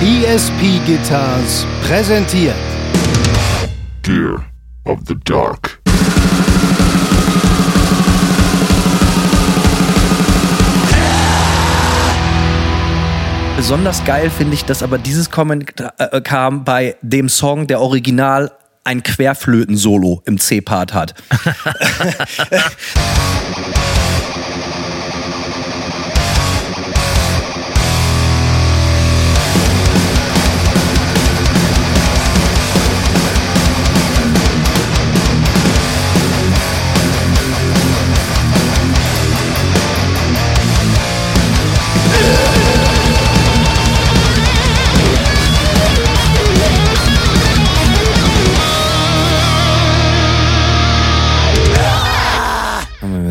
ESP Guitars präsentiert Gear of the Dark. Besonders geil finde ich, dass aber dieses Comment äh, kam bei dem Song, der original ein Querflöten-Solo im C-Part hat.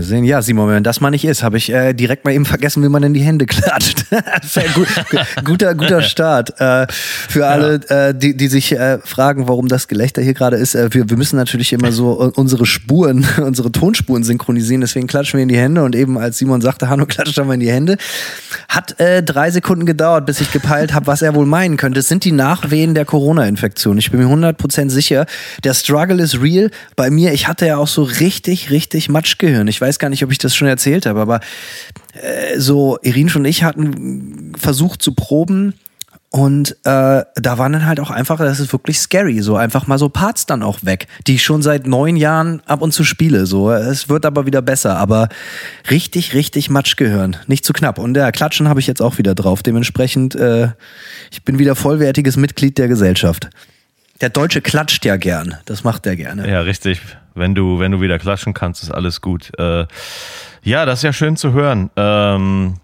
Haben wir sehen. Ja, Simon, wenn das mal nicht ist, habe ich äh, direkt mal eben vergessen, wie man in die Hände klatscht. Gut, guter, guter Start. Äh, für alle, äh, die, die sich äh, fragen, warum das Gelächter hier gerade ist. Äh, wir, wir müssen natürlich immer so unsere Spuren, unsere Tonspuren synchronisieren. Deswegen klatschen wir in die Hände. Und eben als Simon sagte, Hanno klatscht mal in die Hände, hat äh, drei Sekunden gedauert, bis ich gepeilt habe, was er wohl meinen könnte. Es sind die Nachwehen der Corona-Infektion. Ich bin mir 100% sicher. Der Struggle ist real. Bei mir, ich hatte ja auch so richtig, richtig Matschgehirn. Ich weiß gar nicht, ob ich das schon erzählt habe, aber äh, so, Irin und ich hatten versucht zu proben. Und äh, da waren dann halt auch einfach, das ist wirklich scary, so einfach mal so Parts dann auch weg, die ich schon seit neun Jahren ab und zu spiele. So, es wird aber wieder besser, aber richtig, richtig Matsch gehören, nicht zu knapp. Und ja, Klatschen habe ich jetzt auch wieder drauf. Dementsprechend, äh, ich bin wieder vollwertiges Mitglied der Gesellschaft. Der Deutsche klatscht ja gern, das macht er gerne. Ja, richtig. Wenn du, wenn du wieder klatschen kannst, ist alles gut. Äh, ja, das ist ja schön zu hören. Ähm,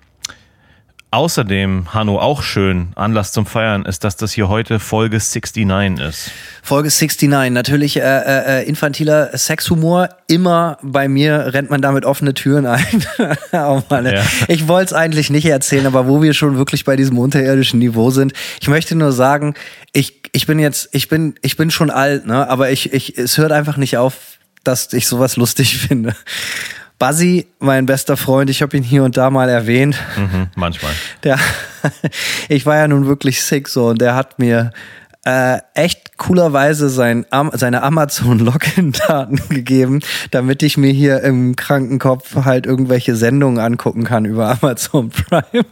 außerdem, Hanno, auch schön, Anlass zum Feiern ist, dass das hier heute Folge 69 ist. Folge 69, natürlich äh, äh, infantiler Sexhumor. Immer bei mir rennt man damit offene Türen ein. oh Mann, Ja. Ich wollte es eigentlich nicht erzählen, aber wo wir schon wirklich bei diesem unterirdischen Niveau sind, ich möchte nur sagen, ich, ich bin jetzt, ich bin, ich bin schon alt, ne? Aber ich, ich, es hört einfach nicht auf, dass ich sowas lustig finde. Buzzy, mein bester Freund, ich habe ihn hier und da mal erwähnt. Mhm, manchmal. Der, ich war ja nun wirklich sick so und der hat mir äh, echt coolerweise sein, seine Amazon-Login-Daten gegeben, damit ich mir hier im Krankenkopf halt irgendwelche Sendungen angucken kann über Amazon Prime.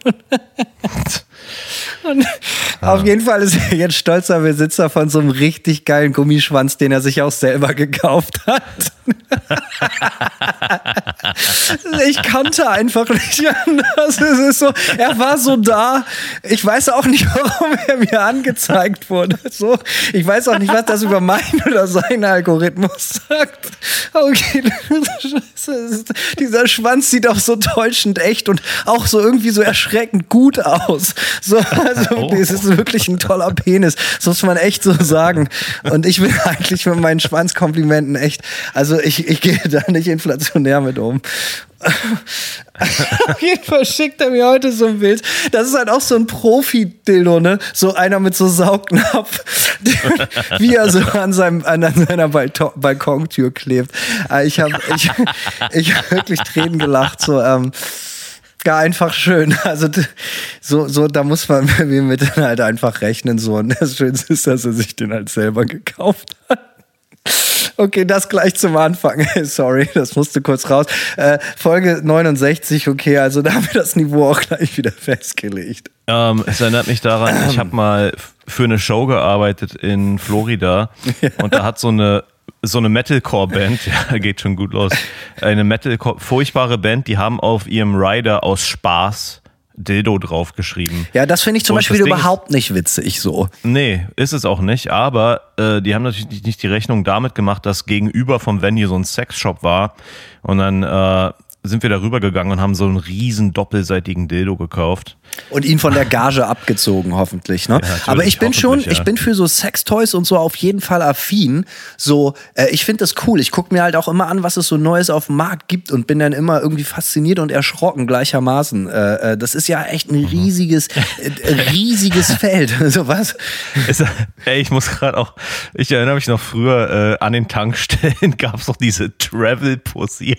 Und auf jeden Fall ist er jetzt stolzer Besitzer von so einem richtig geilen Gummischwanz, den er sich auch selber gekauft hat. ich kannte einfach nicht anders. Es ist so, er war so da. Ich weiß auch nicht, warum er mir angezeigt wurde. So, ich weiß auch nicht, was das über meinen oder seinen Algorithmus sagt. Okay. Dieser Schwanz sieht auch so täuschend echt und auch so irgendwie so erschreckend gut aus. So, also, es ist wirklich ein toller Penis. Das muss man echt so sagen. Und ich bin eigentlich mit meinen Schwanzkomplimenten echt, also ich, ich gehe da nicht inflationär mit um. Auf jeden Fall schickt er mir heute so ein Bild. Das ist halt auch so ein Profi-Dildo, ne? So einer mit so Saugnapf, wie er so an, seinem, an seiner Balto- Balkontür klebt. Äh, Ich habe ich, ich hab wirklich Tränen gelacht. So, ähm, ja, einfach schön. Also so, so, da muss man mit halt einfach rechnen. So. Und das Schönste ist, dass er sich den halt selber gekauft hat. Okay, das gleich zum Anfang. Sorry, das musste kurz raus. Äh, Folge 69, okay, also da haben wir das Niveau auch gleich wieder festgelegt. Ähm, es erinnert mich daran, ich habe mal für eine Show gearbeitet in Florida und da hat so eine so eine Metalcore-Band, ja, geht schon gut los, eine Metalcore, furchtbare Band, die haben auf ihrem Rider aus Spaß Dildo draufgeschrieben. Ja, das finde ich zum Und Beispiel überhaupt nicht witzig so. Nee, ist es auch nicht, aber äh, die haben natürlich nicht die Rechnung damit gemacht, dass gegenüber vom Venue so ein Sexshop war und dann äh, sind wir darüber gegangen und haben so einen riesen doppelseitigen Dildo gekauft. Und ihn von der Gage abgezogen, hoffentlich. Ne? natürlich, Aber ich bin schon, ja. ich bin für so Sextoys und so auf jeden Fall affin. So, äh, ich finde das cool. Ich gucke mir halt auch immer an, was es so Neues auf dem Markt gibt und bin dann immer irgendwie fasziniert und erschrocken gleichermaßen. Äh, äh, das ist ja echt ein riesiges, äh, riesiges Feld. so was? Ist, ey, ich muss gerade auch, ich erinnere mich noch früher, äh, an den Tankstellen gab es doch diese Travel Pussy.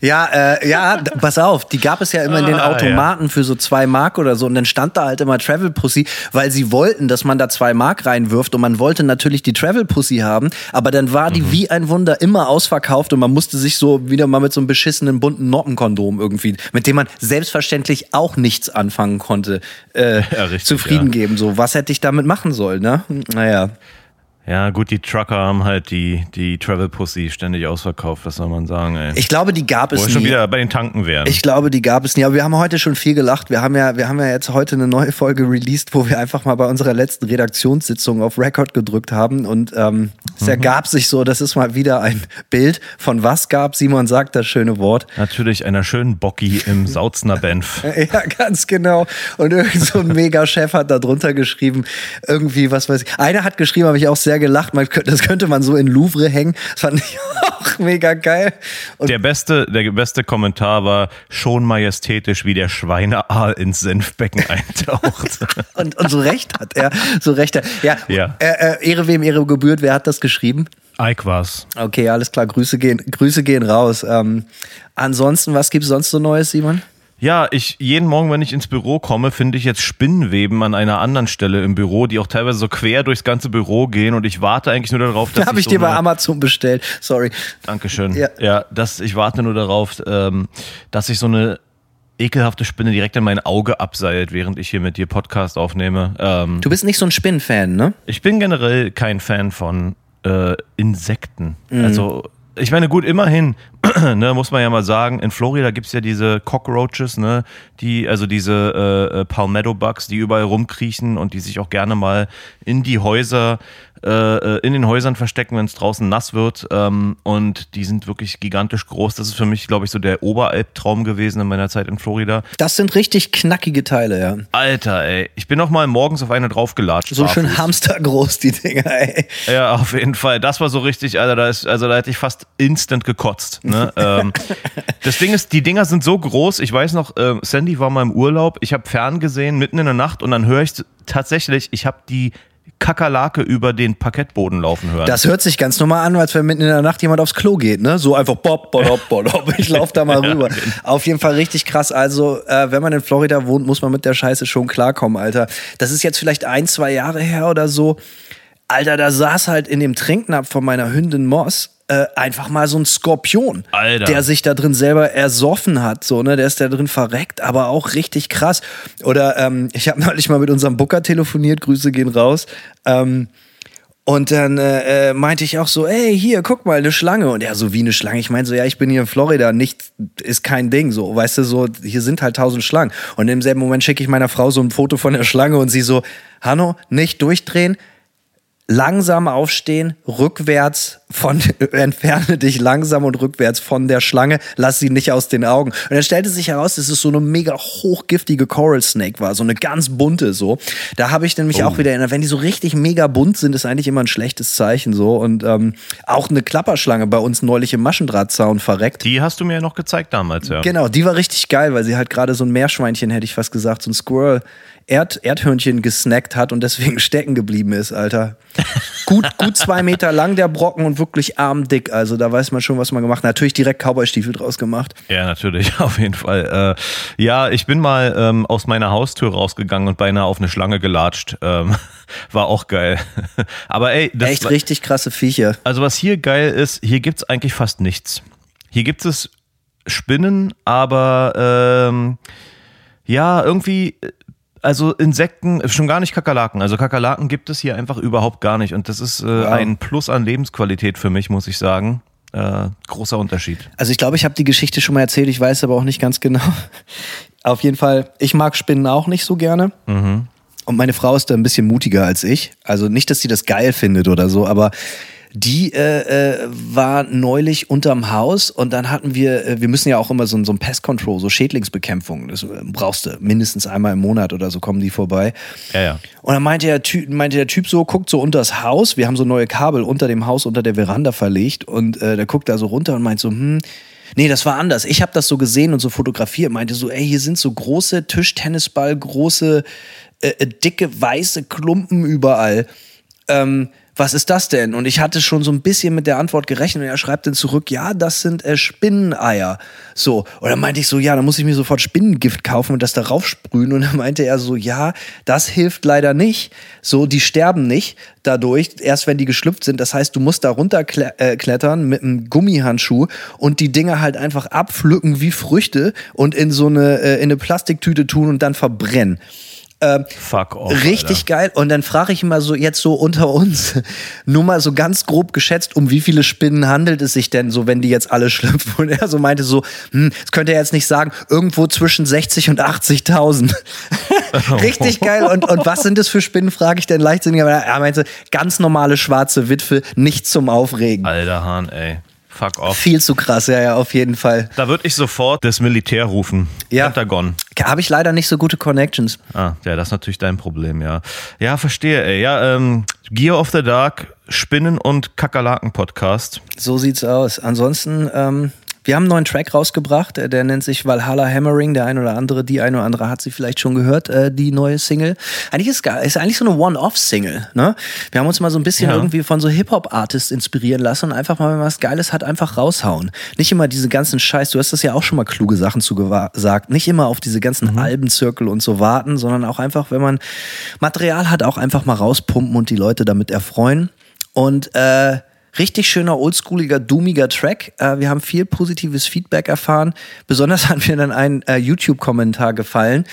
Ja, äh, ja, pass auf, die gab es ja immer in den Ah, Automaten für so zwei Mark oder so und dann stand da halt immer Travel Pussy, weil sie wollten, dass man da zwei Mark reinwirft und man wollte natürlich die Travel Pussy haben, aber dann war Mhm. die wie ein Wunder immer ausverkauft und man musste sich so wieder mal mit so einem beschissenen bunten Noppenkondom irgendwie, mit dem man selbstverständlich auch nichts anfangen konnte, äh, Ja, richtig, zufrieden ja. geben. So, was hätte ich damit machen sollen, ne? Naja. Ja, gut, die Trucker haben halt die, die Travel Pussy ständig ausverkauft, was soll man sagen, ey. Ich glaube, die gab Wo es schon nie. wieder bei den Tanken wären. Ich glaube, die gab es nie. Aber wir haben heute schon viel gelacht. Wir haben ja, wir haben ja jetzt heute eine neue Folge released, wo wir einfach mal bei unserer letzten Redaktionssitzung auf Record gedrückt haben. Und ähm, es ergab sich so, das ist mal wieder ein Bild von was gab. Simon sagt das schöne Wort. Natürlich einer schönen Bocki im Sautzner Benf. Ja, ganz genau. Und irgend so ein Mega-Chef hat da drunter geschrieben, irgendwie, was weiß ich. Einer hat geschrieben, habe ich auch sehr gelacht, man, das könnte man so in Louvre hängen. Das fand ich auch mega geil. Und Der beste, der beste Kommentar war schon majestätisch, wie der Schweineaal ins Senfbecken eintaucht. Und, und so recht hat er. So recht hat Ja, Ja. Äh, äh, Ehre wem Ehre gebührt. Wer hat das geschrieben? Ike war's. Okay, alles klar. Grüße gehen, Grüße gehen raus. Ähm, ansonsten, was gibt's sonst so Neues, Simon? Ja, ich jeden Morgen, wenn ich ins Büro komme, finde ich jetzt Spinnenweben an einer anderen Stelle im Büro, die auch teilweise so quer durchs ganze Büro gehen und ich warte eigentlich nur darauf, dass Da habe ich so dir bei Amazon bestellt. Sorry. Dankeschön. Ja. Ja, das, ich warte nur darauf, ähm, dass ich so eine ekelhafte Spinne direkt in mein Auge abseilt, während ich hier mit dir Podcast aufnehme. Ähm, Du bist nicht so ein Spinnenfan, ne? ich bin generell kein Fan von äh, Insekten. Mhm. Also, ich meine, gut, immerhin, ne, muss man ja mal sagen, in Florida gibt's ja diese Cockroaches, ne, die, also diese äh, äh, Palmetto Bugs, die überall rumkriechen und die sich auch gerne mal in die Häuser, äh, äh, in den Häusern verstecken, wenn es draußen nass wird. Ähm, und die sind wirklich gigantisch groß. Das ist für mich, glaube ich, so der Oberalbtraum gewesen in meiner Zeit in Florida. Das sind richtig knackige Teile, ja. Alter, ey, ich bin noch mal morgens auf eine draufgelatscht. So schön hamstergroß, die Dinger, ey. Ja, auf jeden Fall. Das war so richtig, Alter, da ist, also da hätte ich fast instant gekotzt. Ne? ähm, das Ding ist, die Dinger sind so groß. Ich weiß noch, äh, Sandy war mal im Urlaub. Ich habe fern gesehen, mitten in der Nacht, und dann höre ich tatsächlich, ich habe die Kakerlake über den Parkettboden laufen hören. Das hört sich ganz normal an, als wenn mitten in der Nacht jemand aufs Klo geht, ne? So einfach bop, bop, bop. Ich laufe da mal rüber. Auf jeden Fall richtig krass. Also, äh, wenn man in Florida wohnt, muss man mit der Scheiße schon klarkommen, Alter. Das ist jetzt vielleicht ein, zwei Jahre her oder so. Alter, da saß halt in dem Trinknapf von meiner Hündin Moss äh, einfach mal so ein Skorpion, Alter. der sich da drin selber ersoffen hat, so ne, der ist da drin verreckt, aber auch richtig krass. Oder ähm, ich habe neulich mal mit unserem Booker telefoniert, Grüße gehen raus. Ähm, und dann äh, äh, meinte ich auch so, ey, hier, guck mal, eine Schlange. Und er so, wie eine Schlange? Ich meine so, ja, ich bin hier in Florida, nichts ist kein Ding, so, weißt du, so, hier sind halt tausend Schlangen. Und im selben Moment schicke ich meiner Frau so ein Foto von der Schlange und sie so, Hanno, nicht durchdrehen, langsam aufstehen, rückwärts von, entferne dich langsam und rückwärts von der Schlange, lass sie nicht aus den Augen. Und dann stellte sich heraus, dass es so eine mega hochgiftige Coral Snake war, so eine ganz bunte so. Da habe ich nämlich auch wieder erinnert, wenn die so richtig mega bunt sind, ist eigentlich immer ein schlechtes Zeichen so. Und ähm, auch eine Klapperschlange bei uns neulich im Maschendrahtzaun verreckt. die hast du mir ja noch gezeigt damals, ja. Genau, die war richtig geil, weil sie halt gerade so ein Meerschweinchen, hätte ich fast gesagt, so ein Squirrel, Erd, Erdhörnchen gesnackt hat und deswegen stecken geblieben ist, Alter. Gut, gut zwei Meter lang der Brocken und wirklich armdick. Also da weiß man schon, was man gemacht hat. Natürlich direkt Cowboy-Stiefel draus gemacht. Ja, natürlich, auf jeden Fall. Äh, ja, ich bin mal ähm, aus meiner Haustür rausgegangen und beinahe auf eine Schlange gelatscht. Ähm, war auch geil. Aber ey, das Echt richtig krasse Viecher. Also was hier geil ist, hier gibt's eigentlich fast nichts. Hier gibt es Spinnen, aber ähm, ja, irgendwie, äh, also Insekten, schon gar nicht Kakerlaken. Also Kakerlaken gibt es hier einfach überhaupt gar nicht. Und das ist äh, ein Plus an Lebensqualität für mich, muss ich sagen. Äh, großer Unterschied. Also ich glaube, ich habe die Geschichte schon mal erzählt, ich weiß aber auch nicht ganz genau. Auf jeden Fall, ich mag Spinnen auch nicht so gerne. Und meine Frau ist da ein bisschen mutiger als ich. Also nicht, dass sie das geil findet oder so, aber die äh, äh, war neulich unterm Haus und dann hatten wir, äh, wir müssen ja auch immer so, ein- so ein Pest Control, so Schädlingsbekämpfung, das äh, brauchst du mindestens einmal im Monat oder so kommen die vorbei. Ja, ja. Und dann meinte der, Typ, meinte der Typ so, guckt so unter das Haus. Wir haben so neue Kabel unter dem Haus, unter der Veranda verlegt. Und äh, der guckt da so runter und meint so, hm, nee, das war anders. Ich habe das so gesehen und so fotografiert. Meinte so, ey, hier sind so große Tischtennisball, große, äh, äh, dicke, weiße Klumpen überall. Ähm, was ist das denn? Und ich hatte schon so ein bisschen mit der Antwort gerechnet und er schreibt dann zurück, ja, das sind äh, Spinneneier. So. Und dann meinte ich so, ja, dann muss ich mir sofort Spinnengift kaufen und das darauf sprühen. Und dann meinte er so, ja, das hilft leider nicht. So, die sterben nicht dadurch, erst wenn die geschlüpft sind. Das heißt, du musst da runterklettern mit einem Gummihandschuh und die Dinger halt einfach abpflücken wie Früchte und in so eine, äh, in eine Plastiktüte tun und dann verbrennen. Ähm, Fuck off. Richtig Alter. geil. Und dann frage ich mal so jetzt so unter uns, nur mal so ganz grob geschätzt, um wie viele Spinnen handelt es sich denn so, wenn die jetzt alle schlüpfen? Und er so meinte so, hm, das könnte er jetzt nicht sagen, irgendwo zwischen 60 und 80.000. Richtig geil. Und, und was sind das für Spinnen, frage ich denn leichtsinnig. Aber er meinte, ganz normale schwarze Witwe, nicht zum Aufregen. Alter Hahn, ey. Fuck off. Viel zu krass, ja, ja, auf jeden Fall. Da würde ich sofort das Militär rufen. Ja. Pentagon. Habe ich leider nicht so gute Connections. Ah, ja, das ist natürlich dein Problem, ja. Ja, verstehe, ey. Ja, ähm, Gear of the Dark, Spinnen- und Kakerlaken-Podcast. So sieht's aus. Ansonsten, ähm, wir haben einen neuen Track rausgebracht, äh, der nennt sich Valhalla Hammering. Der ein oder andere, die ein oder andere hat sie vielleicht schon gehört, äh, die neue Single. Eigentlich ist geil, ist eigentlich so eine One-Off-Single. Ne? Wir haben uns mal so ein bisschen Ja. irgendwie von so Hip-Hop-Artists inspirieren lassen und einfach mal, wenn man was Geiles hat, einfach raushauen. Nicht immer diese ganzen Scheiß, du hast das ja auch schon mal kluge Sachen zu gewa- gesagt, nicht immer auf diese ganzen Albenzirkel und so warten, sondern auch einfach, wenn man Material hat, auch einfach mal rauspumpen und die Leute damit erfreuen. Und äh, richtig schöner, oldschooliger, doomiger Track. Äh, wir haben viel positives Feedback erfahren. Besonders hat mir dann ein äh, YouTube-Kommentar gefallen.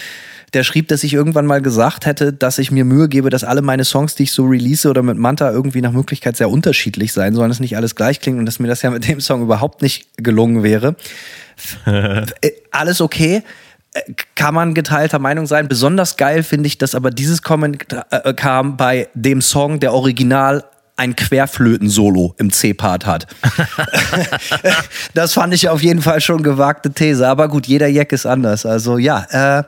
Der schrieb, dass ich irgendwann mal gesagt hätte, dass ich mir Mühe gebe, dass alle meine Songs, die ich so release oder mit Manta irgendwie nach Möglichkeit sehr unterschiedlich sein sollen, dass nicht alles gleich klingt und dass mir das ja mit dem Song überhaupt nicht gelungen wäre. Äh, alles okay. Äh, Kann man geteilter Meinung sein. Besonders geil finde ich, dass aber dieses Kommentar äh, kam bei dem Song, der original ein Querflöten-Solo im C-Part hat. das fand ich auf jeden Fall schon gewagte These. Aber gut, jeder Jack ist anders. Also ja, äh,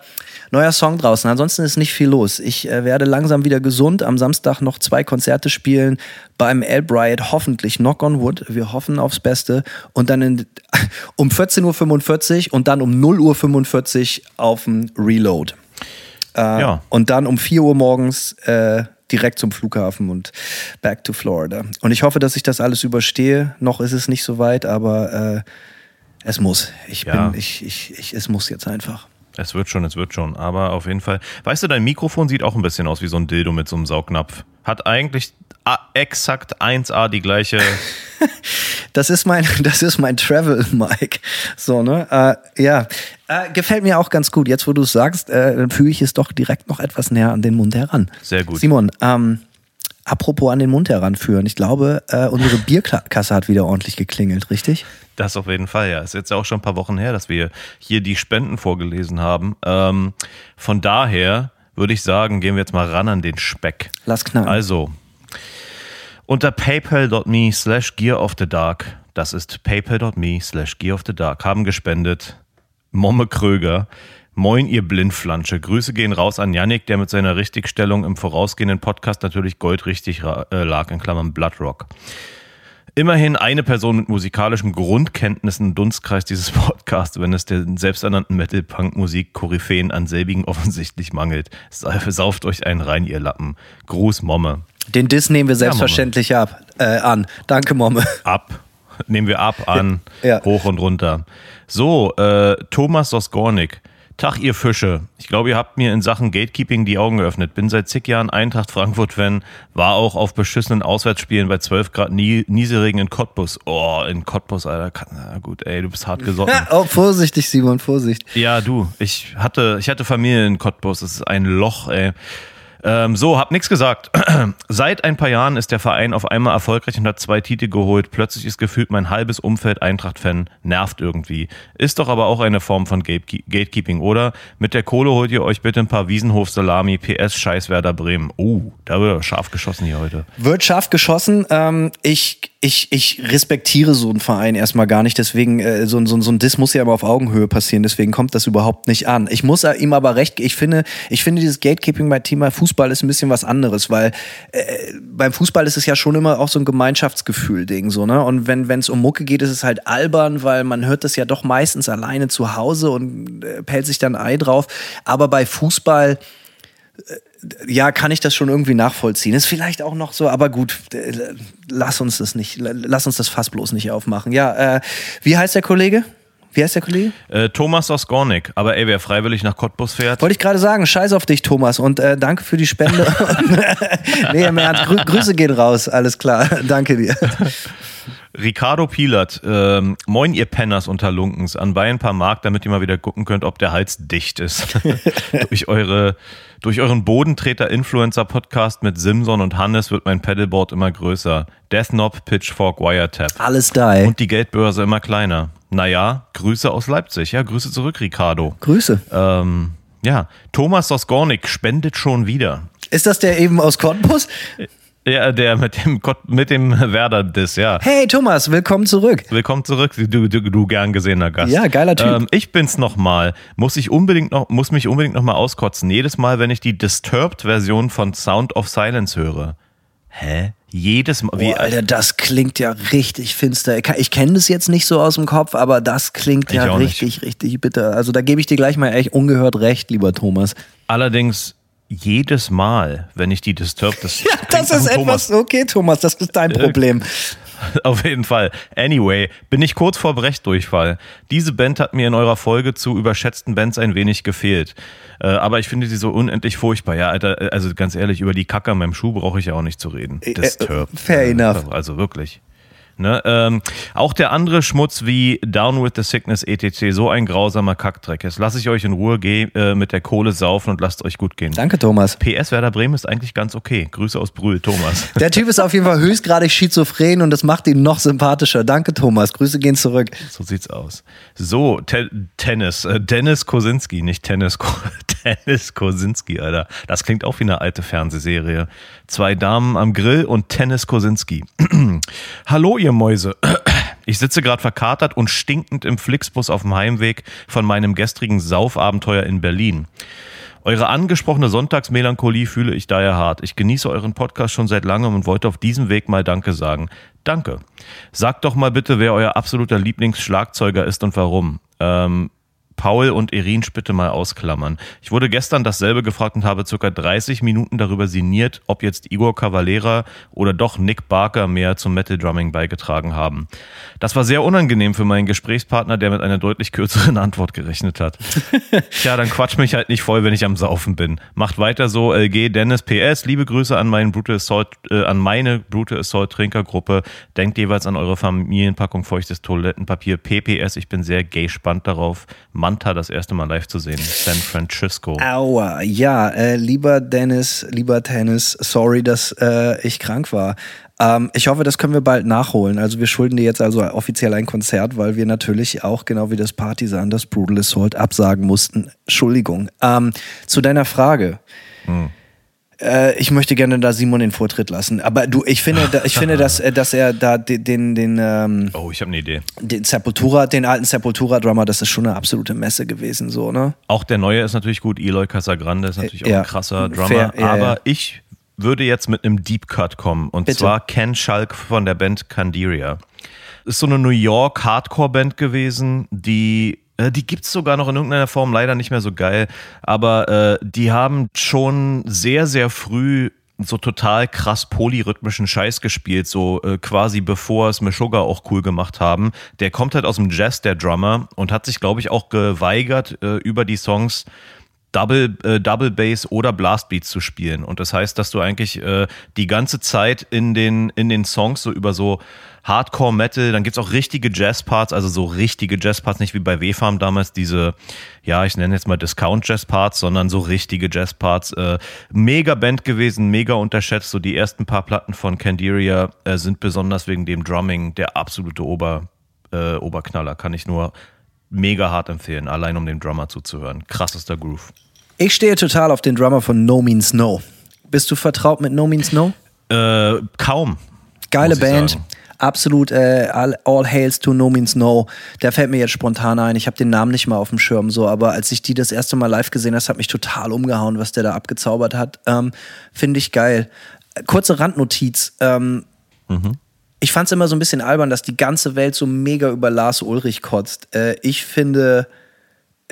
neuer Song draußen. Ansonsten ist nicht viel los. Ich äh, werde langsam wieder gesund. Am Samstag noch zwei Konzerte spielen. Beim Albright hoffentlich Knock on Wood. Wir hoffen aufs Beste. Und dann in, um 14.45 Uhr und dann um 0.45 Uhr auf dem Reload. Äh, Ja. Und dann um 4 Uhr morgens äh, direkt zum Flughafen und back to Florida. Und ich hoffe, dass ich das alles überstehe. Noch ist es nicht so weit, aber äh, es muss. Ich Ja. bin, ich, ich, ich, es muss jetzt einfach. Es wird schon, es wird schon. Aber auf jeden Fall. Weißt du, dein Mikrofon sieht auch ein bisschen aus wie so ein Dildo mit so einem Saugnapf. Hat eigentlich exakt 1A die gleiche. Das ist mein, das ist mein Travel Mic. So, ne? Äh, ja. Äh, gefällt mir auch ganz gut. Jetzt, wo du es sagst, äh, dann fühle ich es doch direkt noch etwas näher an den Mund heran. Sehr gut. Simon, ähm, apropos an den Mund heranführen. Ich glaube, äh, unsere Bierkasse hat wieder ordentlich geklingelt, richtig? Das auf jeden Fall, ja. Ist jetzt ja auch schon ein paar Wochen her, dass wir hier die Spenden vorgelesen haben. Ähm, von daher würde ich sagen, gehen wir jetzt mal ran an den Speck. Lass knallen. Also, unter paypal.me slash gear of the dark, das ist paypal.me slash gear of the dark, haben gespendet Momme Kröger. Moin, ihr Blindflansche. Grüße gehen raus an Yannick, der mit seiner Richtigstellung im vorausgehenden Podcast natürlich goldrichtig äh, lag, in Klammern Bloodrock. Immerhin eine Person mit musikalischen Grundkenntnissen im Dunstkreis dieses Podcasts, wenn es den selbsternannten Metal-Punk-Musik-Koryphäen an selbigen offensichtlich mangelt. Sa- Sauft euch einen rein, ihr Lappen. Gruß, Momme. Den Diss nehmen wir selbstverständlich ab, äh, an. Danke, Momme. Ab. Nehmen wir ab an. Ja. Hoch und runter. So, äh, Thomas Sosgornik. Tag, ihr Fische. Ich glaube, ihr habt mir in Sachen Gatekeeping die Augen geöffnet. Bin seit zig Jahren Eintracht Frankfurt-Fan. War auch auf beschissenen Auswärtsspielen bei 12 Grad Nie Nieselregen in Cottbus. Oh, in Cottbus, Alter. Na gut, ey, du bist hart gesotten. oh, Vorsichtig, Simon, Vorsicht. Ja, du, ich hatte, ich hatte Familie in Cottbus, das ist ein Loch, ey. Ähm, so, hab nix gesagt. Seit ein paar Jahren ist der Verein auf einmal erfolgreich und hat zwei Titel geholt. Plötzlich ist gefühlt mein halbes Umfeld Eintracht-Fan. Nervt irgendwie. Ist doch aber auch eine Form von Gate- Gatekeeping, oder? Mit der Kohle holt ihr euch bitte ein paar Wiesenhof-Salami, PS Scheiß Werder Bremen. Oh, da wird scharf geschossen hier heute. Wird scharf geschossen. Ähm, ich, ich, ich respektiere so einen Verein erstmal gar nicht. Deswegen, äh, so, ein- so, so ein Diss muss ja aber auf Augenhöhe passieren. Deswegen kommt das überhaupt nicht an. Ich muss ihm aber recht. Ich finde, ich finde dieses Gatekeeping bei Thema Fußball ist ein bisschen was anderes, weil äh, beim Fußball ist es ja schon immer auch so ein Gemeinschaftsgefühl-Ding. So, ne? Und wenn es um Mucke geht, ist es halt albern, weil man hört das ja doch meistens alleine zu Hause und äh, pellt sich dann Ei drauf. Aber bei Fußball ja, kann ich das schon irgendwie nachvollziehen. Ist vielleicht auch noch so, aber gut, äh, lass uns das nicht, lass uns das Fass bloß nicht aufmachen. Ja, äh, wie heißt der Kollege? Wie heißt der Kollege? Äh, Thomas aus Gornik. Aber ey, wer freiwillig nach Cottbus fährt. Wollte ich gerade sagen, scheiß auf dich, Thomas. Und äh, danke für die Spende. nee, im Ernst, Grü Grüße gehen raus. Alles klar. danke dir. Ricardo Pilat, ähm, moin ihr Penners unter Lunkens, anbei ein paar Mark, damit ihr mal wieder gucken könnt, ob der Hals dicht ist. durch, eure, durch euren Bodentreter-Influencer-Podcast mit Simson und Hannes wird mein Pedalboard immer größer. Death Knob, Pitchfork, Wiretap. Alles da. ey. Und die Geldbörse immer kleiner. Naja, Grüße aus Leipzig. Ja, Grüße zurück, Ricardo. Grüße. Ähm, ja, Thomas aus Gornik spendet schon wieder. Ist das der eben aus Cottbus? Ja, der mit dem, Gott- mit dem Werder-Diss, ja. Hey Thomas, willkommen zurück. Willkommen zurück, du, du, du gern gesehener Gast. Ja, geiler Typ. Ähm, ich bin's nochmal. Muss ich unbedingt noch, muss mich unbedingt nochmal auskotzen. Jedes Mal, wenn ich die Disturbed-Version von Sound of Silence höre. Hä? Jedes Mal. Wie, Boah, Alter, das klingt ja richtig finster. Ich, kenne das jetzt nicht so aus dem Kopf, aber das klingt ja auch nicht. richtig, richtig bitter. Also da gebe ich dir gleich mal echt ungehört recht, lieber Thomas. allerdings jedes Mal, wenn ich die Disturbed. Das, Ja, das ist etwas, okay, Thomas, das ist dein Problem. Auf jeden Fall. Anyway, bin ich kurz vor Brechdurchfall. Diese Band hat mir in eurer Folge zu überschätzten Bands ein wenig gefehlt. Äh, aber ich finde sie so unendlich furchtbar. Ja, Alter, äh, also ganz ehrlich, über die Kacke an meinem Schuh brauche ich ja auch nicht zu reden. Äh, äh, Disturbed. fair enough. Also wirklich. Ne, ähm, auch der andere Schmutz wie Down with the Sickness etc. So ein grausamer Kackdreck. Jetzt lasse ich euch in Ruhe, geh äh, mit der Kohle saufen und lasst euch gut gehen. Danke, Thomas. PS Werder Bremen ist eigentlich ganz okay. Grüße aus Brühl, Thomas. Der Typ ist auf jeden Fall höchstgradig schizophren und das macht ihn noch sympathischer. Danke, Thomas. Grüße gehen zurück. So sieht's aus. So, Te Tennis. Äh, Dennis Kosinski, nicht Tennis. Ko Dennis Kosinski, Alter. Das klingt auch wie eine alte Fernsehserie. Zwei Damen am Grill und Tennis Kosinski. Hallo, ihr Mäuse. Ich sitze gerade verkatert und stinkend im Flixbus auf dem Heimweg von meinem gestrigen Saufabenteuer in Berlin. Eure angesprochene Sonntagsmelancholie fühle ich daher hart. Ich genieße euren Podcast schon seit langem und wollte auf diesem Weg mal Danke sagen. Danke. Sagt doch mal bitte, wer euer absoluter Lieblingsschlagzeuger ist und warum. Ähm, Paul und Erin bitte mal ausklammern. Ich wurde gestern dasselbe gefragt und habe circa 30 Minuten darüber sinniert, ob jetzt Igor Cavalera oder doch Nick Barker mehr zum Metal Drumming beigetragen haben. Das war sehr unangenehm für meinen Gesprächspartner, der mit einer deutlich kürzeren Antwort gerechnet hat. Tja, dann quatsch mich halt nicht voll, wenn ich am Saufen bin. Macht weiter so, LG Dennis PS. Liebe Grüße an meinen Brutal Assault, äh, an meine Brutal Assault Trinkergruppe. Denkt jeweils an eure Familienpackung feuchtes Toilettenpapier. PPS, ich bin sehr gay spannend darauf, Manta das erste Mal live zu sehen. San Francisco. Aua, ja, äh, lieber Dennis, lieber Tennis, sorry, dass äh, ich krank war. Ähm, ich hoffe, das können wir bald nachholen. Also wir schulden dir jetzt also offiziell ein Konzert, weil wir natürlich auch genau wie das Partisan das Brutal Assault absagen mussten. Entschuldigung. Ähm, zu deiner Frage. Äh, ich möchte gerne da Simon den Vortritt lassen. Aber du, ich finde, da, ich finde, dass, äh, dass er da den, den, den ähm, Oh, ich habe eine Idee. den Sepultura, den alten Sepultura-Drummer, das ist schon eine absolute Messe gewesen, so, ne? Auch der neue ist natürlich gut. Eloy Casagrande ist natürlich auch Ja, ein krasser Drummer. fair, ja, aber ja. ich würde jetzt mit einem Deep Cut kommen. Und Bitte. zwar Ken Schalk von der Band Candiria. Ist so eine New York Hardcore-Band gewesen, die. Äh, Die gibt's sogar noch in irgendeiner Form, leider nicht mehr so geil. Aber äh, die haben schon sehr, sehr früh so total krass polyrhythmischen Scheiß gespielt, so äh, quasi bevor es Meshuggah auch cool gemacht haben. Der kommt halt aus dem Jazz, der Drummer, und hat sich, glaube ich, auch geweigert, äh, über die Songs Double, äh, Double Bass oder Blast Beats zu spielen. Und das heißt, dass du eigentlich äh, die ganze Zeit in den, in den Songs so über so Hardcore Metal, dann gibt's auch richtige Jazz-Parts, also so richtige Jazz-Parts, nicht wie bei W-Farm damals diese, ja, ich nenne jetzt mal Discount-Jazz-Parts, sondern so richtige Jazz-Parts. Äh, mega Band gewesen, mega unterschätzt. So die ersten paar Platten von Candiria äh, sind besonders wegen dem Drumming der absolute Ober, äh, Oberknaller. Kann ich nur mega hart empfehlen, allein um dem Drummer zuzuhören. Krassester Groove. Ich stehe total auf den Drummer von No Means No. Bist du vertraut mit No Means No? Äh, kaum. Geile Band. sagen. Absolut äh, all, all hails to No Means No. Der fällt mir jetzt spontan ein. Ich habe den Namen nicht mal auf dem Schirm so, aber als ich die das erste Mal live gesehen habe, hat mich total umgehauen, was der da abgezaubert hat. Ähm, Finde ich geil. Äh, Kurze Randnotiz. Ähm, Ich fand es immer so ein bisschen albern, dass die ganze Welt so mega über Lars Ulrich kotzt. Äh, ich finde,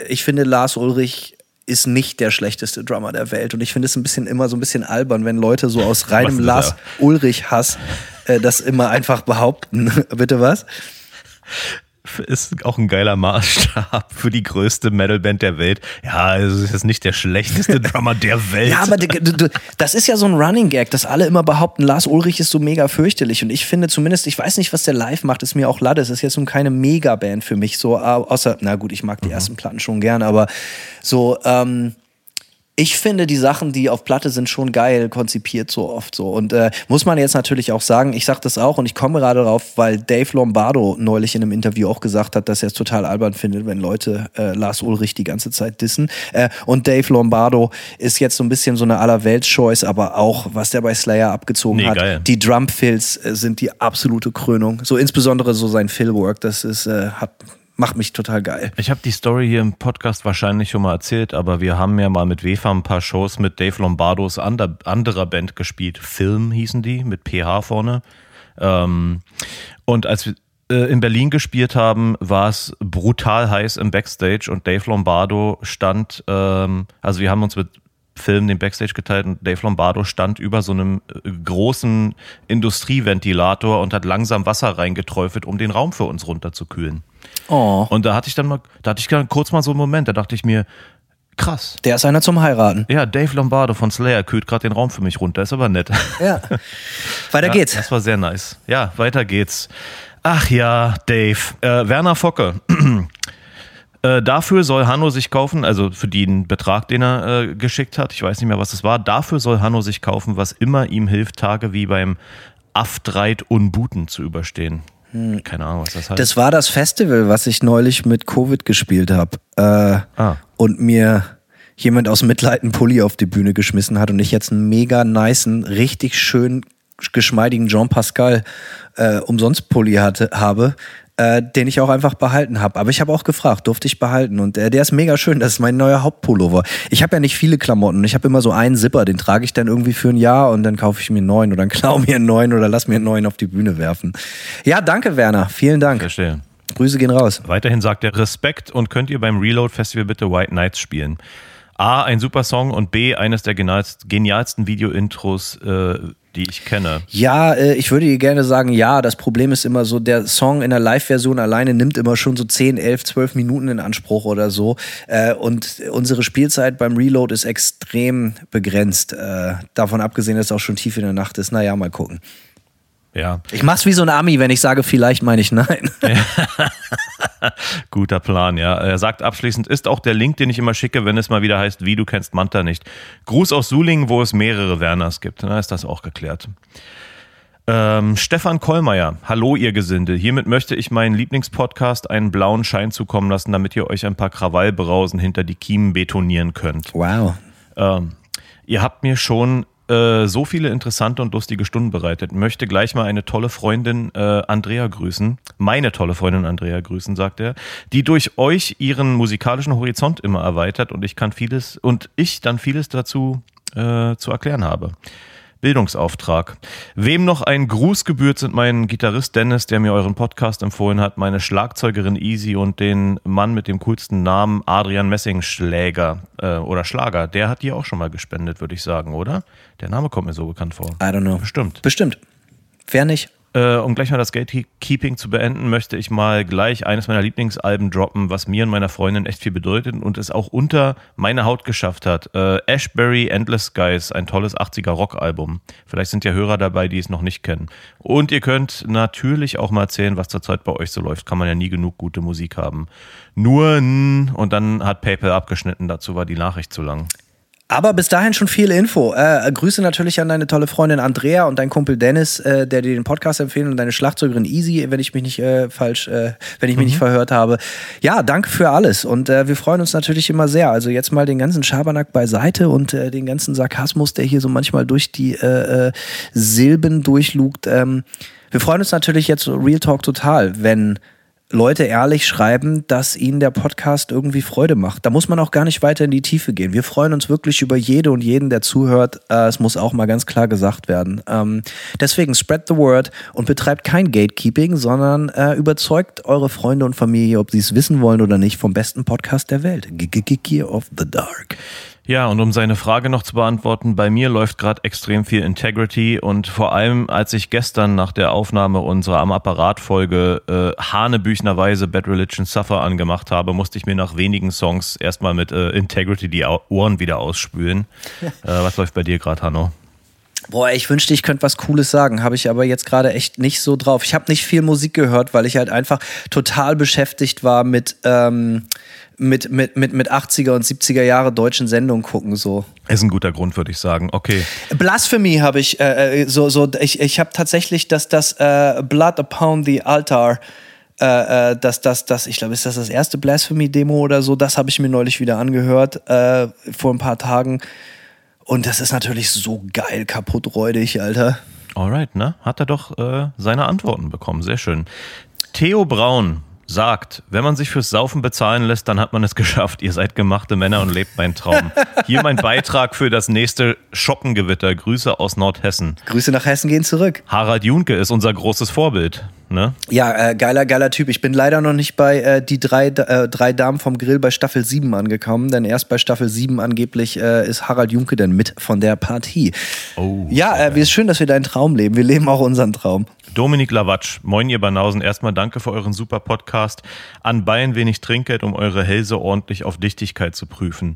ich finde Lars Ulrich ist nicht der schlechteste Drummer der Welt. Und ich finde es ein bisschen immer so ein bisschen albern, wenn Leute so aus reinem Lars da? Ulrich-Hass äh, das immer einfach behaupten. Bitte was? Ist auch ein geiler Maßstab für die größte Metalband der Welt. Ja, es ist jetzt nicht der schlechteste Drummer der Welt. Ja, aber das ist ja so ein Running Gag, dass alle immer behaupten, Lars Ulrich ist so mega fürchterlich. Und ich finde zumindest, ich weiß nicht, was der live macht, ist mir auch Lade. Es ist jetzt nun keine Megaband für mich, so, au- außer, na gut, ich mag die ersten Platten schon gern, aber so, ähm, ich finde die Sachen, die auf Platte sind, schon geil konzipiert so oft so. Und äh, muss man jetzt natürlich auch sagen, ich sag das auch und ich komme gerade drauf, weil Dave Lombardo neulich in einem Interview auch gesagt hat, dass er es total albern findet, wenn Leute äh, Lars Ulrich die ganze Zeit dissen. Äh, und Dave Lombardo ist jetzt so ein bisschen so eine Allerwelts-Choice, aber auch, was der bei Slayer abgezogen Nee, hat. geil. Die Drumfills äh, sind die absolute Krönung. So insbesondere so sein Fillwork, das ist, äh, hat, macht mich total geil. Ich habe die Story hier im Podcast wahrscheinlich schon mal erzählt, aber wir haben ja mal mit WEFA ein paar Shows mit Dave Lombardos ander, anderer Band gespielt. Film hießen die, mit PH vorne. Ähm, und als wir äh, in Berlin gespielt haben, war es brutal heiß im Backstage und Dave Lombardo stand, ähm, also wir haben uns mit Film den Backstage geteilt und Dave Lombardo stand über so einem äh, großen Industrieventilator und hat langsam Wasser reingeträufelt, um den Raum für uns runterzukühlen. Oh. Und da hatte ich dann mal, da hatte ich dann kurz mal so einen Moment, da dachte ich mir, krass. Der ist einer zum Heiraten. Ja, Dave Lombardo von Slayer kühlt gerade den Raum für mich runter, ist aber nett. Ja. Weiter Ja, geht's. Das war sehr nice. Ja, weiter geht's. Ach ja, Dave. Äh, Werner Focke. Äh, dafür soll Hanno sich kaufen, also für den Betrag, den er äh, geschickt hat, ich weiß nicht mehr, was es war, dafür soll Hanno sich kaufen, was immer ihm hilft, Tage wie beim Aftreit Unbuten zu überstehen. Keine Ahnung, was das heißt. Das war das Festival, was ich neulich mit Covid gespielt habe. Äh, Ah. Und mir jemand aus Mitleid einen Pulli auf die Bühne geschmissen hat und ich jetzt einen mega nicen, richtig schön geschmeidigen Jean Pascal äh, umsonst Pulli hatte, habe, äh, den ich auch einfach behalten habe. Aber ich habe auch gefragt, durfte ich behalten und äh, der ist mega schön. Das ist mein neuer Hauptpullover. Ich habe ja nicht viele Klamotten. Ich habe immer so einen Zipper, den trage ich dann irgendwie für ein Jahr und dann kaufe ich mir einen neuen oder dann klau mir einen neuen oder lass mir einen neuen auf die Bühne werfen. Ja, danke Werner. Vielen Dank. Verstehe. Grüße gehen raus. Weiterhin sagt er Respekt und könnt ihr beim Reload Festival bitte White Nights spielen. A, ein super Song und B, eines der genialst- genialsten Video-Intros, äh, die ich kenne. Ja, äh, ich würde dir gerne sagen, ja. Das Problem ist immer so, der Song in der Live-Version alleine nimmt immer schon so 10, 11, 12 Minuten in Anspruch oder so. Äh, und unsere Spielzeit beim Reload ist extrem begrenzt. Äh, davon abgesehen, dass es auch schon tief in der Nacht ist. Naja, mal gucken. Ja, Ich mach's wie so ein Ami, wenn ich sage, vielleicht meine ich nein. guter Plan, ja. Er sagt abschließend, ist auch der Link, den ich immer schicke, wenn es mal wieder heißt, wie du kennst Manta nicht. Gruß aus Sulingen, wo es mehrere Werners gibt. Na, ist das auch geklärt. Ähm, Stefan Kollmeier, hallo ihr Gesinde. Hiermit möchte ich meinen Lieblingspodcast einen blauen Schein zukommen lassen, damit ihr euch ein paar Krawallbrausen hinter die Kiemen betonieren könnt. Wow. Ähm, ihr habt mir schon äh, so viele interessante und lustige Stunden bereitet. Möchte gleich mal eine tolle Freundin äh, Andrea grüßen. Meine tolle Freundin Andrea grüßen, sagt er, die durch euch ihren musikalischen Horizont immer erweitert und ich kann vieles und ich dann vieles dazu äh, zu erklären habe. Bildungsauftrag. Wem noch ein Gruß gebührt, sind mein Gitarrist Dennis, der mir euren Podcast empfohlen hat, meine Schlagzeugerin Easy und den Mann mit dem coolsten Namen Adrian Messingschläger äh, oder Schlager. Der hat dir auch schon mal gespendet, würde ich sagen, oder? Der Name kommt mir so bekannt vor. I don't know. Bestimmt. Bestimmt. Wer nicht? Äh, um gleich mal das Gatekeeping zu beenden, möchte ich mal gleich eines meiner Lieblingsalben droppen, was mir und meiner Freundin echt viel bedeutet und es auch unter meine Haut geschafft hat. Äh, Ashbury Endless Skies, ein tolles 80er Rockalbum. Vielleicht sind ja Hörer dabei, die es noch nicht kennen. Und ihr könnt natürlich auch mal erzählen, was zurzeit bei euch so läuft. Kann man ja nie genug gute Musik haben. Nur und dann hat PayPal abgeschnitten, dazu war die Nachricht zu lang. Aber bis dahin schon viel Info. Äh, Grüße natürlich an deine tolle Freundin Andrea und deinen Kumpel Dennis, äh, der dir den Podcast empfehlen und deine Schlagzeugerin Easy, wenn ich mich nicht äh, falsch, äh, wenn ich mich nicht verhört habe. Ja, danke für alles und äh, wir freuen uns natürlich immer sehr. Also jetzt mal den ganzen Schabernack beiseite und äh, den ganzen Sarkasmus, der hier so manchmal durch die äh, äh, Silben durchlugt. Ähm, wir freuen uns natürlich jetzt Real Talk total, wenn Leute ehrlich schreiben, dass ihnen der Podcast irgendwie Freude macht. Da muss man auch gar nicht weiter in die Tiefe gehen. Wir freuen uns wirklich über jede und jeden, der zuhört. Äh, es muss auch mal ganz klar gesagt werden. Ähm, deswegen spread the word und betreibt kein Gatekeeping, sondern äh, überzeugt eure Freunde und Familie, ob sie es wissen wollen oder nicht, vom besten Podcast der Welt. Gear of the Dark. Ja, und um seine Frage noch zu beantworten, bei mir läuft gerade extrem viel Integrity und vor allem, als ich gestern nach der Aufnahme unserer am Apparat Folge äh, hanebüchnerweise Bad Religion Suffer angemacht habe, musste ich mir nach wenigen Songs erstmal mit äh, Integrity die Ohren wieder ausspülen. äh, was läuft bei dir gerade, Hanno? Boah, ich wünschte, ich könnte was Cooles sagen, habe ich aber jetzt gerade echt nicht so drauf. Ich habe nicht viel Musik gehört, weil ich halt einfach total beschäftigt war mit ähm, mit, mit, mit, mit 80er und 70er Jahre deutschen Sendungen gucken. So. Ist ein guter Grund, würde ich sagen. Okay. Blasphemy habe ich, äh, äh, so, so, ich, ich habe tatsächlich das, das äh, Blood Upon the Altar, äh, äh, das, das, das, ich glaube, ist das das erste Blasphemy-Demo oder so, das habe ich mir neulich wieder angehört, äh, vor ein paar Tagen. Und das ist natürlich so geil kaputtreudig, Alter. Alright, ne? Hat er doch äh, seine Antworten bekommen. Sehr schön. Theo Braun sagt, wenn man sich fürs Saufen bezahlen lässt, dann hat man es geschafft. Ihr seid gemachte Männer und lebt meinen Traum. Hier mein Beitrag für das nächste Schoppengewitter. Grüße aus Nordhessen. Grüße nach Hessen gehen zurück. Harald Junke ist unser großes Vorbild. Ne? Ja, äh, geiler, geiler Typ. Ich bin leider noch nicht bei äh, die drei, äh, drei Damen vom Grill bei Staffel 7 angekommen, denn erst bei Staffel 7 angeblich äh, ist Harald Junke denn mit von der Partie. Oh, ja, äh, wie ist schön, dass wir deinen Traum leben. Wir leben auch unseren Traum. Dominik Lawatsch, moin ihr Banausen, erstmal danke für euren super Podcast. An Bayern wenig Trinkgeld, um eure Hälse ordentlich auf Dichtigkeit zu prüfen.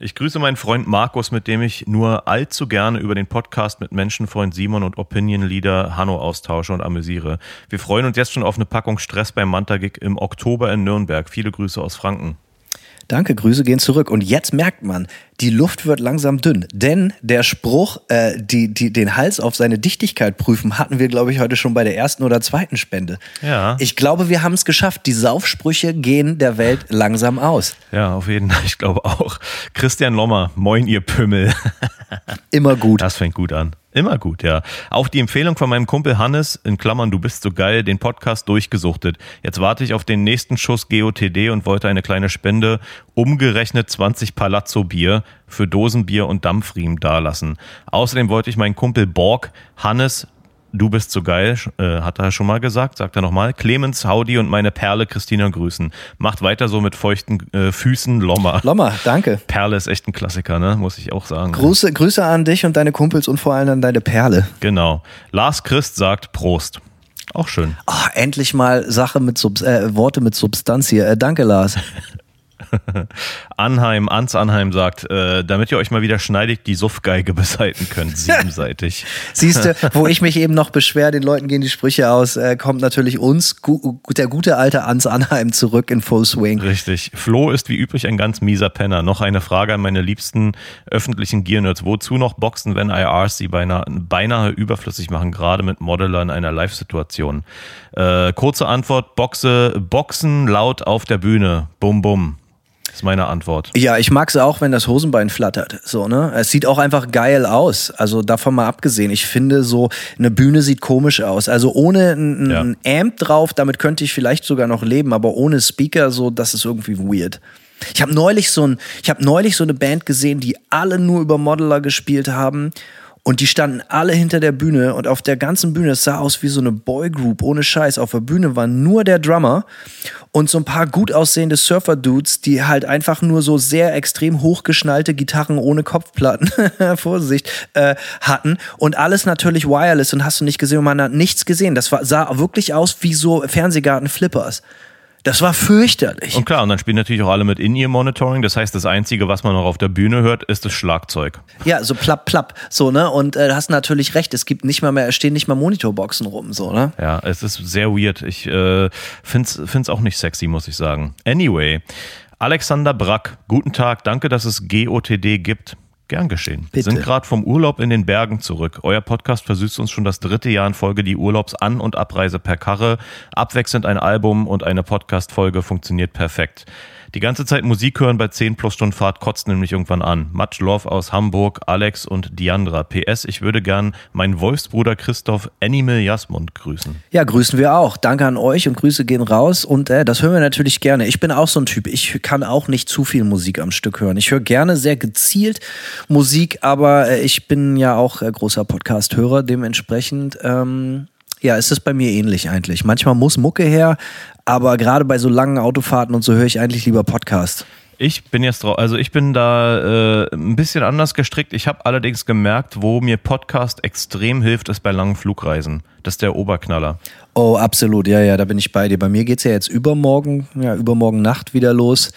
Ich grüße meinen Freund Markus, mit dem ich nur allzu gerne über den Podcast mit Menschenfreund Simon und Opinion Leader Hanno austausche und amüsiere. Wir freuen uns jetzt schon auf eine Packung Stress beim Manta-Gig im Oktober in Nürnberg. Viele Grüße aus Franken. Danke, Grüße gehen zurück. Und jetzt merkt man, die Luft wird langsam dünn. Denn der Spruch, äh, die, die, den Hals auf seine Dichtigkeit prüfen, hatten wir, glaube ich, heute schon bei der ersten oder zweiten Spende. Ja. Ich glaube, wir haben es geschafft. Die Saufsprüche gehen der Welt langsam aus. Ja, auf jeden Fall. Ich glaube auch. Christian Lommer, moin, ihr Pümmel. Immer gut. Das fängt gut an. Immer gut, ja. Auch die Empfehlung von meinem Kumpel Hannes, in Klammern, du bist so geil, den Podcast durchgesuchtet. Jetzt warte ich auf den nächsten Schuss GOTD und wollte eine kleine Spende, umgerechnet 20 Palazzo Bier für Dosenbier und Dampfriemen dalassen. Außerdem wollte ich meinen Kumpel Borg, Hannes, Du bist so geil, äh, hat er schon mal gesagt, sagt er nochmal. Clemens, Haudi und meine Perle Christina grüßen. Macht weiter so mit feuchten äh, Füßen, Lommer. Lommer, danke. Perle ist echt ein Klassiker, ne? Muss ich auch sagen. Grüße, Grüße an dich und deine Kumpels und vor allem an deine Perle. Genau. Lars Christ sagt Prost. Auch schön. Oh, endlich mal Sache mit Subs äh, Worte mit Substanz hier. Äh, danke, Lars. Anheim, Ans Anheim sagt, äh, damit ihr euch mal wieder schneidig die Suffgeige beseiten könnt, siebenseitig. Siehst du, wo ich mich eben noch beschwer, den Leuten gehen die Sprüche aus, äh, kommt natürlich uns, gu der gute alte Ans Anheim zurück in Full Swing. Richtig. Flo ist wie üblich ein ganz mieser Penner. Noch eine Frage an meine liebsten öffentlichen Gear-Nerds. Wozu noch boxen, wenn IRs sie beinahe, beinahe überflüssig machen, gerade mit Modeler in einer Live-Situation? Äh, kurze Antwort, Boxe, Boxen laut auf der Bühne. Bum, bum ist meine Antwort. Ja, ich mag es auch, wenn das Hosenbein flattert. So, ne? Es sieht auch einfach geil aus. Also davon mal abgesehen. Ich finde so, eine Bühne sieht komisch aus. Also ohne ein, ja. ein Amp drauf, damit könnte ich vielleicht sogar noch leben, aber ohne Speaker, so, das ist irgendwie weird. Ich habe neulich so ein, ich habe neulich so eine Band gesehen, die alle nur über Modeler gespielt haben und die standen alle hinter der Bühne und auf der ganzen Bühne, es sah aus wie so eine Boygroup, ohne Scheiß. Auf der Bühne war nur der Drummer und so ein paar gut aussehende Surfer-Dudes, die halt einfach nur so sehr extrem hochgeschnallte Gitarren ohne Kopfplatten, Vorsicht, äh, hatten. Und alles natürlich wireless und hast du nicht gesehen man hat nichts gesehen. Das war, sah wirklich aus wie so Fernsehgarten-Flippers. Das war fürchterlich. Und klar, und dann spielen natürlich auch alle mit In-Ear-Monitoring. Das heißt, das Einzige, was man noch auf der Bühne hört, ist das Schlagzeug. Ja, so plapp, plapp. So, ne? Und äh, hast natürlich recht, es gibt nicht mal mehr, es stehen nicht mal Monitorboxen rum, so, ne? Ja, es ist sehr weird. Ich äh, find's, find's auch nicht sexy, muss ich sagen. Anyway, Alexander Brack, guten Tag, danke, dass es GOTD gibt. Gern geschehen. Bitte. Sind gerade vom Urlaub in den Bergen zurück. Euer Podcast versüßt uns schon das dritte Jahr in Folge die Urlaubsan- und Abreise per Karre. Abwechselnd ein Album und eine Podcast-Folge funktioniert perfekt. Die ganze Zeit Musik hören bei 10 plus Stunden Fahrt kotzt nämlich irgendwann an. Much Love aus Hamburg, Alex und Diandra. PS, ich würde gern meinen Wolfsbruder Christoph Animal Jasmund grüßen. Ja, grüßen wir auch. Danke an euch und Grüße gehen raus. Und äh, das hören wir natürlich gerne. Ich bin auch so ein Typ. Ich kann auch nicht zu viel Musik am Stück hören. Ich höre gerne sehr gezielt Musik, aber äh, ich bin ja auch äh, großer Podcast-Hörer. Dementsprechend, ähm, ja, ist es bei mir ähnlich eigentlich. Manchmal muss Mucke her, aber gerade bei so langen Autofahrten und so höre ich eigentlich lieber Podcast. Ich bin jetzt drauf, also ich bin da äh, ein bisschen anders gestrickt. Ich habe allerdings gemerkt, wo mir Podcast extrem hilft, ist bei langen Flugreisen. Das ist der Oberknaller. Oh, absolut. Ja, ja, da bin ich bei dir. Bei mir geht's ja jetzt übermorgen, ja, übermorgen Nacht wieder los.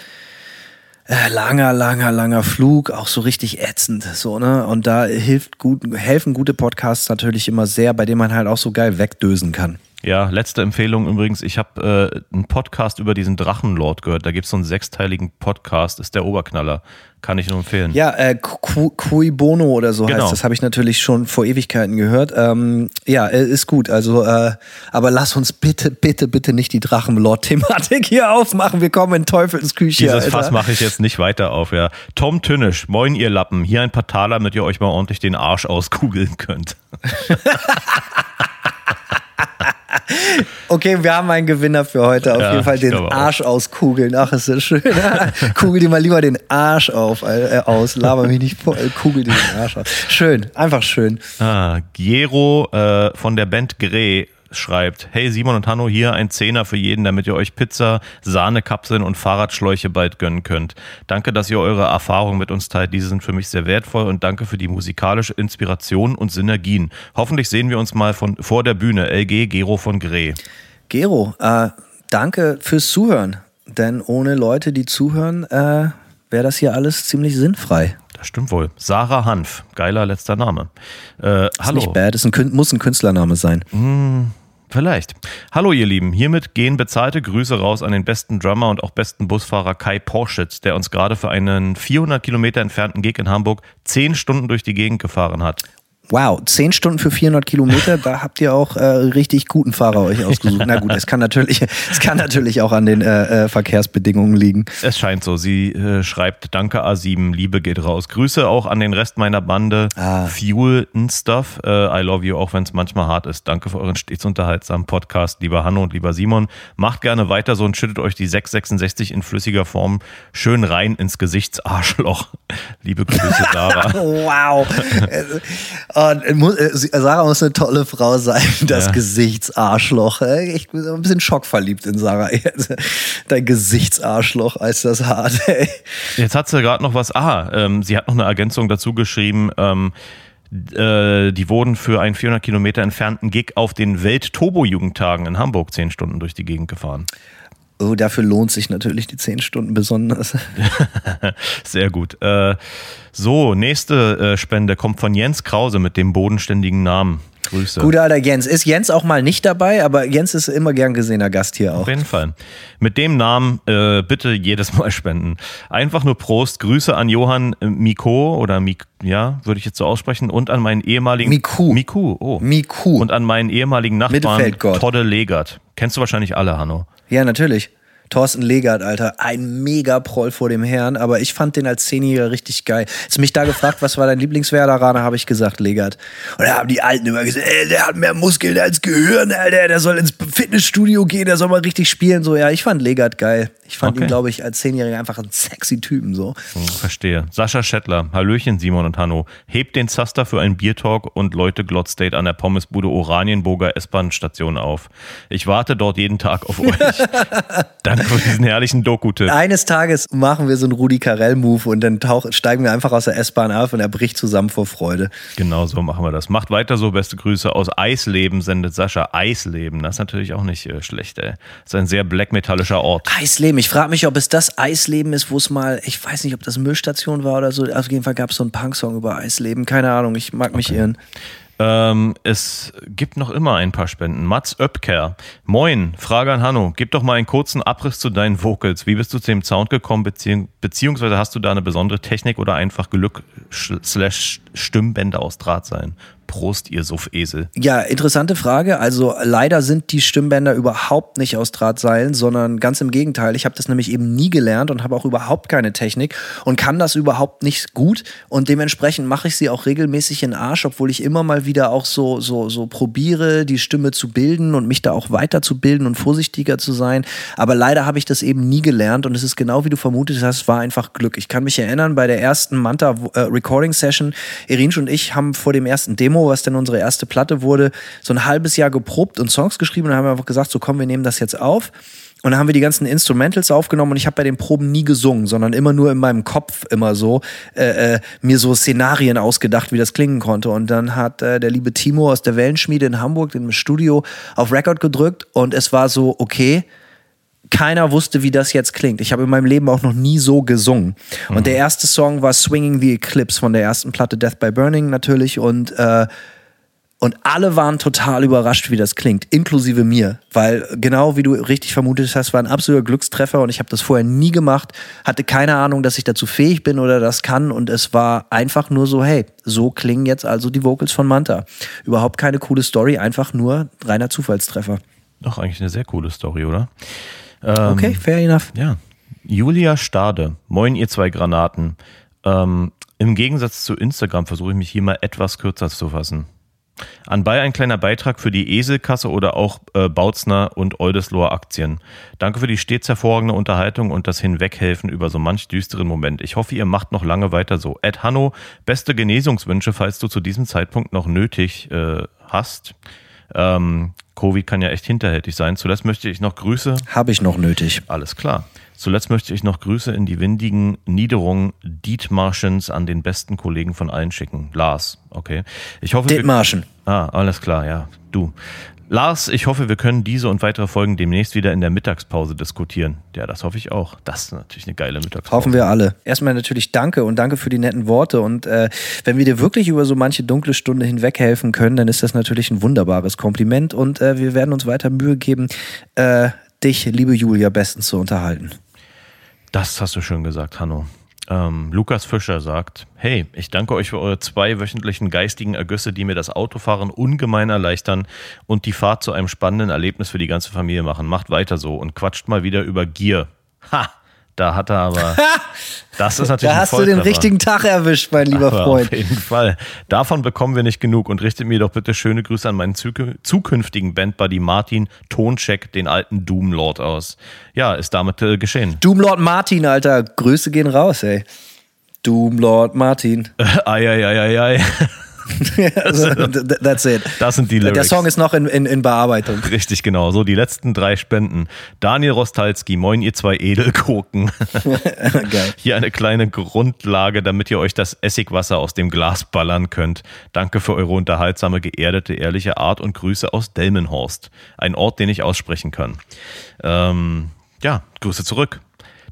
Äh, langer, langer, langer Flug, auch so richtig ätzend, so, ne? Und da hilft gut, helfen gute Podcasts natürlich immer sehr, bei denen man halt auch so geil wegdösen kann. Ja, letzte Empfehlung übrigens. Ich habe äh, einen Podcast über diesen Drachenlord gehört. Da gibt es so einen sechsteiligen Podcast, ist der Oberknaller. Kann ich nur empfehlen. Ja, äh, Cui Bono oder so Genau. heißt das, habe ich natürlich schon vor Ewigkeiten gehört. Ähm, ja, äh, ist gut. Also, äh, aber lass uns bitte, bitte, bitte nicht die Drachenlord-Thematik hier aufmachen. Wir kommen in Teufels Küche. Dieses Alter. Fass mache ich jetzt nicht weiter auf, ja. Tom Tünnisch, moin ihr Lappen. Hier ein paar Taler, damit ihr euch mal ordentlich den Arsch auskugeln könnt. Okay, wir haben einen Gewinner für heute. Auf Ja, jeden Fall den. Arsch auskugeln. Ach, ist das schön. kugel dir mal lieber den Arsch auf, äh, aus. Laber mich nicht vor. Äh, kugel dir den Arsch aus. Schön, einfach schön. Ah, Giero äh, von der Band Grey schreibt, hey Simon und Hanno, hier ein Zehner für jeden, damit ihr euch Pizza, Sahnekapseln und Fahrradschläuche bald gönnen könnt. Danke, dass ihr eure Erfahrungen mit uns teilt. Diese sind für mich sehr wertvoll und danke für die musikalische Inspiration und Synergien. Hoffentlich sehen wir uns mal von vor der Bühne. LG Gero von Grey. Gero, äh, danke fürs Zuhören. Denn ohne Leute, die zuhören, äh, wäre das hier alles ziemlich sinnfrei. Das stimmt wohl. Sarah Hanf, geiler letzter Name. Äh, Ist hallo. nicht bad, ist ein, muss ein Künstlername sein. Vielleicht. Hallo ihr Lieben, hiermit gehen bezahlte Grüße raus an den besten Drummer und auch besten Busfahrer Kai Porschitz, der uns gerade für einen 400 Kilometer entfernten Gig in Hamburg 10 Stunden durch die Gegend gefahren hat. Wow, 10 Stunden für 400 Kilometer, da habt ihr auch äh, richtig guten Fahrer euch ausgesucht. Na gut, es kann natürlich, es kann natürlich auch an den äh, äh, Verkehrsbedingungen liegen. Es scheint so. Sie äh, schreibt, danke A7, Liebe geht raus. Grüße auch an den Rest meiner Bande. Ah. Fuel and Stuff. Äh, I love you, auch wenn es manchmal hart ist. Danke für euren stets unterhaltsamen Podcast, lieber Hanno und lieber Simon. Macht gerne weiter so und schüttet euch die 666 in flüssiger Form schön rein ins Gesichtsarschloch. Liebe Grüße, Sarah. Wow. Und, äh, muss- äh, Sarah muss eine tolle Frau sein, das Ja. Gesichtsarschloch. Äh, Ich bin ein bisschen schockverliebt in Sarah. Dein Gesichtsarschloch, ist das hart. Ey. Jetzt hat sie gerade noch was. Ah, ähm, sie hat noch eine Ergänzung dazu geschrieben. Ähm, äh, die wurden für einen 400 Kilometer entfernten Gig auf den Welt-Turbo-Jugendtagen in Hamburg 10 Stunden durch die Gegend gefahren. Oh, dafür lohnt sich natürlich die 10 Stunden besonders. Sehr gut. Äh, so, nächste äh, Spende kommt von Jens Krause mit dem bodenständigen Namen. Grüße. Guter alter Jens. Ist Jens auch mal nicht dabei, aber Jens ist immer gern gesehener Gast hier auch. Auf jeden Fall. Mit dem Namen äh, bitte jedes Mal spenden. Einfach nur Prost. Grüße an Johann äh, Miko oder Mik, ja, würde ich jetzt so aussprechen und an meinen ehemaligen Miku. Miku, oh. Miku. Und an meinen ehemaligen Nachbarn. Todde Legert. Kennst du wahrscheinlich alle, Hanno. Ja, natürlich. Thorsten Legert, Alter, ein Mega-Proll vor dem Herrn, aber ich fand den als Zehnjähriger richtig geil. Hast mich da gefragt, was war dein Lieblingswerderaner, habe ich gesagt, Legert. Und da haben die Alten immer gesagt, ey, der hat mehr Muskeln als Gehirn, Alter, der soll ins Fitnessstudio gehen, der soll mal richtig spielen. So, ja, ich fand Legert geil. Ich fand Okay. ihn, glaube ich, als Zehnjähriger einfach einen sexy Typen, so. Hm, Verstehe. Sascha Schettler. Hallöchen, Simon und Hanno. Hebt den Zaster für ein Biertalk und Leute Glotzdate an der Pommesbude Oranienburger S-Bahn-Station auf. Ich warte dort jeden Tag auf euch. Danke für diesen herrlichen Doku-Tipp. Eines Tages machen wir so einen Rudi Carell-Move und dann tauch, steigen wir einfach aus der S-Bahn auf und er bricht zusammen vor Freude. Genau so machen wir das. Macht weiter so. Beste Grüße aus Eisleben, sendet Sascha. Eisleben, das ist natürlich auch nicht äh, schlecht, ey. Das ist ein sehr black-metallischer Ort. Eisleben. Ich frage mich, ob es das Eisleben ist, wo es mal, ich weiß nicht, ob das Müllstation war oder so. Auf jeden Fall gab es so einen Punk-Song über Eisleben. Keine Ahnung, ich mag mich irren. Ähm, es gibt noch immer ein paar Spenden. Mats Oepker. Moin, Frage an Hanno. Gib doch mal einen kurzen Abriss zu deinen Vocals. Wie bist du zu dem Sound gekommen, bezieh beziehungsweise hast du da eine besondere Technik oder einfach Glück slash Stimmbänder aus Draht sein? Prost, ihr Suffesel. Ja, interessante Frage. Also leider sind die Stimmbänder überhaupt nicht aus Drahtseilen, sondern ganz im Gegenteil. Ich habe das nämlich eben nie gelernt und habe auch überhaupt keine Technik und kann das überhaupt nicht gut. Und dementsprechend mache ich sie auch regelmäßig in Arsch, obwohl ich immer mal wieder auch so, so, so probiere, die Stimme zu bilden und mich da auch weiterzubilden und vorsichtiger zu sein. Aber leider habe ich das eben nie gelernt und es ist genau wie du vermutet hast, war einfach Glück. Ich kann mich erinnern, bei der ersten Manta äh, Recording Session, Irinsch und ich haben vor dem ersten Demo Demo, was dann unsere erste Platte wurde, so ein halbes Jahr geprobt und Songs geschrieben und haben einfach gesagt, so komm, wir nehmen das jetzt auf. Und dann haben wir die ganzen Instrumentals aufgenommen und ich habe bei den Proben nie gesungen, sondern immer nur in meinem Kopf immer so äh, äh, mir so Szenarien ausgedacht, wie das klingen konnte. Und dann hat äh, der liebe Timo aus der Wellenschmiede in Hamburg im Studio auf Record gedrückt und es war so, okay, keiner wusste, wie das jetzt klingt. Ich habe in meinem Leben auch noch nie so gesungen. Mhm. Und der erste Song war Swinging the Eclipse von der ersten Platte Death by Burning natürlich und äh, und alle waren total überrascht, wie das klingt, inklusive mir, weil genau wie du richtig vermutet hast, war ein absoluter Glückstreffer und ich habe das vorher nie gemacht, hatte keine Ahnung, dass ich dazu fähig bin oder das kann und es war einfach nur so, hey, so klingen jetzt also die Vocals von Manta. Überhaupt keine coole Story, einfach nur reiner Zufallstreffer. Doch eigentlich eine sehr coole Story, oder? Ähm, okay, fair enough. Ja. Julia Stade. Moin, ihr zwei Granaten. Ähm, Im Gegensatz zu Instagram versuche ich mich hier mal etwas kürzer zu fassen. Anbei ein kleiner Beitrag für die Eselkasse oder auch äh, Bautzner und Oldesloher Aktien. Danke für die stets hervorragende Unterhaltung und das Hinweghelfen über so manch düsteren Moment. Ich hoffe, ihr macht noch lange weiter so. Ed Hanno, beste Genesungswünsche, falls du zu diesem Zeitpunkt noch nötig äh, hast. Ähm, Covid kann ja echt hinterhältig sein. Zuletzt möchte ich noch Grüße. Habe ich noch nötig. Alles klar. Zuletzt möchte ich noch Grüße in die windigen Niederungen Dietmarschens an den besten Kollegen von allen schicken. Lars, okay. Ich hoffe. Dietmarschen. Ah, alles klar, ja. Du. Lars, ich hoffe, wir können diese und weitere Folgen demnächst wieder in der Mittagspause diskutieren. Ja, das hoffe ich auch. Das ist natürlich eine geile Mittagspause. Hoffen wir alle. Erstmal natürlich danke und danke für die netten Worte. Und äh, wenn wir dir wirklich über so manche dunkle Stunde hinweg helfen können, dann ist das natürlich ein wunderbares Kompliment. Und äh, wir werden uns weiter Mühe geben, äh, dich, liebe Julia, bestens zu unterhalten. Das hast du schön gesagt, Hanno. Ähm, Lukas Fischer sagt, hey, ich danke euch für eure zwei wöchentlichen geistigen Ergüsse, die mir das Autofahren ungemein erleichtern und die Fahrt zu einem spannenden Erlebnis für die ganze Familie machen. Macht weiter so und quatscht mal wieder über Gier. Ha! Da hat er aber. Das ist natürlich. da hast du den richtigen Tag erwischt, mein lieber aber Freund. Auf jeden Fall. Davon bekommen wir nicht genug und richtet mir doch bitte schöne Grüße an meinen zukünftigen Bandbuddy Martin Toncheck, den alten Doomlord aus. Ja, ist damit äh, geschehen. Doomlord Martin, Alter. Grüße gehen raus, ey. Doomlord Martin. Eieieiei. also, that's it. Das sind die Lyrics. Der Song ist noch in, in, in Bearbeitung. Richtig, genau. So, die letzten drei Spenden. Daniel Rostalski, moin ihr zwei Edelkoken. Geil. Hier eine kleine Grundlage, damit ihr euch das Essigwasser aus dem Glas ballern könnt. Danke für eure unterhaltsame, geerdete, ehrliche Art und Grüße aus Delmenhorst. Ein Ort, den ich aussprechen kann. Ähm, ja, Grüße zurück.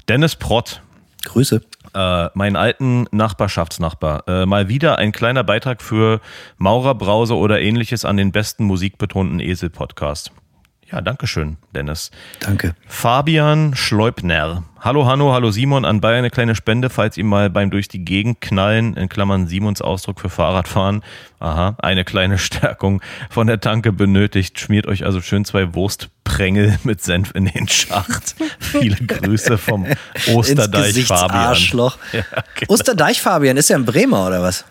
Dennis Prott. Grüße äh, meinen alten Nachbarschaftsnachbar. Äh, mal wieder ein kleiner Beitrag für Maurerbrause oder ähnliches an den besten musikbetonten Esel-Podcast. Ja, danke schön, Dennis. Danke. Fabian Schleupner. Hallo Hanno, hallo Simon. Anbei eine kleine Spende, falls ihr mal beim durch die Gegend knallen, in Klammern Simons Ausdruck für Fahrradfahren, aha, eine kleine Stärkung von der Tanke benötigt. Schmiert euch also schön zwei Wurstprängel mit Senf in den Schacht. Viele Grüße vom Osterdeich Fabian. Arschloch. Ja, genau. Osterdeich Fabian, ist er in Bremer oder was?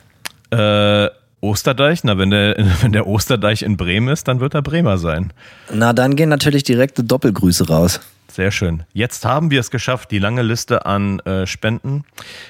Äh, Osterdeich? Na, wenn der, wenn der Osterdeich in Bremen ist, dann wird er Bremer sein. Na, dann gehen natürlich direkte Doppelgrüße raus. Sehr schön. Jetzt haben wir es geschafft, die lange Liste an äh, Spenden.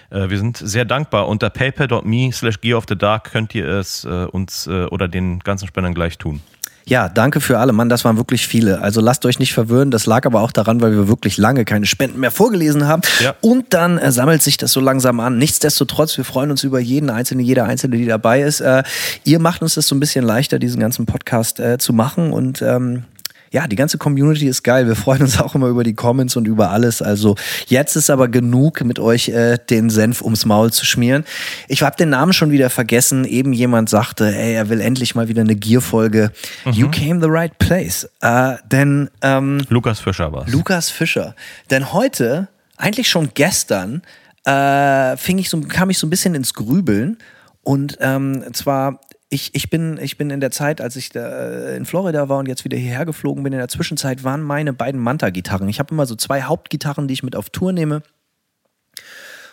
Äh, wir sind sehr dankbar. Unter paypal.me slash gear of the dark könnt ihr es äh, uns äh, oder den ganzen Spendern gleich tun. Ja, danke für alle. Mann, das waren wirklich viele. Also lasst euch nicht verwirren. Das lag aber auch daran, weil wir wirklich lange keine Spenden mehr vorgelesen haben. Ja. Und dann äh, sammelt sich das so langsam an. Nichtsdestotrotz, wir freuen uns über jeden Einzelnen, jeder Einzelne, die dabei ist. Äh, ihr macht uns das so ein bisschen leichter, diesen ganzen Podcast äh, zu machen. Und ähm, ja, die ganze Community ist geil. Wir freuen uns auch immer über die Comments und über alles. Also jetzt ist aber genug, mit euch äh, den Senf ums Maul zu schmieren. Ich habe den Namen schon wieder vergessen. Eben jemand sagte, ey, er will endlich mal wieder eine Gear-Folge. Mhm. You came the right place. Äh, denn ähm, Lukas Fischer war Lukas Fischer. Denn heute, eigentlich schon gestern, äh, fing ich so, kam ich so ein bisschen ins Grübeln. Und ähm, zwar ich, ich, bin, ich bin in der Zeit, als ich da äh, in Florida war und jetzt wieder hierher geflogen bin, in der Zwischenzeit waren meine beiden Manta-Gitarren. Ich habe immer so zwei Hauptgitarren, die ich mit auf Tour nehme.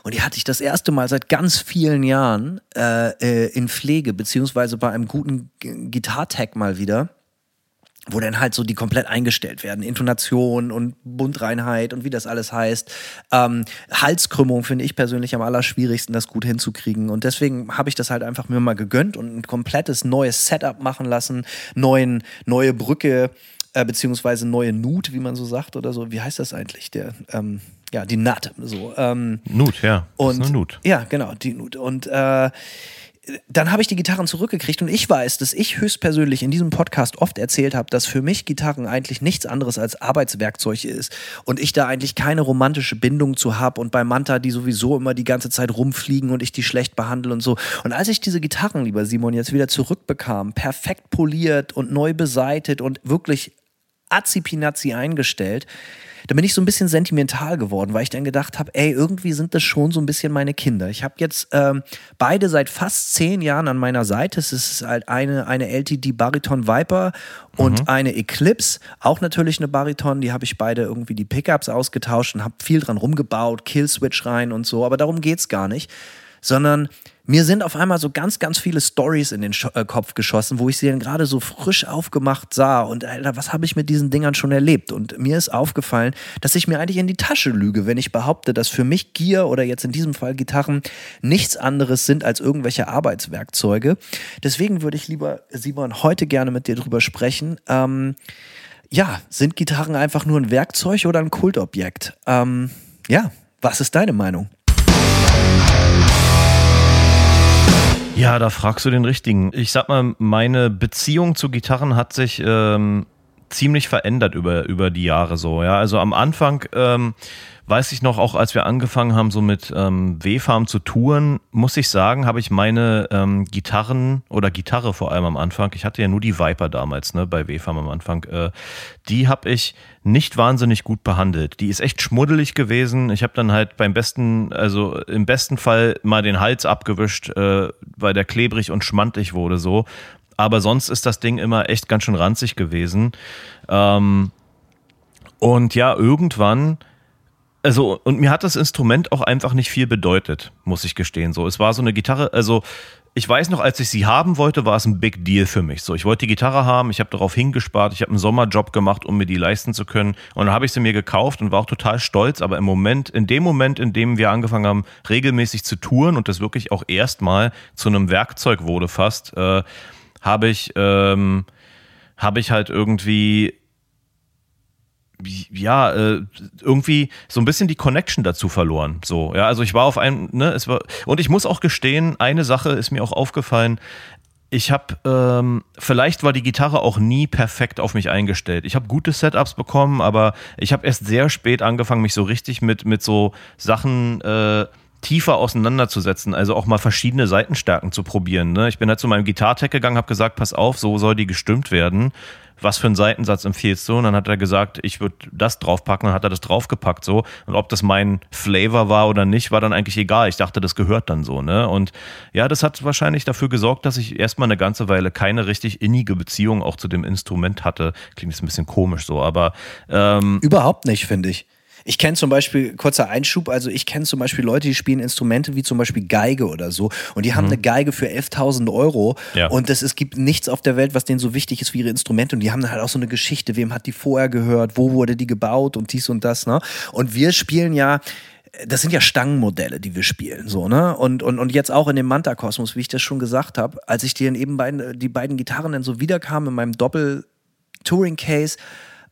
Und die hatte ich das erste Mal seit ganz vielen Jahren äh, äh in Pflege, beziehungsweise bei einem guten Gitartag mal wieder wo dann halt so die komplett eingestellt werden. Intonation und Bundreinheit und wie das alles heißt. Ähm, Halskrümmung finde ich persönlich am allerschwierigsten, das gut hinzukriegen. Und deswegen habe ich das halt einfach mir mal gegönnt und ein komplettes neues Setup machen lassen, neuen, neue Brücke, äh, beziehungsweise neue Nut, wie man so sagt oder so. Wie heißt das eigentlich? Der, ähm, ja, die Nut. So, ähm, Nut, ja. Das und, ist eine Nut. Ja, genau, die Nut. Und äh, dann habe ich die Gitarren zurückgekriegt und ich weiß, dass ich höchstpersönlich in diesem Podcast oft erzählt habe, dass für mich Gitarren eigentlich nichts anderes als Arbeitswerkzeug ist und ich da eigentlich keine romantische Bindung zu habe und bei Manta die sowieso immer die ganze Zeit rumfliegen und ich die schlecht behandle und so. Und als ich diese Gitarren, lieber Simon, jetzt wieder zurückbekam, perfekt poliert und neu beseitet und wirklich azipinazzi eingestellt, da bin ich so ein bisschen sentimental geworden, weil ich dann gedacht habe, ey, irgendwie sind das schon so ein bisschen meine Kinder. Ich habe jetzt ähm, beide seit fast zehn Jahren an meiner Seite. Es ist halt eine, eine LTD Bariton Viper und mhm. eine Eclipse, auch natürlich eine Bariton. Die habe ich beide irgendwie die Pickups ausgetauscht und habe viel dran rumgebaut, Killswitch rein und so. Aber darum geht's gar nicht, sondern mir sind auf einmal so ganz, ganz viele Stories in den Sch äh, Kopf geschossen, wo ich sie dann gerade so frisch aufgemacht sah. Und Alter, was habe ich mit diesen Dingern schon erlebt? Und mir ist aufgefallen, dass ich mir eigentlich in die Tasche lüge, wenn ich behaupte, dass für mich Gear oder jetzt in diesem Fall Gitarren nichts anderes sind als irgendwelche Arbeitswerkzeuge. Deswegen würde ich lieber, Simon, heute gerne mit dir drüber sprechen. Ähm, ja, sind Gitarren einfach nur ein Werkzeug oder ein Kultobjekt? Ähm, ja, was ist deine Meinung? Ja, da fragst du den richtigen. Ich sag mal, meine Beziehung zu Gitarren hat sich ähm, ziemlich verändert über, über die Jahre so. Ja, also am Anfang ähm, weiß ich noch, auch als wir angefangen haben, so mit ähm, W-Farm zu touren, muss ich sagen, habe ich meine ähm, Gitarren oder Gitarre vor allem am Anfang, ich hatte ja nur die Viper damals, ne, bei W-Farm am Anfang, äh, die habe ich nicht wahnsinnig gut behandelt. Die ist echt schmuddelig gewesen. Ich habe dann halt beim besten, also im besten Fall mal den Hals abgewischt, äh, weil der klebrig und schmantig wurde so. Aber sonst ist das Ding immer echt ganz schön ranzig gewesen. Ähm, und ja, irgendwann also, und mir hat das Instrument auch einfach nicht viel bedeutet, muss ich gestehen. So, es war so eine Gitarre, also ich weiß noch, als ich sie haben wollte, war es ein Big Deal für mich. So, ich wollte die Gitarre haben, ich habe darauf hingespart, ich habe einen Sommerjob gemacht, um mir die leisten zu können. Und dann habe ich sie mir gekauft und war auch total stolz. Aber im Moment, in dem Moment, in dem wir angefangen haben, regelmäßig zu touren und das wirklich auch erstmal zu einem Werkzeug wurde fast, äh, habe ich, ähm, habe ich halt irgendwie ja, äh, irgendwie so ein bisschen die Connection dazu verloren. So, ja, also ich war auf einem, ne, es war, und ich muss auch gestehen, eine Sache ist mir auch aufgefallen. Ich habe, ähm, vielleicht war die Gitarre auch nie perfekt auf mich eingestellt. Ich habe gute Setups bekommen, aber ich habe erst sehr spät angefangen, mich so richtig mit, mit so Sachen äh, tiefer auseinanderzusetzen, also auch mal verschiedene Seitenstärken zu probieren. Ne? Ich bin halt zu meinem Gitartech gegangen, habe gesagt, pass auf, so soll die gestimmt werden was für einen Seitensatz empfiehlst du? Und dann hat er gesagt, ich würde das draufpacken, dann hat er das draufgepackt so. Und ob das mein Flavor war oder nicht, war dann eigentlich egal. Ich dachte, das gehört dann so, ne? Und ja, das hat wahrscheinlich dafür gesorgt, dass ich erstmal eine ganze Weile keine richtig innige Beziehung auch zu dem Instrument hatte. Klingt jetzt ein bisschen komisch so, aber ähm, überhaupt nicht, finde ich. Ich kenne zum Beispiel, kurzer Einschub, also ich kenne zum Beispiel Leute, die spielen Instrumente wie zum Beispiel Geige oder so und die haben mhm. eine Geige für 11.000 Euro ja. und das, es gibt nichts auf der Welt, was denen so wichtig ist wie ihre Instrumente und die haben dann halt auch so eine Geschichte, wem hat die vorher gehört, wo wurde die gebaut und dies und das, ne? Und wir spielen ja das sind ja Stangenmodelle, die wir spielen, so, ne? Und, und, und jetzt auch in dem Manta-Kosmos, wie ich das schon gesagt habe, als ich dir eben beiden, die beiden Gitarren dann so wiederkam in meinem Doppel-Touring-Case,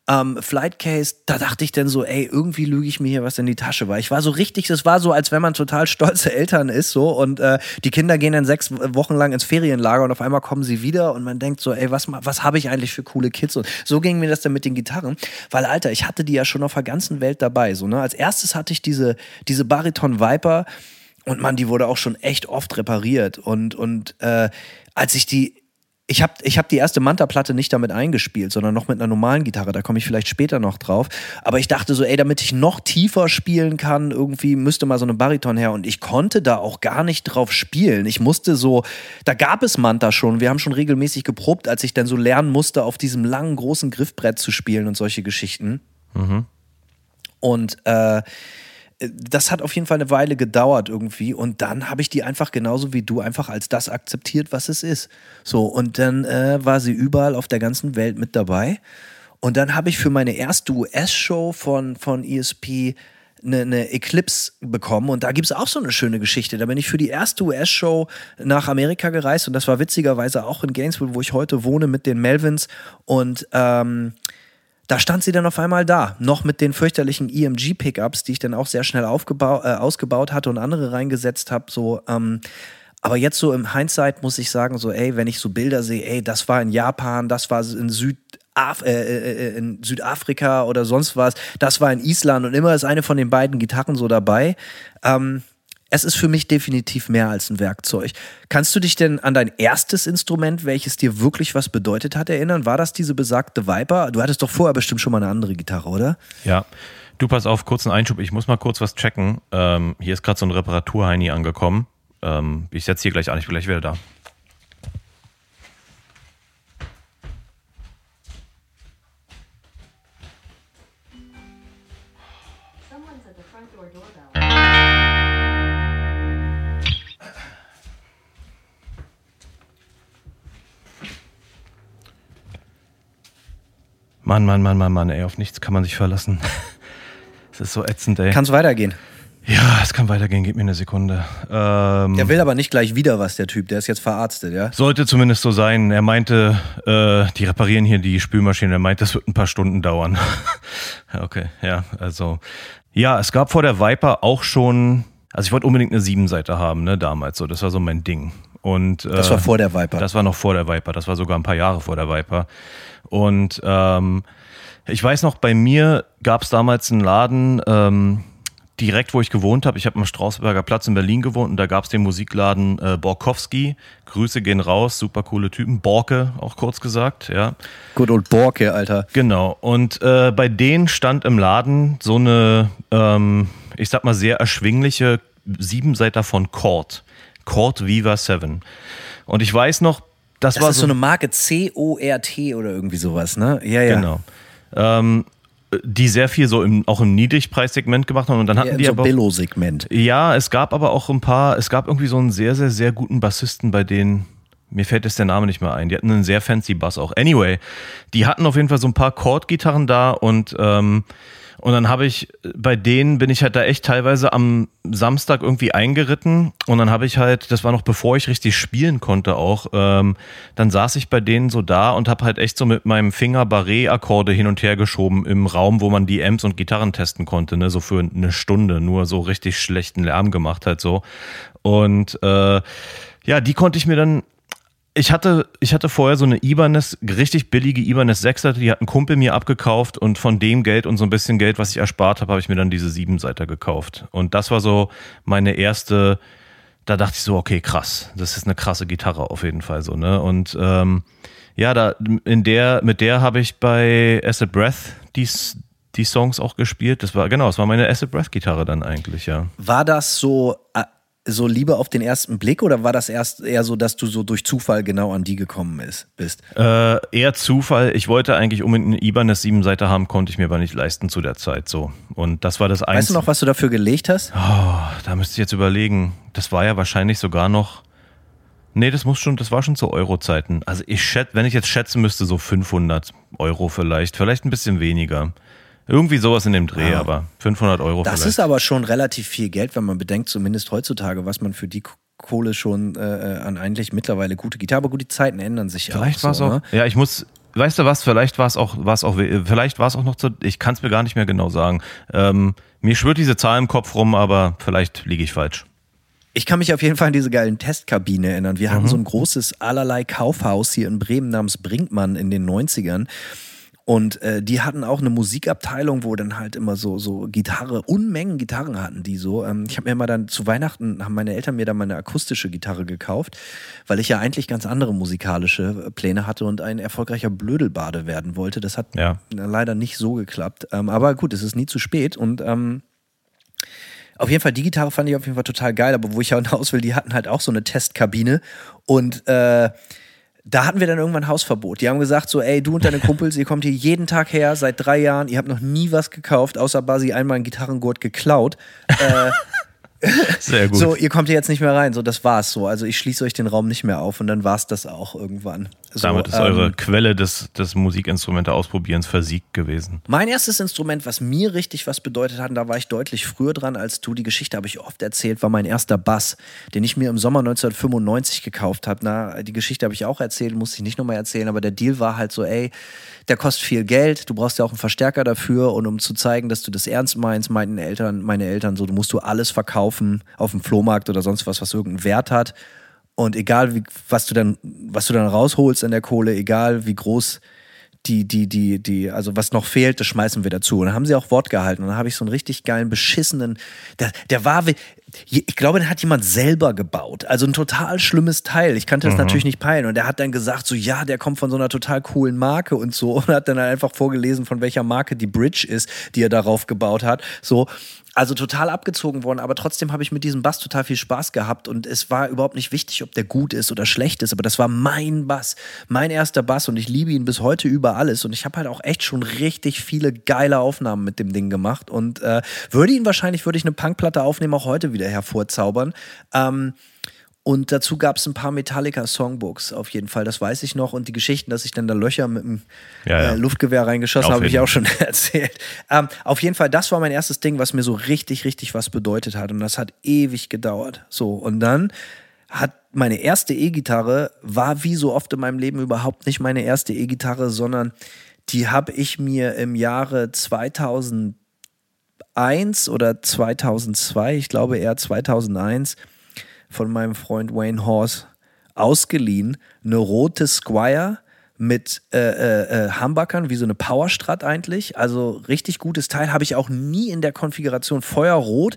Ähm, Flight Case, da dachte ich dann so, ey, irgendwie lüge ich mir hier was in die Tasche, weil ich war so richtig, das war so, als wenn man total stolze Eltern ist, so und äh, die Kinder gehen dann sechs Wochen lang ins Ferienlager und auf einmal kommen sie wieder und man denkt so, ey, was, was habe ich eigentlich für coole Kids? Und so ging mir das dann mit den Gitarren, weil Alter, ich hatte die ja schon auf der ganzen Welt dabei, so ne. Als erstes hatte ich diese diese Bariton Viper und man, die wurde auch schon echt oft repariert und und äh, als ich die ich habe ich hab die erste Manta-Platte nicht damit eingespielt, sondern noch mit einer normalen Gitarre. Da komme ich vielleicht später noch drauf. Aber ich dachte so, ey, damit ich noch tiefer spielen kann, irgendwie müsste mal so eine Bariton her. Und ich konnte da auch gar nicht drauf spielen. Ich musste so, da gab es Manta schon. Wir haben schon regelmäßig geprobt, als ich dann so lernen musste, auf diesem langen, großen Griffbrett zu spielen und solche Geschichten. Mhm. Und äh, das hat auf jeden Fall eine Weile gedauert irgendwie und dann habe ich die einfach genauso wie du einfach als das akzeptiert, was es ist. So und dann äh, war sie überall auf der ganzen Welt mit dabei und dann habe ich für meine erste US-Show von, von ESP eine, eine Eclipse bekommen und da gibt es auch so eine schöne Geschichte. Da bin ich für die erste US-Show nach Amerika gereist und das war witzigerweise auch in Gainesville, wo ich heute wohne mit den Melvins und ähm, da stand sie dann auf einmal da, noch mit den fürchterlichen EMG-Pickups, die ich dann auch sehr schnell aufgebaut, äh, ausgebaut hatte und andere reingesetzt habe. So, ähm, aber jetzt so im Hindsight muss ich sagen, so, ey, wenn ich so Bilder sehe, ey, das war in Japan, das war in Südaf äh, äh, äh, in Südafrika oder sonst was, das war in Island und immer ist eine von den beiden Gitarren so dabei. Ähm, es ist für mich definitiv mehr als ein Werkzeug. Kannst du dich denn an dein erstes Instrument, welches dir wirklich was bedeutet hat, erinnern? War das diese besagte Viper? Du hattest doch vorher bestimmt schon mal eine andere Gitarre, oder? Ja. Du pass auf, kurzen Einschub. Ich muss mal kurz was checken. Ähm, hier ist gerade so ein Reparaturheini angekommen. Ähm, ich setze hier gleich an. Ich bin gleich wieder da. Mann, Mann, Mann, Mann, Mann, ey, auf nichts kann man sich verlassen. Es ist so ätzend, ey. Kann es weitergehen? Ja, es kann weitergehen, gib mir eine Sekunde. Ähm, der will aber nicht gleich wieder was, der Typ, der ist jetzt verarztet, ja? Sollte zumindest so sein. Er meinte, äh, die reparieren hier die Spülmaschine. Er meinte, das wird ein paar Stunden dauern. okay, ja, also. Ja, es gab vor der Viper auch schon, also ich wollte unbedingt eine Siebenseite haben, ne, damals so. Das war so mein Ding. Und, äh, das war vor der Viper. Das war noch vor der Viper. Das war sogar ein paar Jahre vor der Viper. Und ähm, ich weiß noch, bei mir gab es damals einen Laden, ähm, direkt wo ich gewohnt habe. Ich habe am Strausberger Platz in Berlin gewohnt und da gab es den Musikladen äh, Borkowski. Grüße gehen raus, super coole Typen. Borke, auch kurz gesagt, ja. Good old Borke, Alter. Genau. Und äh, bei denen stand im Laden so eine, ähm, ich sag mal, sehr erschwingliche Siebenseiter von Cord. Cord Viva 7. Und ich weiß noch, das, das war ist so, eine Marke C-O-R-T oder irgendwie sowas, ne? Ja, ja. Genau. Ähm, die sehr viel so im, auch im Niedrigpreissegment gemacht haben und dann hatten ja, die so aber Billo-Segment. Ja, es gab aber auch ein paar, es gab irgendwie so einen sehr, sehr, sehr guten Bassisten, bei denen mir fällt jetzt der Name nicht mehr ein. Die hatten einen sehr fancy Bass auch. Anyway, die hatten auf jeden Fall so ein paar Chord-Gitarren da und ähm, und dann habe ich, bei denen bin ich halt da echt teilweise am Samstag irgendwie eingeritten. Und dann habe ich halt, das war noch bevor ich richtig spielen konnte auch, ähm, dann saß ich bei denen so da und habe halt echt so mit meinem Finger Barré-Akkorde hin und her geschoben im Raum, wo man die Amps und Gitarren testen konnte, ne, so für eine Stunde, nur so richtig schlechten Lärm gemacht halt so. Und äh, ja, die konnte ich mir dann ich hatte, ich hatte vorher so eine Ibanez, richtig billige Ibanez 6er, die hat ein Kumpel mir abgekauft und von dem Geld und so ein bisschen Geld, was ich erspart habe, habe ich mir dann diese 7-Seiter gekauft. Und das war so meine erste, da dachte ich so, okay, krass, das ist eine krasse Gitarre auf jeden Fall so, ne? Und ähm, ja, da in der, mit der habe ich bei Acid Breath die, die Songs auch gespielt. Das war, genau, das war meine Acid Breath Gitarre dann eigentlich, ja. War das so äh, so Liebe auf den ersten Blick oder war das erst eher so, dass du so durch Zufall genau an die gekommen ist, bist? Äh, eher Zufall. Ich wollte eigentlich unbedingt eine Ibanez 7 Seite haben, konnte ich mir aber nicht leisten zu der Zeit so. Und das war das Einzige. Weißt du noch, was du dafür gelegt hast? Oh, da müsste ich jetzt überlegen. Das war ja wahrscheinlich sogar noch. Nee, das muss schon, das war schon zu Euro-Zeiten. Also ich schätze, wenn ich jetzt schätzen müsste, so 500 Euro vielleicht, vielleicht ein bisschen weniger. Irgendwie sowas in dem Dreh, ja. aber 500 Euro Das vielleicht. ist aber schon relativ viel Geld, wenn man bedenkt, zumindest heutzutage, was man für die Kohle schon äh, an eigentlich mittlerweile gute Gitarre. Aber gut, die Zeiten ändern sich ja Vielleicht war es so, auch. Ne? Ja, ich muss, weißt du was, vielleicht war es auch, war es auch, vielleicht war es auch noch zu, ich kann es mir gar nicht mehr genau sagen. Ähm, mir schwirrt diese Zahl im Kopf rum, aber vielleicht liege ich falsch. Ich kann mich auf jeden Fall an diese geilen Testkabine erinnern. Wir mhm. hatten so ein großes allerlei Kaufhaus hier in Bremen namens Brinkmann in den 90ern. Und äh, die hatten auch eine Musikabteilung, wo dann halt immer so, so Gitarre, Unmengen Gitarren hatten die so. Ähm, ich habe mir immer dann zu Weihnachten, haben meine Eltern mir dann meine akustische Gitarre gekauft, weil ich ja eigentlich ganz andere musikalische Pläne hatte und ein erfolgreicher Blödelbade werden wollte. Das hat ja. leider nicht so geklappt. Ähm, aber gut, es ist nie zu spät und ähm, auf jeden Fall, die Gitarre fand ich auf jeden Fall total geil, aber wo ich ja hinaus will, die hatten halt auch so eine Testkabine und äh, da hatten wir dann irgendwann Hausverbot. Die haben gesagt so, ey, du und deine Kumpels, ihr kommt hier jeden Tag her, seit drei Jahren, ihr habt noch nie was gekauft, außer Basi einmal einen Gitarrengurt geklaut. äh, Sehr gut. So, ihr kommt hier jetzt nicht mehr rein. So, das war's so. Also ich schließe euch den Raum nicht mehr auf und dann war's das auch irgendwann. So, Damit ist ähm, eure Quelle des, des Musikinstrumente ausprobierens versiegt gewesen. Mein erstes Instrument, was mir richtig was bedeutet hat, und da war ich deutlich früher dran als du, die Geschichte habe ich oft erzählt, war mein erster Bass, den ich mir im Sommer 1995 gekauft habe. Na, die Geschichte habe ich auch erzählt, musste ich nicht nochmal erzählen, aber der Deal war halt so, ey, der kostet viel Geld, du brauchst ja auch einen Verstärker dafür und um zu zeigen, dass du das ernst meinst, meinten Eltern, meine Eltern so, du musst du alles verkaufen auf dem Flohmarkt oder sonst was, was irgendeinen Wert hat. Und egal wie, was du dann, was du dann rausholst in der Kohle, egal wie groß die, die, die, die, also was noch fehlt, das schmeißen wir dazu. Und dann haben sie auch Wort gehalten. Und dann habe ich so einen richtig geilen, beschissenen, der, der war, ich glaube, den hat jemand selber gebaut. Also ein total schlimmes Teil. Ich kannte das mhm. natürlich nicht peilen. Und der hat dann gesagt, so, ja, der kommt von so einer total coolen Marke und so. Und hat dann einfach vorgelesen, von welcher Marke die Bridge ist, die er darauf gebaut hat. So. Also total abgezogen worden, aber trotzdem habe ich mit diesem Bass total viel Spaß gehabt und es war überhaupt nicht wichtig, ob der gut ist oder schlecht ist, aber das war mein Bass, mein erster Bass und ich liebe ihn bis heute über alles und ich habe halt auch echt schon richtig viele geile Aufnahmen mit dem Ding gemacht und äh, würde ihn wahrscheinlich, würde ich eine Punkplatte aufnehmen, auch heute wieder hervorzaubern. Ähm, und dazu gab es ein paar Metallica-Songbooks auf jeden Fall, das weiß ich noch. Und die Geschichten, dass ich dann da Löcher mit dem ja, ja. Äh, Luftgewehr reingeschossen habe, ich auch schon erzählt. Ähm, auf jeden Fall, das war mein erstes Ding, was mir so richtig, richtig was bedeutet hat. Und das hat ewig gedauert. So, und dann hat meine erste E-Gitarre, war wie so oft in meinem Leben überhaupt nicht meine erste E-Gitarre, sondern die habe ich mir im Jahre 2001 oder 2002, ich glaube eher 2001, von meinem Freund Wayne Horse ausgeliehen, eine rote Squire mit äh, äh, äh, Humbuckern, wie so eine Powerstrat eigentlich. Also richtig gutes Teil. Habe ich auch nie in der Konfiguration Feuerrot.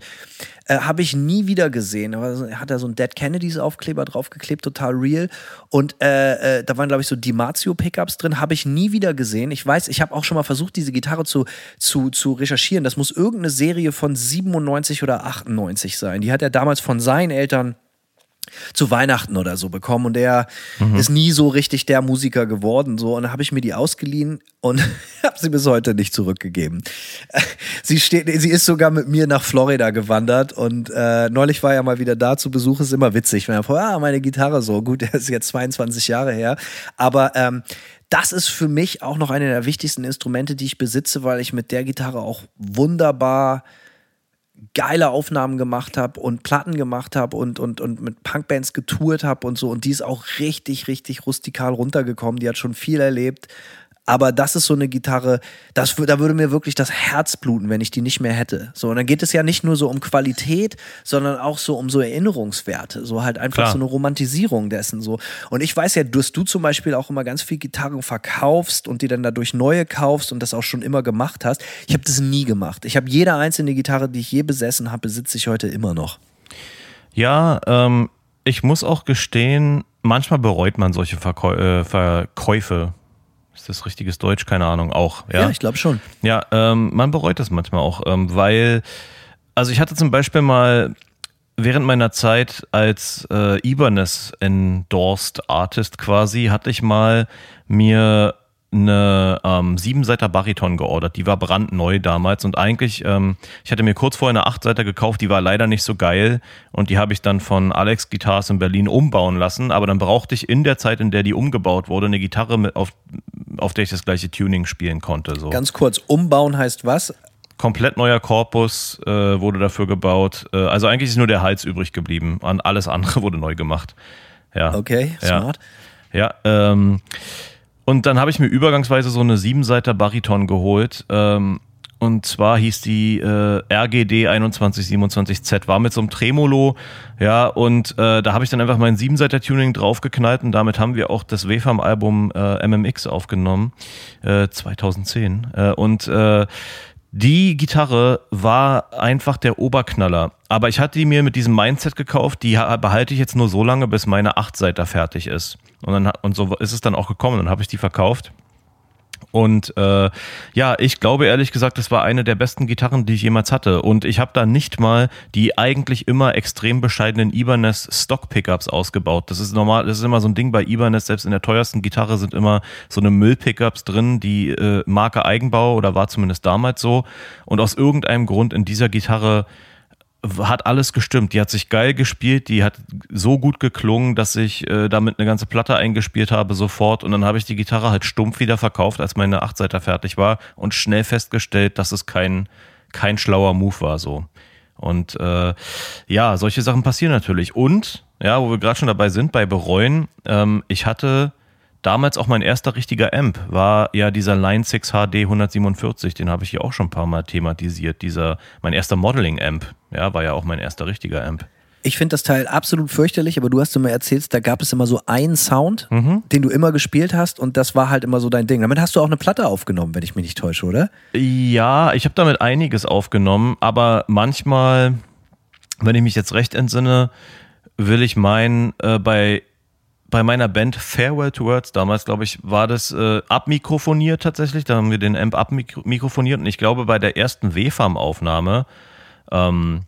Äh, Habe ich nie wieder gesehen. Aber hat er so ein Dead Kennedys Aufkleber draufgeklebt, total real. Und äh, äh, da waren, glaube ich, so Dimazio-Pickups drin. Habe ich nie wieder gesehen. Ich weiß, ich habe auch schon mal versucht, diese Gitarre zu, zu, zu recherchieren. Das muss irgendeine Serie von 97 oder 98 sein. Die hat er damals von seinen Eltern zu Weihnachten oder so bekommen und er mhm. ist nie so richtig der Musiker geworden so und dann habe ich mir die ausgeliehen und habe sie bis heute nicht zurückgegeben. Sie steht, sie ist sogar mit mir nach Florida gewandert und äh, neulich war er mal wieder da zu Besuch. Ist immer witzig, wenn er vor, ah meine Gitarre so gut, der ist jetzt 22 Jahre her, aber ähm, das ist für mich auch noch eine der wichtigsten Instrumente, die ich besitze, weil ich mit der Gitarre auch wunderbar geile Aufnahmen gemacht habe und Platten gemacht habe und, und, und mit Punkbands getourt habe und so. Und die ist auch richtig, richtig rustikal runtergekommen. Die hat schon viel erlebt, aber das ist so eine Gitarre, das, da würde mir wirklich das Herz bluten, wenn ich die nicht mehr hätte. So, und dann geht es ja nicht nur so um Qualität, sondern auch so um so Erinnerungswerte. So halt einfach Klar. so eine Romantisierung dessen. So. Und ich weiß ja, dass du zum Beispiel auch immer ganz viel Gitarren verkaufst und die dann dadurch neue kaufst und das auch schon immer gemacht hast. Ich habe das nie gemacht. Ich habe jede einzelne Gitarre, die ich je besessen habe, besitze ich heute immer noch. Ja, ähm, ich muss auch gestehen, manchmal bereut man solche Verkäu äh, Verkäufe ist das richtiges Deutsch? Keine Ahnung, auch. Ja, ja ich glaube schon. Ja, ähm, man bereut das manchmal auch, ähm, weil, also ich hatte zum Beispiel mal während meiner Zeit als äh, Ibanez endorsed Artist quasi, hatte ich mal mir eine ähm, Siebenseiter Bariton geordert. Die war brandneu damals und eigentlich, ähm, ich hatte mir kurz vorher eine Achtseiter gekauft, die war leider nicht so geil und die habe ich dann von Alex Guitars in Berlin umbauen lassen. Aber dann brauchte ich in der Zeit, in der die umgebaut wurde, eine Gitarre, mit, auf, auf der ich das gleiche Tuning spielen konnte. So. Ganz kurz, umbauen heißt was? Komplett neuer Korpus äh, wurde dafür gebaut. Äh, also eigentlich ist nur der Hals übrig geblieben. An alles andere wurde neu gemacht. Ja. Okay, smart. Ja, ja ähm, Und dann habe ich mir übergangsweise so eine Siebenseiter Bariton geholt. Ähm, und zwar hieß die äh, RGD 2127Z, war mit so einem Tremolo, ja, und äh, da habe ich dann einfach mein Siebenseiter-Tuning draufgeknallt und damit haben wir auch das WFAM-Album äh, MMX aufgenommen, äh, 2010. Äh, und äh, die Gitarre war einfach der Oberknaller. Aber ich hatte die mir mit diesem Mindset gekauft, die behalte ich jetzt nur so lange, bis meine Achtseiter fertig ist. Und, dann, und so ist es dann auch gekommen. Dann habe ich die verkauft. Und äh, ja, ich glaube ehrlich gesagt, das war eine der besten Gitarren, die ich jemals hatte. Und ich habe da nicht mal die eigentlich immer extrem bescheidenen Ibanez Stock Pickups ausgebaut. Das ist normal, das ist immer so ein Ding bei Ibanez. Selbst in der teuersten Gitarre sind immer so eine Müll Pickups drin, die äh, Marke Eigenbau oder war zumindest damals so. Und aus irgendeinem Grund in dieser Gitarre hat alles gestimmt. Die hat sich geil gespielt, die hat so gut geklungen, dass ich äh, damit eine ganze Platte eingespielt habe sofort. Und dann habe ich die Gitarre halt stumpf wieder verkauft, als meine Achtseiter fertig war und schnell festgestellt, dass es kein, kein schlauer Move war so. Und äh, ja, solche Sachen passieren natürlich. Und, ja, wo wir gerade schon dabei sind, bei Bereuen, ähm, ich hatte Damals auch mein erster richtiger Amp war ja dieser Line 6 HD 147, den habe ich hier auch schon ein paar Mal thematisiert. Dieser, mein erster Modeling-Amp, ja, war ja auch mein erster richtiger Amp. Ich finde das Teil absolut fürchterlich, aber du hast immer erzählt, da gab es immer so einen Sound, mhm. den du immer gespielt hast und das war halt immer so dein Ding. Damit hast du auch eine Platte aufgenommen, wenn ich mich nicht täusche, oder? Ja, ich habe damit einiges aufgenommen, aber manchmal, wenn ich mich jetzt recht entsinne, will ich meinen, äh, bei bei meiner Band Farewell to Words damals, glaube ich, war das äh, abmikrofoniert tatsächlich. Da haben wir den Amp abmikrofoniert und ich glaube, bei der ersten WFAM-Aufnahme ähm,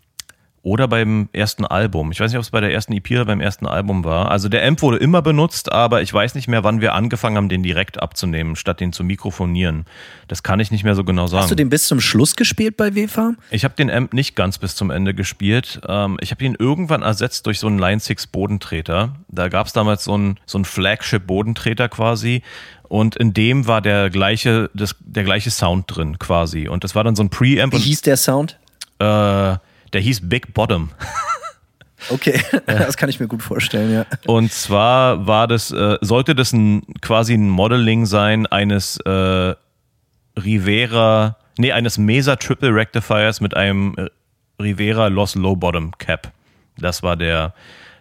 oder beim ersten Album. Ich weiß nicht, ob es bei der ersten EP oder beim ersten Album war. Also der Amp wurde immer benutzt, aber ich weiß nicht mehr, wann wir angefangen haben, den direkt abzunehmen, statt den zu mikrofonieren. Das kann ich nicht mehr so genau sagen. Hast du den bis zum Schluss gespielt bei WFAM? Ich habe den Amp nicht ganz bis zum Ende gespielt. Ähm, ich habe ihn irgendwann ersetzt durch so einen Line 6 Bodentreter. Da gab es damals so einen, so einen Flagship-Bodentreter quasi. Und in dem war der gleiche, das, der gleiche Sound drin quasi. Und das war dann so ein Preamp. Wie hieß der Sound? Äh, der hieß Big Bottom. Okay, das kann ich mir gut vorstellen, ja. Und zwar war das, äh, sollte das ein, quasi ein Modeling sein eines äh, Rivera, nee, eines Mesa Triple Rectifiers mit einem äh, Rivera Lost Low Bottom Cap. Das war der,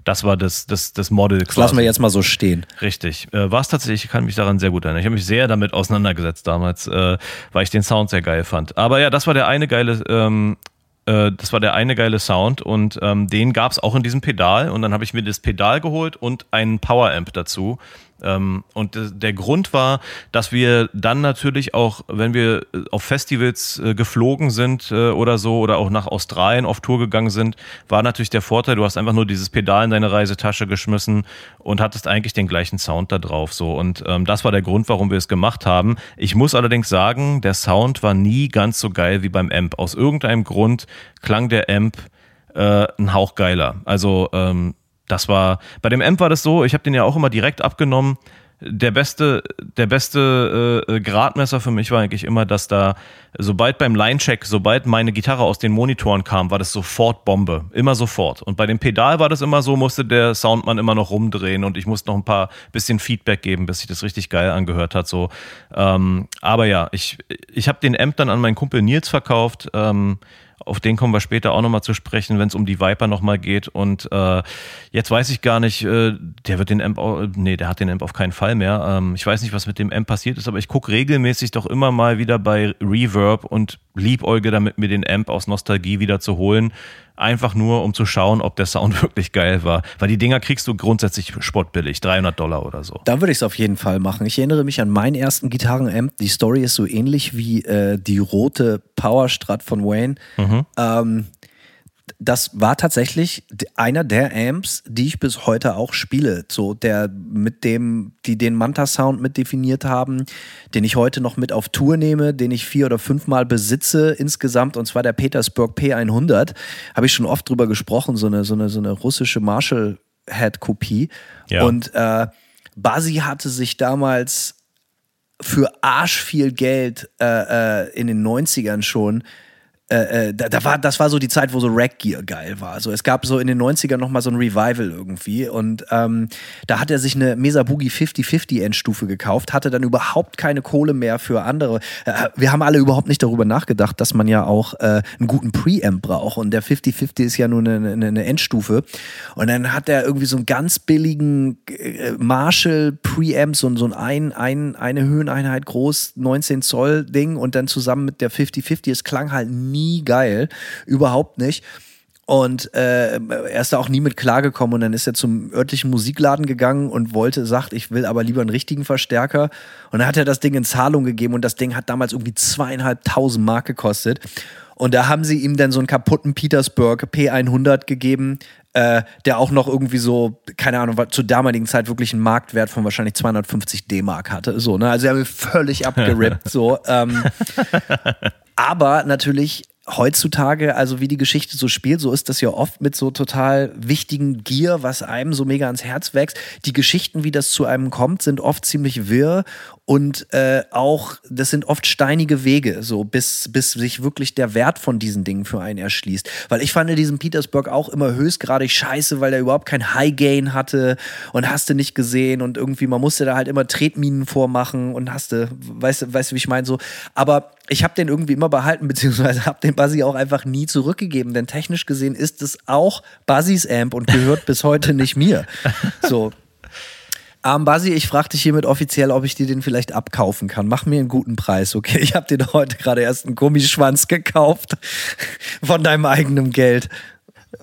das war das, das, das Model. Das lassen wir jetzt mal so stehen. Richtig. Äh, war es tatsächlich, ich kann mich daran sehr gut erinnern. Ich habe mich sehr damit auseinandergesetzt damals, äh, weil ich den Sound sehr geil fand. Aber ja, das war der eine geile ähm, äh, das war der eine geile Sound und ähm, den gab es auch in diesem Pedal und dann habe ich mir das Pedal geholt und einen Power Amp dazu und der Grund war, dass wir dann natürlich auch, wenn wir äh, auf Festivals äh, geflogen sind äh, oder so oder auch nach Australien auf Tour gegangen sind, war natürlich der Vorteil, du hast einfach nur dieses Pedal in deine Reisetasche geschmissen und hattest eigentlich den gleichen Sound da drauf. So. Und ähm, das war der Grund, warum wir es gemacht haben. Ich muss allerdings sagen, der Sound war nie ganz so geil wie beim Amp. Aus irgendeinem Grund klang der Amp äh, ein Hauch geiler. Also ähm, das war, bei dem Amp war das so, ich habe den ja auch immer direkt abgenommen. Der beste, der beste äh, Gradmesser für mich war eigentlich immer, dass da, sobald beim Line-Check, sobald meine Gitarre aus den Monitoren kam, war das sofort Bombe. Immer sofort. Und bei dem Pedal war das immer so, musste der Soundmann immer noch rumdrehen und ich musste noch ein paar bisschen Feedback geben, bis sich das richtig geil angehört hat. So. Ähm, aber ja, ich, ich habe den Amp dann an meinen Kumpel Nils verkauft. Ähm, auf den kommen wir später auch nochmal zu sprechen, wenn es um die Viper nochmal geht. Und äh, jetzt weiß ich gar nicht, äh, der wird den Amp, nee, der hat den Amp auf keinen Fall mehr. Ähm, ich weiß nicht, was mit dem Amp passiert ist, aber ich gucke regelmäßig doch immer mal wieder bei Reverb und liebäuge damit, mir den Amp aus Nostalgie wieder zu holen einfach nur, um zu schauen, ob der Sound wirklich geil war. Weil die Dinger kriegst du grundsätzlich spottbillig, 300 Dollar oder so. Da würde ich es auf jeden Fall machen. Ich erinnere mich an meinen ersten Gitarrenamp. Die Story ist so ähnlich wie äh, die rote Powerstrat von Wayne. Mhm. Ähm, das war tatsächlich einer der Amps, die ich bis heute auch spiele. So der mit dem, die den Manta-Sound mit definiert haben, den ich heute noch mit auf Tour nehme, den ich vier oder fünfmal besitze insgesamt, und zwar der Petersburg P100. Habe ich schon oft drüber gesprochen, so eine, so eine, so eine russische Marshall-Head-Kopie. Ja. Und äh, Basi hatte sich damals für arsch viel Geld äh, äh, in den 90ern schon äh, äh, da, da, war, das war so die Zeit, wo so Rack Gear geil war. Also es gab so in den 90ern nochmal so ein Revival irgendwie und ähm, da hat er sich eine Mesa Boogie 5050 Endstufe gekauft, hatte dann überhaupt keine Kohle mehr für andere. Äh, wir haben alle überhaupt nicht darüber nachgedacht, dass man ja auch äh, einen guten Preamp braucht und der 5050 ist ja nur eine, eine, eine Endstufe und dann hat er irgendwie so einen ganz billigen äh, Marshall Preamp, so, so ein, ein eine Höheneinheit groß, 19 Zoll Ding und dann zusammen mit der 5050, es klang halt nie nie geil. Überhaupt nicht. Und äh, er ist da auch nie mit klargekommen und dann ist er zum örtlichen Musikladen gegangen und wollte, sagt, ich will aber lieber einen richtigen Verstärker. Und dann hat er das Ding in Zahlung gegeben und das Ding hat damals irgendwie zweieinhalbtausend Mark gekostet. Und da haben sie ihm dann so einen kaputten Petersburg P100 gegeben, äh, der auch noch irgendwie so, keine Ahnung, zur damaligen Zeit wirklich einen Marktwert von wahrscheinlich 250 D-Mark hatte. So, ne? Also er hat mich völlig abgerippt. so, ähm, aber natürlich heutzutage, also wie die Geschichte so spielt, so ist das ja oft mit so total wichtigen Gier, was einem so mega ans Herz wächst. Die Geschichten, wie das zu einem kommt, sind oft ziemlich wirr und äh, auch, das sind oft steinige Wege, so bis, bis sich wirklich der Wert von diesen Dingen für einen erschließt. Weil ich fand diesen Petersburg auch immer höchstgradig scheiße, weil er überhaupt kein High Gain hatte und hast du nicht gesehen und irgendwie, man musste da halt immer Tretminen vormachen und hast du, weißt du, weißt du, wie ich meine, so. Aber ich habe den irgendwie immer behalten, beziehungsweise habe den Buzzy auch einfach nie zurückgegeben, denn technisch gesehen ist es auch Buzzys Amp und gehört bis heute nicht mir. So. Ähm, Basi, ich frage dich hiermit offiziell, ob ich dir den vielleicht abkaufen kann. Mach mir einen guten Preis, okay? Ich habe dir heute gerade erst einen Gummischwanz gekauft von deinem eigenen Geld.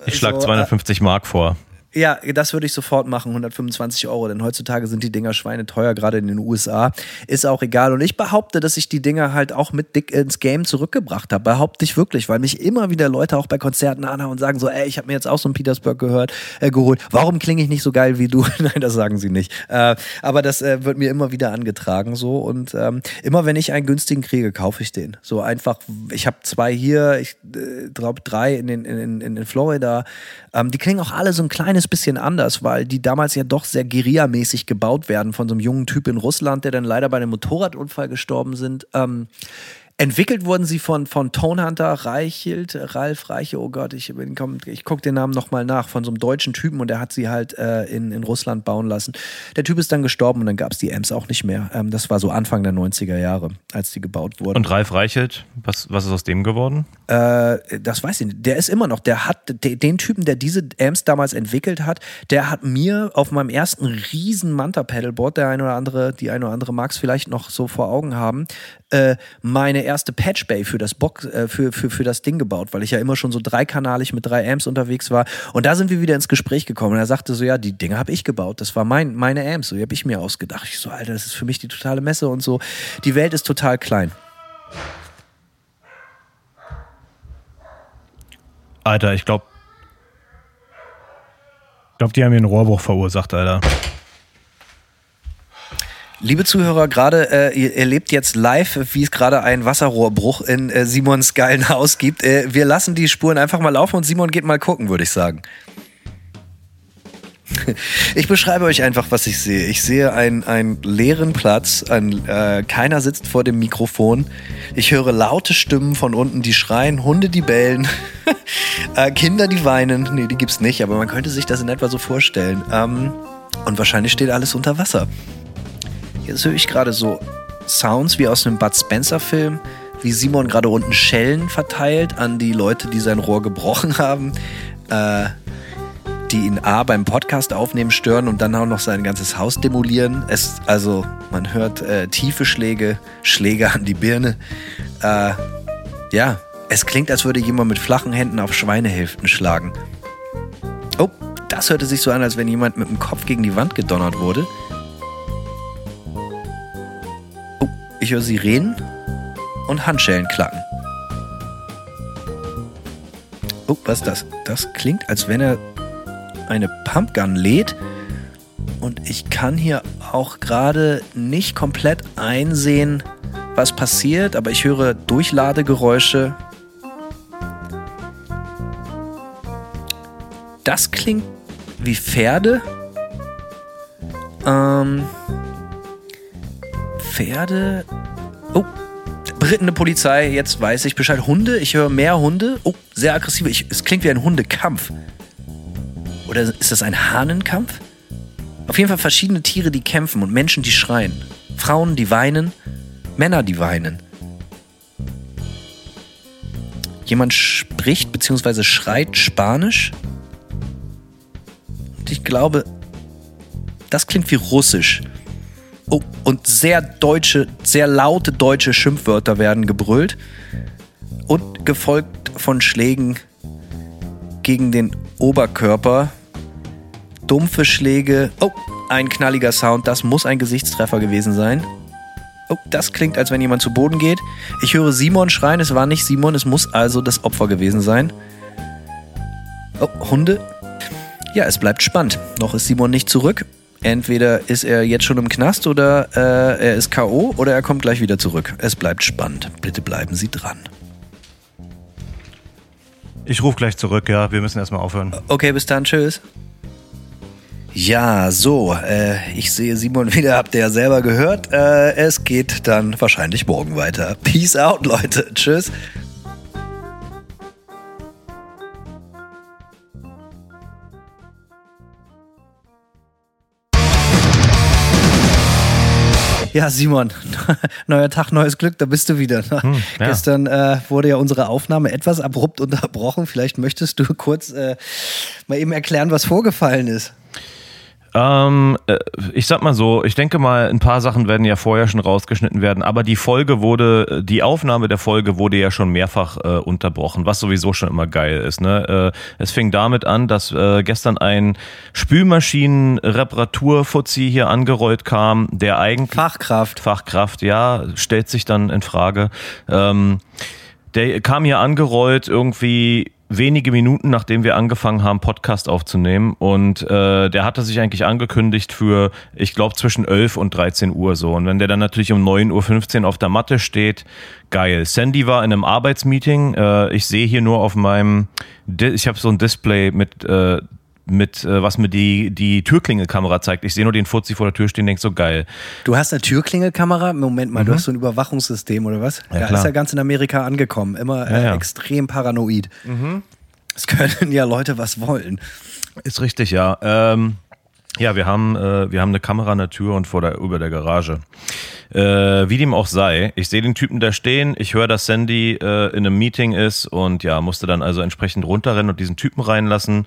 Ich schlage so, 250 Mark vor. Ja, das würde ich sofort machen, 125 Euro, denn heutzutage sind die Dinger schweineteuer, gerade in den USA. Ist auch egal. Und ich behaupte, dass ich die Dinger halt auch mit dick ins Game zurückgebracht habe. Behaupte ich wirklich, weil mich immer wieder Leute auch bei Konzerten anhauen und sagen so, ey, ich habe mir jetzt auch so einen Petersburg gehört, äh, geholt. Warum klinge ich nicht so geil wie du? Nein, das sagen sie nicht. Äh, aber das äh, wird mir immer wieder angetragen so. Und ähm, immer wenn ich einen günstigen kriege, kaufe ich den. So einfach, ich habe zwei hier, ich äh, glaube drei in, den, in, in, in Florida. Ähm, die klingen auch alle so ein kleines kleines bisschen anders, weil die damals ja doch sehr Guerilla-mäßig gebaut werden von so einem jungen Typ in Russland, der dann leider bei einem Motorradunfall gestorben sind. Ähm, Entwickelt wurden sie von, von Tonehunter Reichelt, Ralf Reiche, oh Gott, ich, ich gucke den Namen nochmal nach, von so einem deutschen Typen und der hat sie halt äh, in, in Russland bauen lassen. Der Typ ist dann gestorben und dann gab es die Amps auch nicht mehr. Ähm, das war so Anfang der 90er Jahre, als die gebaut wurden. Und Ralf Reichelt, was, was ist aus dem geworden? Äh, das weiß ich nicht. Der ist immer noch, der hat den Typen, der diese Amps damals entwickelt hat, der hat mir auf meinem ersten riesen Manta-Pedalboard, der eine oder andere, die eine oder andere mag es vielleicht noch so vor Augen haben, äh, meine erste Patch Bay für das Box, äh, für, für, für das Ding gebaut, weil ich ja immer schon so dreikanalig mit drei Amps unterwegs war. Und da sind wir wieder ins Gespräch gekommen. Und er sagte so, ja, die Dinge habe ich gebaut. Das war mein, meine Amps. So, die habe ich mir ausgedacht. Ich so, Alter, das ist für mich die totale Messe und so. Die Welt ist total klein. Alter, ich glaube, ich glaube, die haben mir einen Rohrbruch verursacht, Alter. Liebe Zuhörer, gerade äh, ihr erlebt jetzt live, wie es gerade einen Wasserrohrbruch in äh, Simons geilen Haus gibt. Äh, wir lassen die Spuren einfach mal laufen und Simon geht mal gucken, würde ich sagen. Ich beschreibe euch einfach, was ich sehe. Ich sehe einen, einen leeren Platz, ein, äh, keiner sitzt vor dem Mikrofon. Ich höre laute Stimmen von unten, die schreien, Hunde, die bellen, äh, Kinder, die weinen. Nee, die gibt's nicht, aber man könnte sich das in etwa so vorstellen. Ähm, und wahrscheinlich steht alles unter Wasser. Jetzt höre ich gerade so Sounds wie aus einem Bud Spencer-Film, wie Simon gerade unten Schellen verteilt an die Leute, die sein Rohr gebrochen haben, äh, die ihn A beim Podcast aufnehmen stören und dann auch noch sein ganzes Haus demolieren. Es, also man hört äh, tiefe Schläge, Schläge an die Birne. Äh, ja, es klingt, als würde jemand mit flachen Händen auf Schweinehälften schlagen. Oh, das hörte sich so an, als wenn jemand mit dem Kopf gegen die Wand gedonnert wurde. Ich höre Sirenen und Handschellen klacken. Oh, was ist das? Das klingt, als wenn er eine Pumpgun lädt. Und ich kann hier auch gerade nicht komplett einsehen, was passiert, aber ich höre Durchladegeräusche. Das klingt wie Pferde. Ähm, Pferde. Oh, berittende Polizei, jetzt weiß ich Bescheid. Hunde, ich höre mehr Hunde. Oh, sehr aggressive. Ich, es klingt wie ein Hundekampf. Oder ist das ein Hahnenkampf? Auf jeden Fall verschiedene Tiere, die kämpfen und Menschen, die schreien. Frauen, die weinen. Männer, die weinen. Jemand spricht bzw. schreit Spanisch. Und ich glaube, das klingt wie Russisch. Oh, und sehr deutsche, sehr laute deutsche Schimpfwörter werden gebrüllt. Und gefolgt von Schlägen gegen den Oberkörper. Dumpfe Schläge. Oh, ein knalliger Sound. Das muss ein Gesichtstreffer gewesen sein. Oh, das klingt, als wenn jemand zu Boden geht. Ich höre Simon schreien. Es war nicht Simon. Es muss also das Opfer gewesen sein. Oh, Hunde. Ja, es bleibt spannend. Noch ist Simon nicht zurück. Entweder ist er jetzt schon im Knast oder äh, er ist K.O. oder er kommt gleich wieder zurück. Es bleibt spannend. Bitte bleiben Sie dran. Ich rufe gleich zurück, ja. Wir müssen erstmal aufhören. Okay, bis dann. Tschüss. Ja, so, äh, ich sehe Simon wieder, habt ihr ja selber gehört. Äh, es geht dann wahrscheinlich morgen weiter. Peace out, Leute. Tschüss. Ja, Simon, neuer Tag, neues Glück, da bist du wieder. Hm, ja. Gestern äh, wurde ja unsere Aufnahme etwas abrupt unterbrochen. Vielleicht möchtest du kurz äh, mal eben erklären, was vorgefallen ist. Ähm, äh, ich sag mal so, ich denke mal, ein paar Sachen werden ja vorher schon rausgeschnitten werden, aber die Folge wurde, die Aufnahme der Folge wurde ja schon mehrfach äh, unterbrochen, was sowieso schon immer geil ist. Ne? Äh, es fing damit an, dass äh, gestern ein Spülmaschinen-Reparatur-Fuzzi hier angerollt kam, der eigentlich. Fachkraft. Fachkraft, ja, stellt sich dann in Frage. Ähm, der kam hier angerollt, irgendwie wenige Minuten, nachdem wir angefangen haben, Podcast aufzunehmen. Und äh, der hatte sich eigentlich angekündigt für, ich glaube, zwischen 11 und 13 Uhr so. Und wenn der dann natürlich um 9.15 Uhr auf der Matte steht, geil. Sandy war in einem Arbeitsmeeting. Äh, ich sehe hier nur auf meinem, ich habe so ein Display mit äh, mit äh, was mir die, die Türklingelkamera zeigt. Ich sehe nur den Fuzzi vor der Tür stehen, denk so geil. Du hast eine Türklingelkamera? Moment mal, mhm. du hast so ein Überwachungssystem oder was? Ja, ja ist ja ganz in Amerika angekommen. Immer äh, ja, extrem paranoid. Mhm. Es können ja Leute was wollen. Ist richtig, ja. Ähm, ja, wir haben, äh, wir haben eine Kamera an der Tür und vor der, über der Garage. Äh, wie dem auch sei, ich sehe den Typen da stehen, ich höre, dass Sandy äh, in einem Meeting ist und ja, musste dann also entsprechend runterrennen und diesen Typen reinlassen.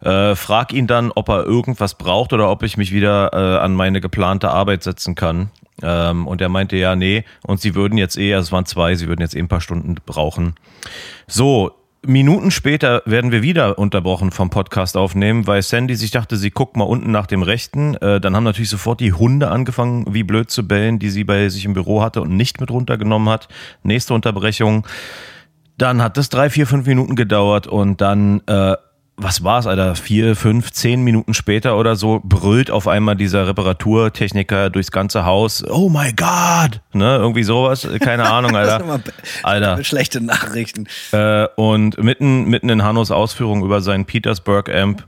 Äh, frag ihn dann, ob er irgendwas braucht oder ob ich mich wieder äh, an meine geplante Arbeit setzen kann. Ähm, und er meinte ja, nee. Und sie würden jetzt eh, also es waren zwei, sie würden jetzt eh ein paar Stunden brauchen. So, Minuten später werden wir wieder unterbrochen vom Podcast aufnehmen, weil Sandy sich dachte, sie guckt mal unten nach dem Rechten. Äh, dann haben natürlich sofort die Hunde angefangen, wie blöd zu bellen, die sie bei sich im Büro hatte und nicht mit runtergenommen hat. Nächste Unterbrechung. Dann hat es drei, vier, fünf Minuten gedauert und dann äh, was war's, Alter, vier, fünf, zehn Minuten später oder so, brüllt auf einmal dieser Reparaturtechniker durchs ganze Haus, oh my God, ne, irgendwie sowas, keine Ahnung, Alter. Alter. Schlechte Nachrichten. Äh, und mitten, mitten in Hannos Ausführungen über seinen Petersburg Amp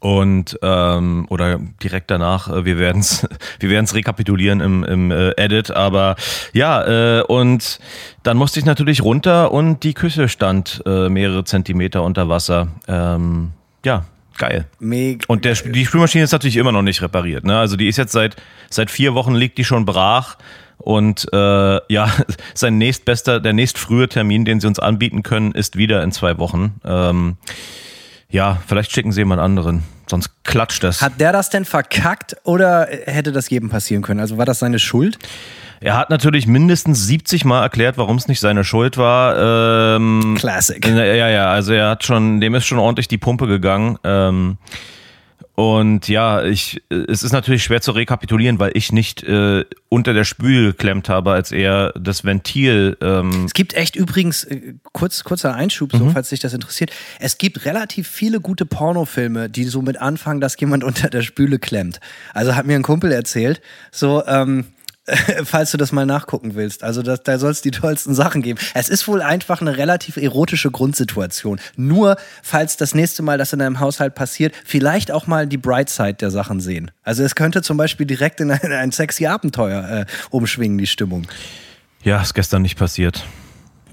und ähm, oder direkt danach, äh, wir werden es wir werden's rekapitulieren im, im äh, Edit, aber ja, äh, und dann musste ich natürlich runter und die Küche stand äh, mehrere Zentimeter unter Wasser. Ähm, ja, geil. Mega und der, die Spülmaschine ist natürlich immer noch nicht repariert. Ne? Also die ist jetzt seit, seit vier Wochen liegt die schon brach. Und äh, ja, sein nächstbester, der nächstfrühe Termin, den sie uns anbieten können, ist wieder in zwei Wochen. Ähm, ja, vielleicht schicken sie jemand anderen. Sonst klatscht das. Hat der das denn verkackt oder hätte das jedem passieren können? Also war das seine Schuld? Er hat natürlich mindestens 70 Mal erklärt, warum es nicht seine Schuld war. Ähm, Classic. Ja, ja, also er hat schon, dem ist schon ordentlich die Pumpe gegangen. Ähm, und ja, ich, es ist natürlich schwer zu rekapitulieren, weil ich nicht äh, unter der Spül geklemmt habe, als er das Ventil. Ähm es gibt echt übrigens, äh, kurz, kurzer Einschub, so, mhm. falls dich das interessiert. Es gibt relativ viele gute Pornofilme, die so mit anfangen, dass jemand unter der Spüle klemmt. Also hat mir ein Kumpel erzählt, so, ähm, falls du das mal nachgucken willst. Also das, da soll es die tollsten Sachen geben. Es ist wohl einfach eine relativ erotische Grundsituation. Nur, falls das nächste Mal das in deinem Haushalt passiert, vielleicht auch mal die Bright Side der Sachen sehen. Also es könnte zum Beispiel direkt in ein, ein sexy Abenteuer äh, umschwingen, die Stimmung. Ja, ist gestern nicht passiert.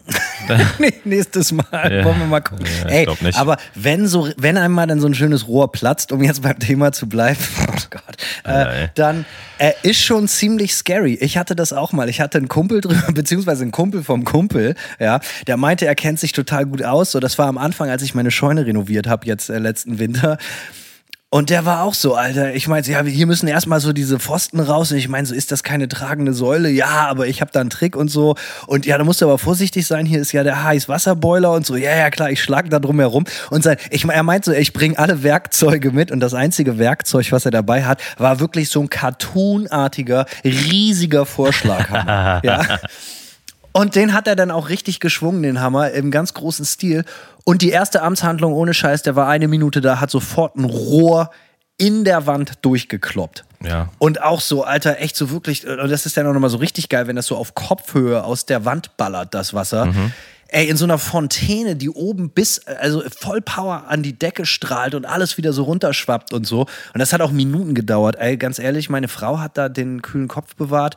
nächstes Mal Ja. wollen wir mal gucken. Ja, Ey, aber wenn so, wenn einmal dann so ein schönes Rohr platzt, um jetzt beim Thema zu bleiben, oh Gott, äh, ey. dann äh, ist schon ziemlich scary. Ich hatte das auch mal. Ich hatte einen Kumpel drüber, beziehungsweise einen Kumpel vom Kumpel, ja, der meinte, er kennt sich total gut aus. So, das war am Anfang, als ich meine Scheune renoviert habe, jetzt äh, letzten Winter. Und der war auch so, Alter. Ich meinte, ja, hier müssen erstmal so diese Pfosten raus. Und ich meine, so ist das keine tragende Säule. Ja, aber ich habe da einen Trick und so. Und ja, da musst du aber vorsichtig sein. Hier ist ja der Heißwasserboiler und so. Ja, ja, klar, ich schlag da drum herum. Und sein, ich, er meint so, ich bringe alle Werkzeuge mit. Und das einzige Werkzeug, was er dabei hat, war wirklich so ein cartoonartiger, riesiger Vorschlaghammer. ja. Und den hat er dann auch richtig geschwungen, den Hammer, im ganz großen Stil. Und die erste Amtshandlung ohne Scheiß, der war eine Minute da, hat sofort ein Rohr in der Wand durchgekloppt. Ja. Und auch so, Alter, echt so wirklich, und das ist dann auch nochmal so richtig geil, wenn das so auf Kopfhöhe aus der Wand ballert, das Wasser. Ey, in so einer Fontäne, die oben bis, also voll Power an die Decke strahlt und alles wieder so runterschwappt und so. Und das hat auch Minuten gedauert. Ey, ganz ehrlich, meine Frau hat da den kühlen Kopf bewahrt.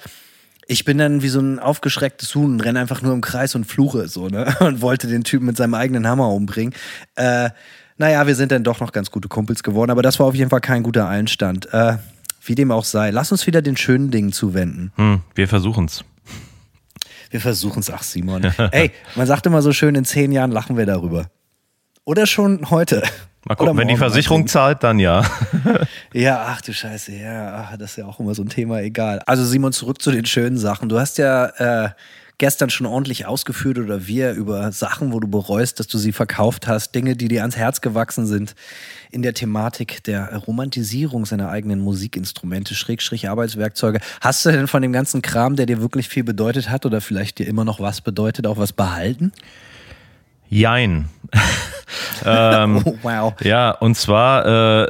Ich bin dann wie so ein aufgeschrecktes Huhn und renne einfach nur im Kreis und fluche so, ne? Und wollte den Typen mit seinem eigenen Hammer umbringen. Äh, naja, wir sind dann doch noch ganz gute Kumpels geworden, aber das war auf jeden Fall kein guter Einstand. Äh, wie dem auch sei. Lass uns wieder den schönen Dingen zuwenden. Hm, wir versuchen's. Wir versuchen es, ach Simon. Ey, man sagt immer so schön, in zehn Jahren lachen wir darüber. Oder schon heute. Mal gucken, wenn die Versicherung meinetwegen. zahlt, dann ja. Ja, ach du Scheiße, ja, ach, das ist ja auch immer so ein Thema, egal. Also Simon, zurück zu den schönen Sachen. Du hast ja äh, gestern schon ordentlich ausgeführt oder wir über Sachen, wo du bereust, dass du sie verkauft hast, Dinge, die dir ans Herz gewachsen sind in der Thematik der Romantisierung seiner eigenen Musikinstrumente, Schrägstrich Arbeitswerkzeuge. Hast du denn von dem ganzen Kram, der dir wirklich viel bedeutet hat oder vielleicht dir immer noch was bedeutet, auch was behalten? Jein. ähm, Oh, wow. Ja, und zwar äh,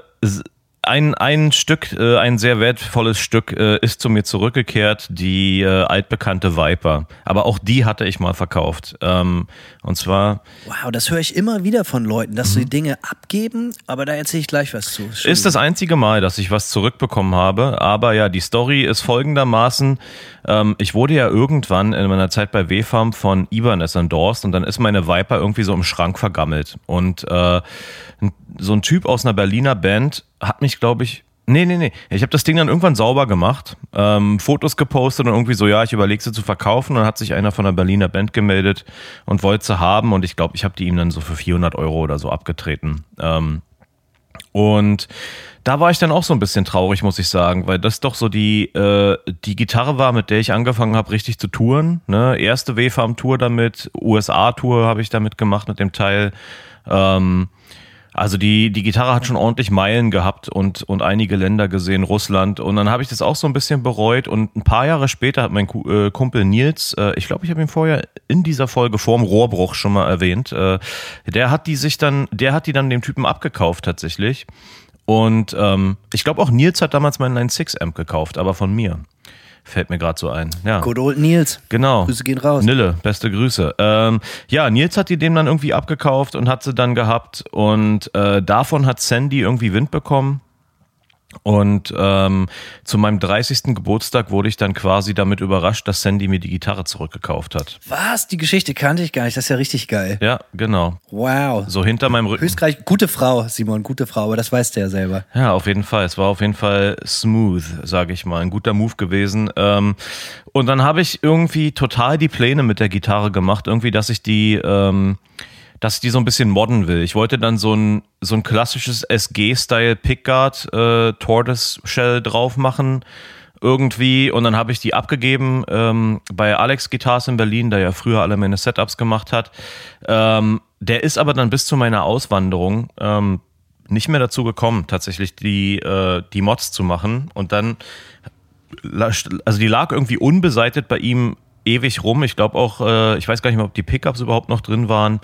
ein, ein Stück, äh, ein sehr wertvolles Stück äh, ist zu mir zurückgekehrt, die äh, altbekannte Viper. Aber auch die hatte ich mal verkauft. Ähm, und zwar Wow, das höre ich immer wieder von Leuten, dass sie Dinge abgeben, aber da erzähle ich gleich was zu. ist das einzige Mal, dass ich was zurückbekommen habe. Aber ja, die Story ist folgendermaßen. Ähm, ich wurde ja irgendwann in meiner Zeit bei WFARM von Ibanez endorsed und dann ist meine Viper irgendwie so im Schrank vergammelt. Und äh, so ein Typ aus einer Berliner Band hat mich, glaube ich, Nee, nee, nee. Ich habe das Ding dann irgendwann sauber gemacht, ähm, Fotos gepostet und irgendwie so, ja, ich überlege sie zu verkaufen. Und dann hat sich einer von der Berliner Band gemeldet und wollte sie haben. Und ich glaube, ich habe die ihm dann so für 400 Euro oder so abgetreten. Ähm, und da war ich dann auch so ein bisschen traurig, muss ich sagen, weil das doch so die, äh, die Gitarre war, mit der ich angefangen habe, richtig zu touren. Ne? Erste W-Farm-Tour damit, USA-Tour habe ich damit gemacht mit dem Teil. Ähm, also die, die Gitarre hat schon ordentlich Meilen gehabt und, und einige Länder gesehen, Russland. Und dann habe ich das auch so ein bisschen bereut. Und ein paar Jahre später hat mein äh, Kumpel Nils, äh, ich glaube, ich habe ihn vorher in dieser Folge vorm Rohrbruch schon mal erwähnt, äh, der hat die sich dann, der hat die dann dem Typen abgekauft tatsächlich. Und ähm, ich glaube auch Nils hat damals meinen 9.6 Amp gekauft, aber von mir. Fällt mir gerade so ein. Ja. Good old Nils. Genau. Grüße gehen raus. Nille, beste Grüße. Ähm, ja, Nils hat die dem dann irgendwie abgekauft und hat sie dann gehabt. Und äh, davon hat Sandy irgendwie Wind bekommen. Und ähm, zu meinem 30. Geburtstag wurde ich dann quasi damit überrascht, dass Sandy mir die Gitarre zurückgekauft hat. Was? Die Geschichte kannte ich gar nicht. Das ist ja richtig geil. Ja, genau. Wow. So hinter meinem Rücken. Höchstreich, gute Frau, Simon, gute Frau, aber das weißt du ja selber. Ja, auf jeden Fall. Es war auf jeden Fall smooth, sage ich mal. Ein guter Move gewesen. Ähm, und dann habe ich irgendwie total die Pläne mit der Gitarre gemacht. Irgendwie, dass ich die, ähm, dass ich die so ein bisschen modden will. Ich wollte dann so ein, so ein klassisches SG-Style Pickguard äh, Tortoise Shell drauf machen. Irgendwie. Und dann habe ich die abgegeben ähm, bei Alex Guitars in Berlin, der ja früher alle meine Setups gemacht hat. Ähm, der ist aber dann bis zu meiner Auswanderung ähm, nicht mehr dazu gekommen, tatsächlich die, äh, die Mods zu machen. Und dann, also die lag irgendwie unbeseitigt bei ihm ewig rum. Ich glaube auch, äh, ich weiß gar nicht mehr, ob die Pickups überhaupt noch drin waren.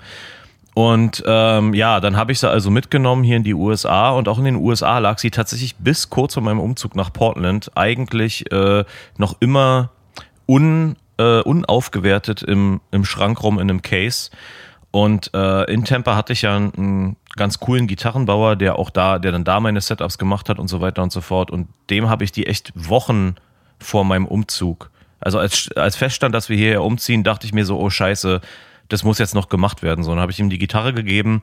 Und ähm, ja, dann habe ich sie also mitgenommen hier in die USA und auch in den USA lag sie tatsächlich bis kurz vor meinem Umzug nach Portland eigentlich äh, noch immer un, äh, unaufgewertet im, im Schrank rum in einem Case. Und äh, in Tampa hatte ich ja einen, einen ganz coolen Gitarrenbauer, der auch da, der dann da meine Setups gemacht hat und so weiter und so fort. Und dem habe ich die echt Wochen vor meinem Umzug Also als, als feststand, dass wir hierher umziehen, dachte ich mir so, oh scheiße, das muss jetzt noch gemacht werden. So, dann habe ich ihm die Gitarre gegeben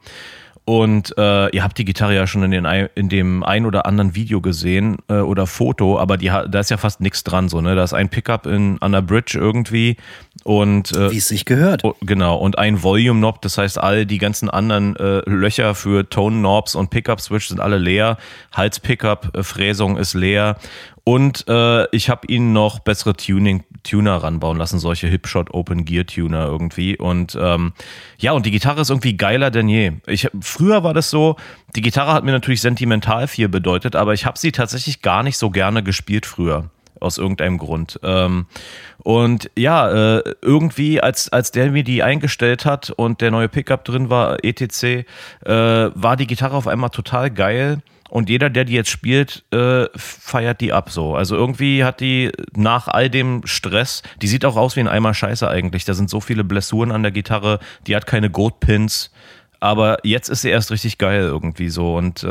und äh, ihr habt die Gitarre ja schon in, den, in dem ein oder anderen Video gesehen äh, oder Foto, aber die, da ist ja fast nichts dran. So, ne? Da ist ein Pickup in, an der Bridge irgendwie und äh, wie es sich gehört. Oh, genau, und ein Volume-Knob, das heißt, all die ganzen anderen äh, Löcher für Tone-Knobs und Pickup-Switch sind alle leer. Hals-Pickup-Fräsung ist leer und äh, ich habe ihnen noch bessere Tuning, Tuner ranbauen lassen, solche Hipshot Open Gear Tuner irgendwie. Und ähm, ja, und die Gitarre ist irgendwie geiler denn je. Ich, früher war das so, die Gitarre hat mir natürlich sentimental viel bedeutet, aber ich habe sie tatsächlich gar nicht so gerne gespielt früher. Aus irgendeinem Grund. Ähm, und ja, äh, irgendwie, als, als der mir die eingestellt hat und der neue Pickup drin war, ETC, äh, war die Gitarre auf einmal total geil und jeder, der die jetzt spielt, äh, feiert die ab so. Also irgendwie hat die nach all dem Stress, die sieht auch aus wie ein Eimer Scheiße eigentlich. Da sind so viele Blessuren an der Gitarre, die hat keine Goat-Pins. Aber jetzt ist sie erst richtig geil irgendwie so. Und äh,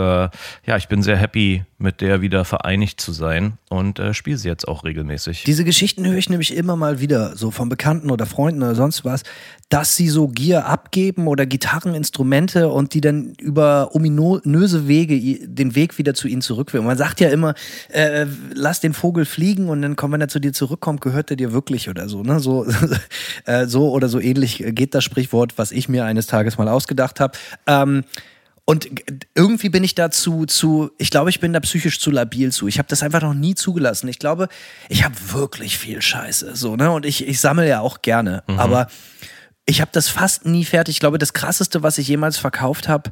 ja, ich bin sehr happy, mit der wieder vereinigt zu sein und äh, spiele sie jetzt auch regelmäßig. Diese Geschichten höre ich nämlich immer mal wieder, so von Bekannten oder Freunden oder sonst was, dass sie so Gier abgeben oder Gitarreninstrumente und die dann über ominöse Wege den Weg wieder zu ihnen zurückführen. Man sagt ja immer, äh, lass den Vogel fliegen und dann kommt, wenn er zu dir zurückkommt, gehört er dir wirklich oder so. Ne? So, äh, so oder so ähnlich geht das Sprichwort, was ich mir eines Tages mal ausgedacht habe. Ähm, und irgendwie bin ich dazu zu, ich glaube, ich bin da psychisch zu labil zu. Ich habe das einfach noch nie zugelassen. Ich glaube, ich habe wirklich viel Scheiße. So, ne? Und ich, ich sammle ja auch gerne. Mhm. Aber ich habe das fast nie fertig. Ich glaube, das krasseste, was ich jemals verkauft habe,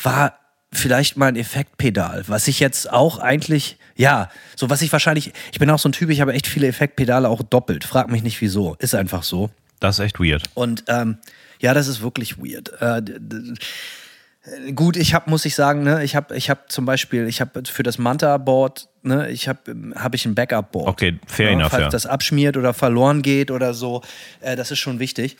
war vielleicht mal ein Effektpedal, was ich jetzt auch eigentlich, ja, so was ich wahrscheinlich, ich bin auch so ein Typ, ich habe echt viele Effektpedale auch doppelt. Frag mich nicht wieso. Ist einfach so. Das ist echt weird. Und ähm, ja, das ist wirklich weird. Äh, Gut, ich habe, muss ich sagen, ne, ich habe, ich habe zum Beispiel, ich habe für das Manta-Board, ne, ich habe, habe ich ein Backup-Board. Okay, fair ne, enough, falls ja. das abschmiert oder verloren geht oder so, äh, das ist schon wichtig.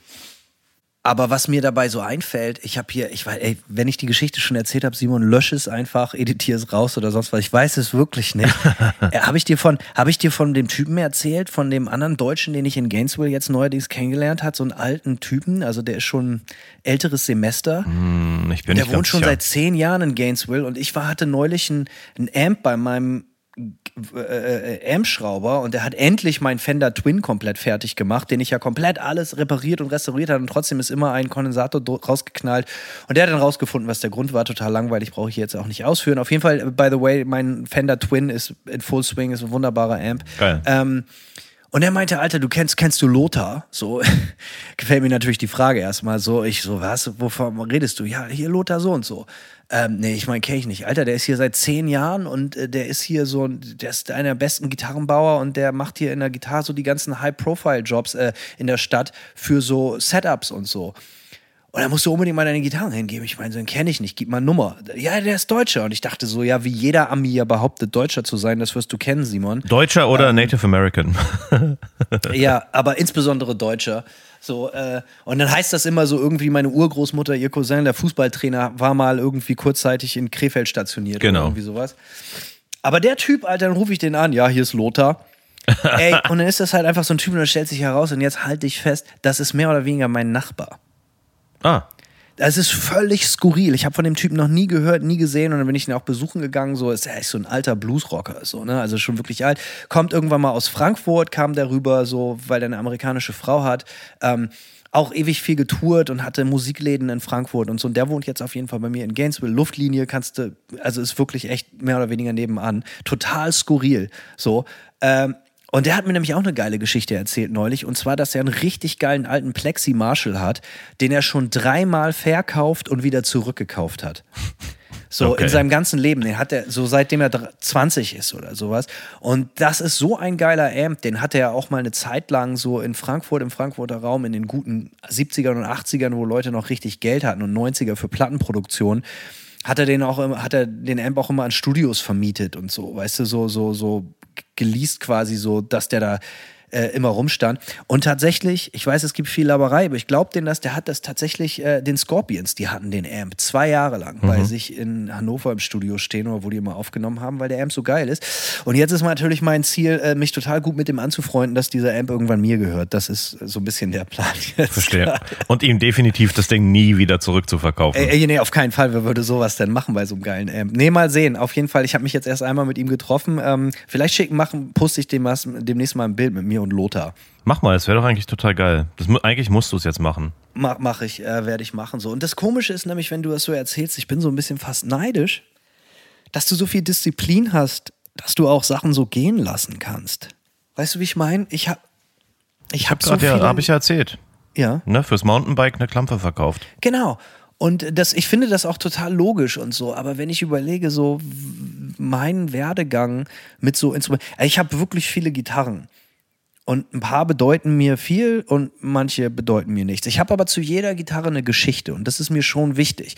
Aber was mir dabei so einfällt, ich habe hier, ich weiß, ey, wenn ich die Geschichte schon erzählt habe, Simon, lösch es einfach, editiere es raus oder sonst was. Ich weiß es wirklich nicht. äh, habe ich dir von, habe ich dir von dem Typen erzählt, von dem anderen Deutschen, den ich in Gainesville jetzt neuerdings kennengelernt hat, so einen alten Typen, also der ist schon älteres Semester. Hm, ich bin der nicht wohnt schon sicher. seit zehn Jahren in Gainesville und ich war, hatte neulich ein, ein Amp bei meinem äh, äh, Amp-Schrauber und der hat endlich meinen Fender Twin komplett fertig gemacht, den ich ja komplett alles repariert und restauriert habe und trotzdem ist immer ein Kondensator rausgeknallt und der hat dann rausgefunden, was der Grund war. Total langweilig, brauche ich jetzt auch nicht ausführen. Auf jeden Fall, by the way, mein Fender Twin ist in Full Swing, ist ein wunderbarer Amp. Geil. Ähm, und er meinte, Alter, du kennst, kennst du Lothar? So, gefällt mir natürlich die Frage erstmal so. Ich so, was, wovon redest du? Ja, hier Lothar so und so. Ähm, nee, ich meine, kenne ich nicht. Alter, der ist hier seit zehn Jahren und äh, der ist hier so, der ist einer der besten Gitarrenbauer und der macht hier in der Gitarre so die ganzen High-Profile-Jobs äh, in der Stadt für so Setups und so. Und da musst du unbedingt mal deine Gitarren hingeben. Ich meine, so den kenne ich nicht, gib mal eine Nummer. Ja, der ist Deutscher. Und ich dachte so, ja, wie jeder Ami ja behauptet, Deutscher zu sein, das wirst du kennen, Simon. Deutscher oder ähm, Native American? ja, aber insbesondere Deutscher. So, äh, und dann heißt das immer so irgendwie, meine Urgroßmutter, ihr Cousin, der Fußballtrainer, war mal irgendwie kurzzeitig in Krefeld stationiert genau. oder irgendwie sowas. Aber der Typ, Alter, dann rufe ich den an, ja, hier ist Lothar. Ey, und dann ist das halt einfach so ein Typ und dann stellt sich heraus, und jetzt halte ich fest, das ist mehr oder weniger mein Nachbar. Ah. Das ist völlig skurril. Ich habe von dem Typen noch nie gehört, nie gesehen und dann bin ich ihn auch besuchen gegangen. So ist er ist so ein alter Bluesrocker, so ne, also schon wirklich alt. Kommt irgendwann mal aus Frankfurt, kam darüber so, weil er eine amerikanische Frau hat. Ähm, auch ewig viel getourt und hatte Musikläden in Frankfurt und so. Und der wohnt jetzt auf jeden Fall bei mir in Gainesville. Luftlinie kannst du, also ist wirklich echt mehr oder weniger nebenan. Total skurril. So. Ähm, und der hat mir nämlich auch eine geile Geschichte erzählt neulich. Und zwar, dass er einen richtig geilen alten Plexi Marshall hat, den er schon dreimal verkauft und wieder zurückgekauft hat. So Okay. in seinem ganzen Leben. Den hat er so seitdem er dr- 20 ist oder sowas. Und das ist so ein geiler Amp. Den hatte er auch mal eine Zeit lang so in Frankfurt, im Frankfurter Raum, in den guten 70ern und 80ern, wo Leute noch richtig Geld hatten und 90er für Plattenproduktion hat er den auch immer, hat er den Amp auch immer an Studios vermietet und so, weißt du, so, so, so geleast quasi so, dass der da äh, immer rumstand. Und tatsächlich, ich weiß, es gibt viel Laberei, aber ich glaube denen das, der hat das tatsächlich, äh, den Scorpions, die hatten den Amp zwei Jahre lang bei Mhm. sich in Hannover im Studio stehen oder wo die immer aufgenommen haben, weil der Amp so geil ist. Und jetzt ist natürlich mein Ziel, äh, mich total gut mit dem anzufreunden, dass dieser Amp irgendwann mir gehört. Das ist so ein bisschen der Plan jetzt. Verstehe. Und ihm definitiv das Ding nie wieder zurückzuverkaufen. Ey, nee, auf keinen Fall. Wer würde sowas denn machen bei so einem geilen Amp? Nee, mal sehen. Auf jeden Fall, ich habe mich jetzt erst einmal mit ihm getroffen. Ähm, vielleicht schicken, machen, poste ich dem demnächst mal ein Bild mit mir und Lothar. Mach mal, das wäre doch eigentlich total geil. Das, eigentlich musst du es jetzt machen. Mach, mach ich, äh, werde ich machen. So. Und das Komische ist nämlich, wenn du das so erzählst, ich bin so ein bisschen fast neidisch, dass du so viel Disziplin hast, dass du auch Sachen so gehen lassen kannst. Weißt du, wie ich meine? Ich habe ich hab so Grad, ja, habe ich ja erzählt. ja. Ne, fürs Mountainbike eine Klampe verkauft. Genau. Und das, ich finde das auch total logisch und so. Aber wenn ich überlege, so meinen Werdegang mit so Instrumenten, ich habe wirklich viele Gitarren. Und ein paar bedeuten mir viel und manche bedeuten mir nichts. Ich habe aber zu jeder Gitarre eine Geschichte und das ist mir schon wichtig.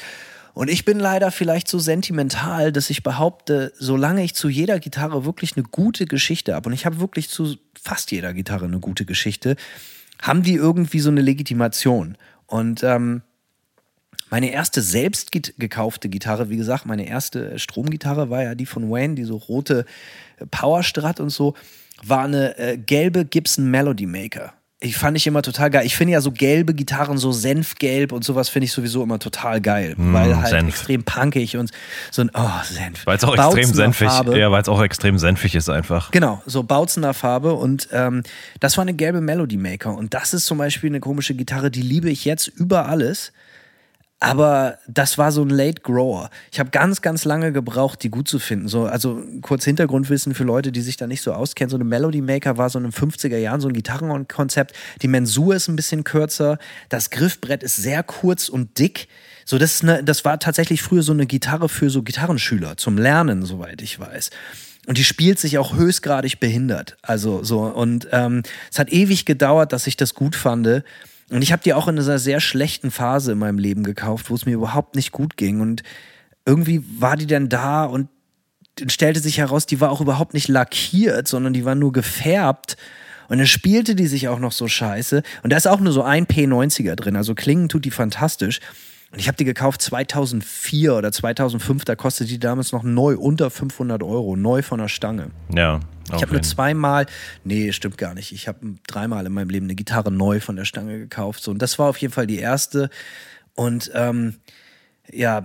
Und ich bin leider vielleicht so sentimental, dass ich behaupte, solange ich zu jeder Gitarre wirklich eine gute Geschichte habe, und ich habe wirklich zu fast jeder Gitarre eine gute Geschichte, haben die irgendwie so eine Legitimation. Und ähm, meine erste selbst gekaufte Gitarre, wie gesagt, meine erste Stromgitarre war ja die von Wayne, die so rote Powerstrat und so, war eine äh, gelbe Gibson Melody Maker. Ich fand ich immer total geil. Ich finde ja so gelbe Gitarren, so Senfgelb und sowas finde ich sowieso immer total geil, weil halt Senf. extrem punkig und so ein oh Senf. Weil es auch Bautzener extrem senfig, Farbe. ja, weil es auch extrem senfig ist einfach. Genau, so Bautzener Farbe und ähm, das war eine gelbe Melody Maker und das ist zum Beispiel eine komische Gitarre, die liebe ich jetzt über alles. Aber das war so ein Late Grower. Ich habe ganz, ganz lange gebraucht, die gut zu finden. So, also kurz Hintergrundwissen für Leute, die sich da nicht so auskennen. So eine Melody Maker war so in den 50er Jahren so ein Gitarrenkonzept. Die Mensur ist ein bisschen kürzer. Das Griffbrett ist sehr kurz und dick. So, das, ist eine, das war tatsächlich früher so eine Gitarre für so Gitarrenschüler zum Lernen, soweit ich weiß. Und die spielt sich auch höchstgradig behindert. Also so, und ähm, es hat ewig gedauert, dass ich das gut fand. Und ich habe die auch in einer sehr schlechten Phase in meinem Leben gekauft, wo es mir überhaupt nicht gut ging. Und irgendwie war die dann da und stellte sich heraus, die war auch überhaupt nicht lackiert, sondern die war nur gefärbt. Und dann spielte die sich auch noch so scheiße. Und da ist auch nur so ein P90er drin. Also klingen tut die fantastisch. Und ich habe die gekauft 2004 oder 2005. Da kostete die damals noch neu unter 500 Euro. Neu von der Stange. Ja. Ich habe nur zweimal, nee, stimmt gar nicht. Ich habe dreimal in meinem Leben eine Gitarre neu von der Stange gekauft. So, und das war auf jeden Fall die erste. Und ähm, ja,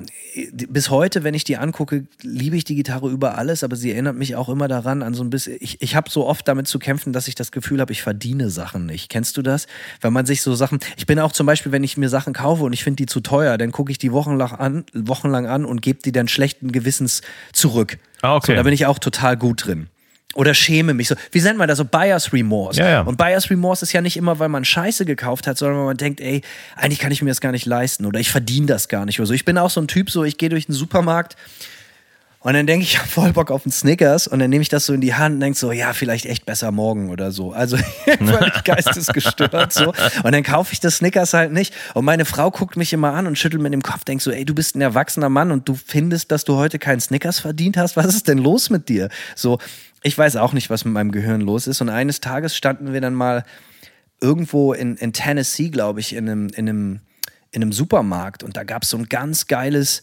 bis heute, wenn ich die angucke, liebe ich die Gitarre über alles, aber sie erinnert mich auch immer daran an so ein bisschen. Ich, ich habe so oft damit zu kämpfen, dass ich das Gefühl habe, ich verdiene Sachen nicht. Kennst du das? Wenn man sich so Sachen. Ich bin auch zum Beispiel, wenn ich mir Sachen kaufe und ich finde die zu teuer, dann gucke ich die wochenlang an, wochenlang an und gebe die dann schlechten Gewissens zurück. Ah, okay. So, da bin ich auch total gut drin. Oder schäme mich so. Wie nennt man das so? Buyer's Remorse. Ja, ja. Und Buyer's Remorse ist ja nicht immer, weil man Scheiße gekauft hat, sondern weil man denkt, ey, eigentlich kann ich mir das gar nicht leisten oder ich verdiene das gar nicht oder so. Ich bin auch so ein Typ, so ich gehe durch den Supermarkt und dann denke ich, ich habe voll Bock auf einen Snickers und dann nehme ich das so in die Hand und denke so, ja, vielleicht echt besser morgen oder so. Also völlig geistesgestört so. Und dann kaufe ich das Snickers halt nicht. Und meine Frau guckt mich immer an und schüttelt mit dem Kopf, denkt so, ey, du bist ein erwachsener Mann und du findest, dass du heute keinen Snickers verdient hast. Was ist denn los mit dir? So, ich weiß auch nicht, was mit meinem Gehirn los ist. Und eines Tages standen wir dann mal irgendwo in, in Tennessee, glaube ich, in einem, in, einem, in einem Supermarkt und da gab es so ein ganz geiles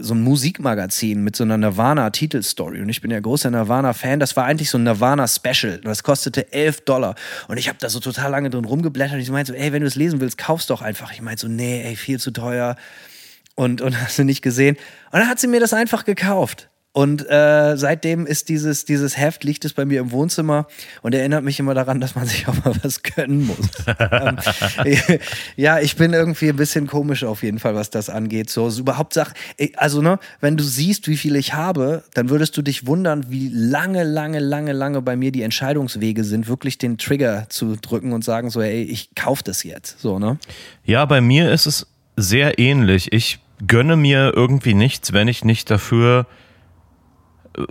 so ein Musikmagazin mit so einer Nirvana-Titelstory. Und ich bin ja großer Nirvana-Fan. Das war eigentlich so ein Nirvana-Special. Das kostete 11 Dollar. Und ich habe da so total lange drin rumgeblättert. Und ich meinte so, ey, wenn du es lesen willst, kauf's doch einfach. Ich meinte so, nee, ey, viel zu teuer. Und, und hast du nicht gesehen. Und dann hat sie mir das einfach gekauft. Und äh, seitdem ist dieses, dieses Heft, liegt es bei mir im Wohnzimmer und erinnert mich immer daran, dass man sich auch mal was gönnen muss. ähm, ja, ich bin irgendwie ein bisschen komisch auf jeden Fall, was das angeht. So, so überhaupt Sachen, also ne, wenn du siehst, wie viel ich habe, dann würdest du dich wundern, wie lange, lange, lange, lange bei mir die Entscheidungswege sind, wirklich den Trigger zu drücken und sagen so, ey, ich kauf das jetzt. So, ne? Ja, bei mir ist es sehr ähnlich. Ich gönne mir irgendwie nichts, wenn ich nicht dafür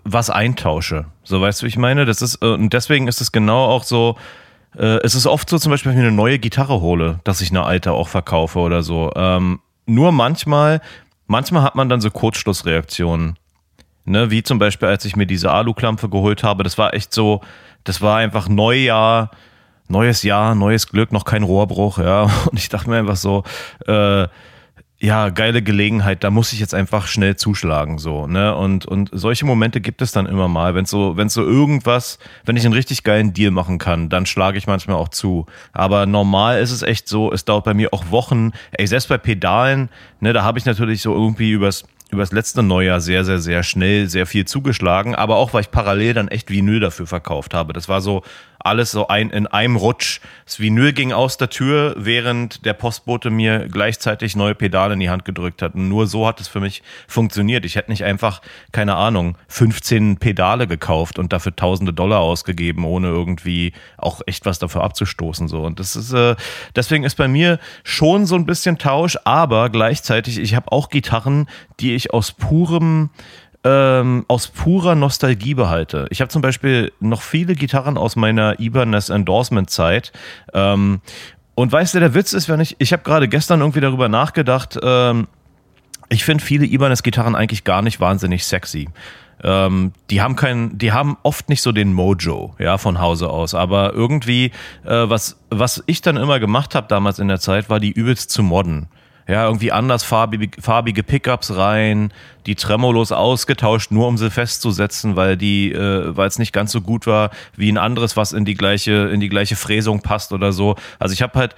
was eintausche. So weißt du, wie ich meine? Das ist, und deswegen ist es genau auch so, äh, es ist oft so, zum Beispiel, wenn ich mir eine neue Gitarre hole, dass ich eine alte auch verkaufe oder so. Ähm, nur manchmal, manchmal hat man dann so Kurzschlussreaktionen. Ne, wie zum Beispiel, als ich mir diese Aluklampfe geholt habe, das war echt so, das war einfach Neujahr, neues Jahr, neues Glück, noch kein Rohrbruch, ja. Und ich dachte mir einfach so, äh, ja, geile Gelegenheit, da muss ich jetzt einfach schnell zuschlagen, so, ne? Und, und solche Momente gibt es dann immer mal, wenn so, wenn so irgendwas, wenn ich einen richtig geilen Deal machen kann, dann schlage ich manchmal auch zu. Aber normal ist es echt so, es dauert bei mir auch Wochen, ey, selbst bei Pedalen, ne, da habe ich natürlich so irgendwie übers, übers letzte Neujahr sehr, sehr, sehr schnell sehr viel zugeschlagen, aber auch, weil ich parallel dann echt Vinyl dafür verkauft habe. Das war so, alles so ein, in einem Rutsch. Das Vinyl ging aus der Tür, während der Postbote mir gleichzeitig neue Pedale in die Hand gedrückt hat. Und nur so hat es für mich funktioniert. Ich hätte nicht einfach, keine Ahnung, 15 Pedale gekauft und dafür tausende Dollar ausgegeben, ohne irgendwie auch echt was dafür abzustoßen. So. Und das ist, äh, deswegen ist bei mir schon so ein bisschen Tausch, aber gleichzeitig, ich habe auch Gitarren, die ich aus purem ähm, aus purer Nostalgie behalte. Ich habe zum Beispiel noch viele Gitarren aus meiner Ibanez Endorsement Zeit. Ähm, und weißt du, der Witz ist, wenn ich, ich habe gerade gestern irgendwie darüber nachgedacht, ähm, ich finde viele Ibanez Gitarren eigentlich gar nicht wahnsinnig sexy. Ähm, die haben keinen, die haben oft nicht so den Mojo, ja, von Hause aus. Aber irgendwie, äh, was, was ich dann immer gemacht habe damals in der Zeit, war die übelst zu modden ja, irgendwie anders farbige, farbige Pickups rein, die Tremolos ausgetauscht, nur um sie festzusetzen, weil die, äh, weil es nicht ganz so gut war wie ein anderes, was in die gleiche, in die gleiche Fräsung passt oder so. Also ich habe halt,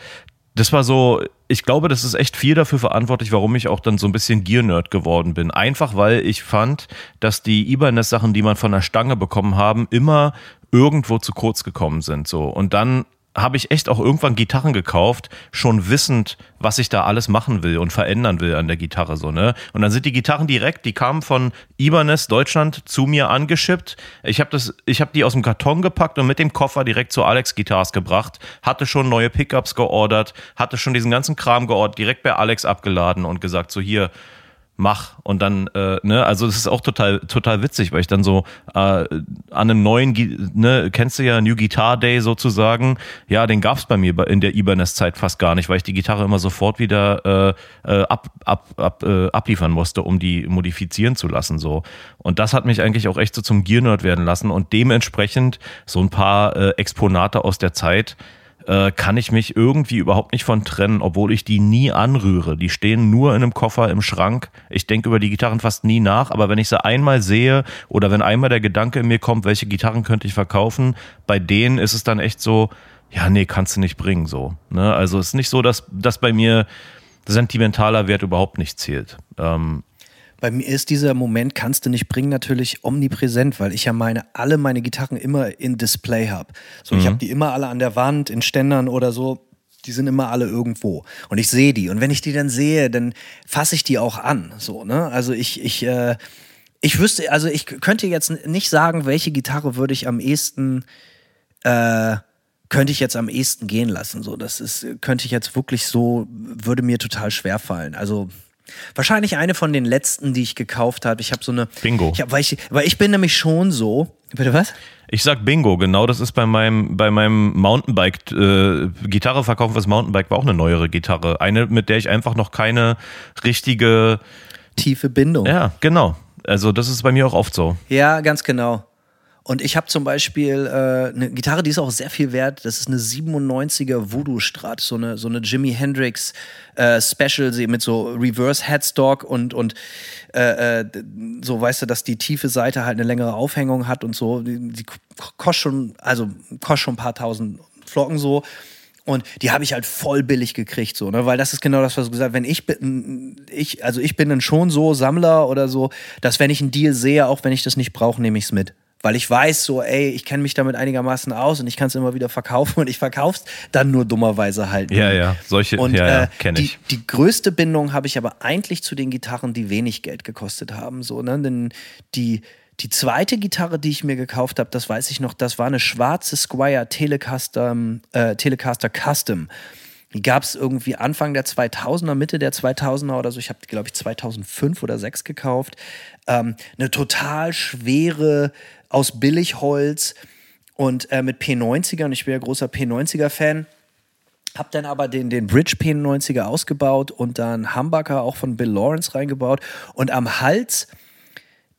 das war so, ich glaube, das ist echt viel dafür verantwortlich, warum ich auch dann so ein bisschen Gear-Nerd geworden bin. Einfach weil ich fand, dass die Ibanez-Sachen, die man von der Stange bekommen haben, immer irgendwo zu kurz gekommen sind. So. Und dann habe ich echt auch irgendwann Gitarren gekauft, schon wissend, was ich da alles machen will und verändern will an der Gitarre so, ne? Und dann sind die Gitarren direkt, die kamen von Ibanez Deutschland zu mir angeschippt. Ich habe das ich habe die aus dem Karton gepackt und mit dem Koffer direkt zu Alex Guitars gebracht, hatte schon neue Pickups geordert, hatte schon diesen ganzen Kram geordert, direkt bei Alex abgeladen und gesagt so hier mach. Und dann äh, ne also das ist auch total total witzig weil ich dann so äh, an einem neuen ne kennst du ja New Guitar Day sozusagen? Ja den gab's bei mir in der Ibanez Zeit fast gar nicht weil ich die Gitarre immer sofort wieder äh, äh, ab, ab, ab, äh, abliefern musste um die modifizieren zu lassen so. Und das hat mich eigentlich auch echt so zum Gear Nerd werden lassen. Und dementsprechend so ein paar äh, Exponate aus der Zeit äh, kann ich mich irgendwie überhaupt nicht von trennen, obwohl ich die nie anrühre. Die stehen nur in einem Koffer im Schrank. Ich denke über die Gitarren fast nie nach, aber wenn ich sie einmal sehe oder wenn einmal der Gedanke in mir kommt, welche Gitarren könnte ich verkaufen, bei denen ist es dann echt so, ja, nee, kannst du nicht bringen, so. Ne? Also es ist nicht so, dass, dass bei mir sentimentaler Wert überhaupt nicht zählt. Ähm, bei mir ist dieser Moment, kannst du nicht bringen, natürlich omnipräsent, weil ich ja meine, alle meine Gitarren immer in Display habe. So, mhm. ich habe die immer alle an der Wand, in Ständern oder so. Die sind immer alle irgendwo. Und ich sehe die. Und wenn ich die dann sehe, dann fasse ich die auch an. So, ne? Also ich, ich, äh, ich wüsste, also ich könnte jetzt nicht sagen, welche Gitarre würde ich am ehesten, äh, könnte ich jetzt am ehesten gehen lassen. So, das ist, könnte ich jetzt wirklich so, würde mir total schwer fallen. Also Wahrscheinlich eine von den letzten, die ich gekauft habe. Ich habe so eine. Bingo. Ich hab, weil, ich, weil ich bin nämlich schon so. Bitte was? Ich sag Bingo, genau das ist bei meinem, bei meinem Mountainbike, äh, Gitarre verkaufen fürs Mountainbike war auch eine neuere Gitarre. Eine, mit der ich einfach noch keine richtige tiefe Bindung. Ja, genau. Also das ist bei mir auch oft so. Ja, ganz genau. Und ich habe zum Beispiel äh, eine Gitarre, die ist auch sehr viel wert. Das ist eine 97er Voodoo Strat, so eine, so eine Jimi Hendrix äh, Special mit so Reverse Headstock und, und äh, äh, so weißt du, dass die tiefe Seite halt eine längere Aufhängung hat und so. Die, die kostet schon, also kostet schon ein paar tausend Flocken so. Und die habe ich halt voll billig gekriegt, so, ne? Weil das ist genau das, was du gesagt hast. Wenn ich bin, ich, also ich bin dann schon so Sammler oder so, dass wenn ich einen Deal sehe, auch wenn ich das nicht brauche, nehme ich es mit weil ich weiß so, ey, ich kenne mich damit einigermaßen aus und ich kann es immer wieder verkaufen und ich verkauf's dann nur dummerweise halt. Ja, ja, solche, und, ja, ja, äh, kenne ich. Die, die größte Bindung habe ich aber eigentlich zu den Gitarren, die wenig Geld gekostet haben, so, ne, denn die die zweite Gitarre, die ich mir gekauft habe, das weiß ich noch, das war eine schwarze Squire Telecaster, äh, Telecaster Custom. Die gab es irgendwie Anfang der 2000er, Mitte der 2000er oder so. Ich habe glaube ich, 2005 oder 2006 gekauft. Ähm, eine total schwere aus Billigholz und äh, mit P90er. Und ich bin ja großer P90er-Fan. Hab dann aber den, den Bridge P90er ausgebaut und dann Humbucker auch von Bill Lawrence reingebaut. Und am Hals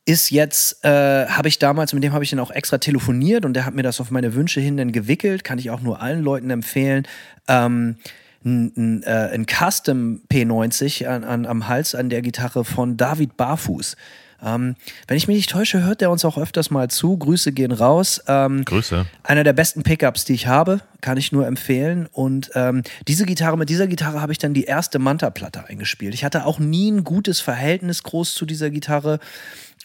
ist jetzt, äh, habe ich damals, mit dem habe ich dann auch extra telefoniert und der hat mir das auf meine Wünsche hin dann gewickelt, kann ich auch nur allen Leuten empfehlen. Ähm, ein, ein, äh, ein Custom P90 an, an, am Hals an der Gitarre von David Barfuß. Ähm, wenn ich mich nicht täusche, hört der uns auch öfters mal zu. Grüße gehen raus. Ähm, Grüße. Einer der besten Pickups, die ich habe, kann ich nur empfehlen. Und ähm, diese Gitarre, mit dieser Gitarre habe ich dann die erste Manta-Platte eingespielt. Ich hatte auch nie ein gutes Verhältnis groß zu dieser Gitarre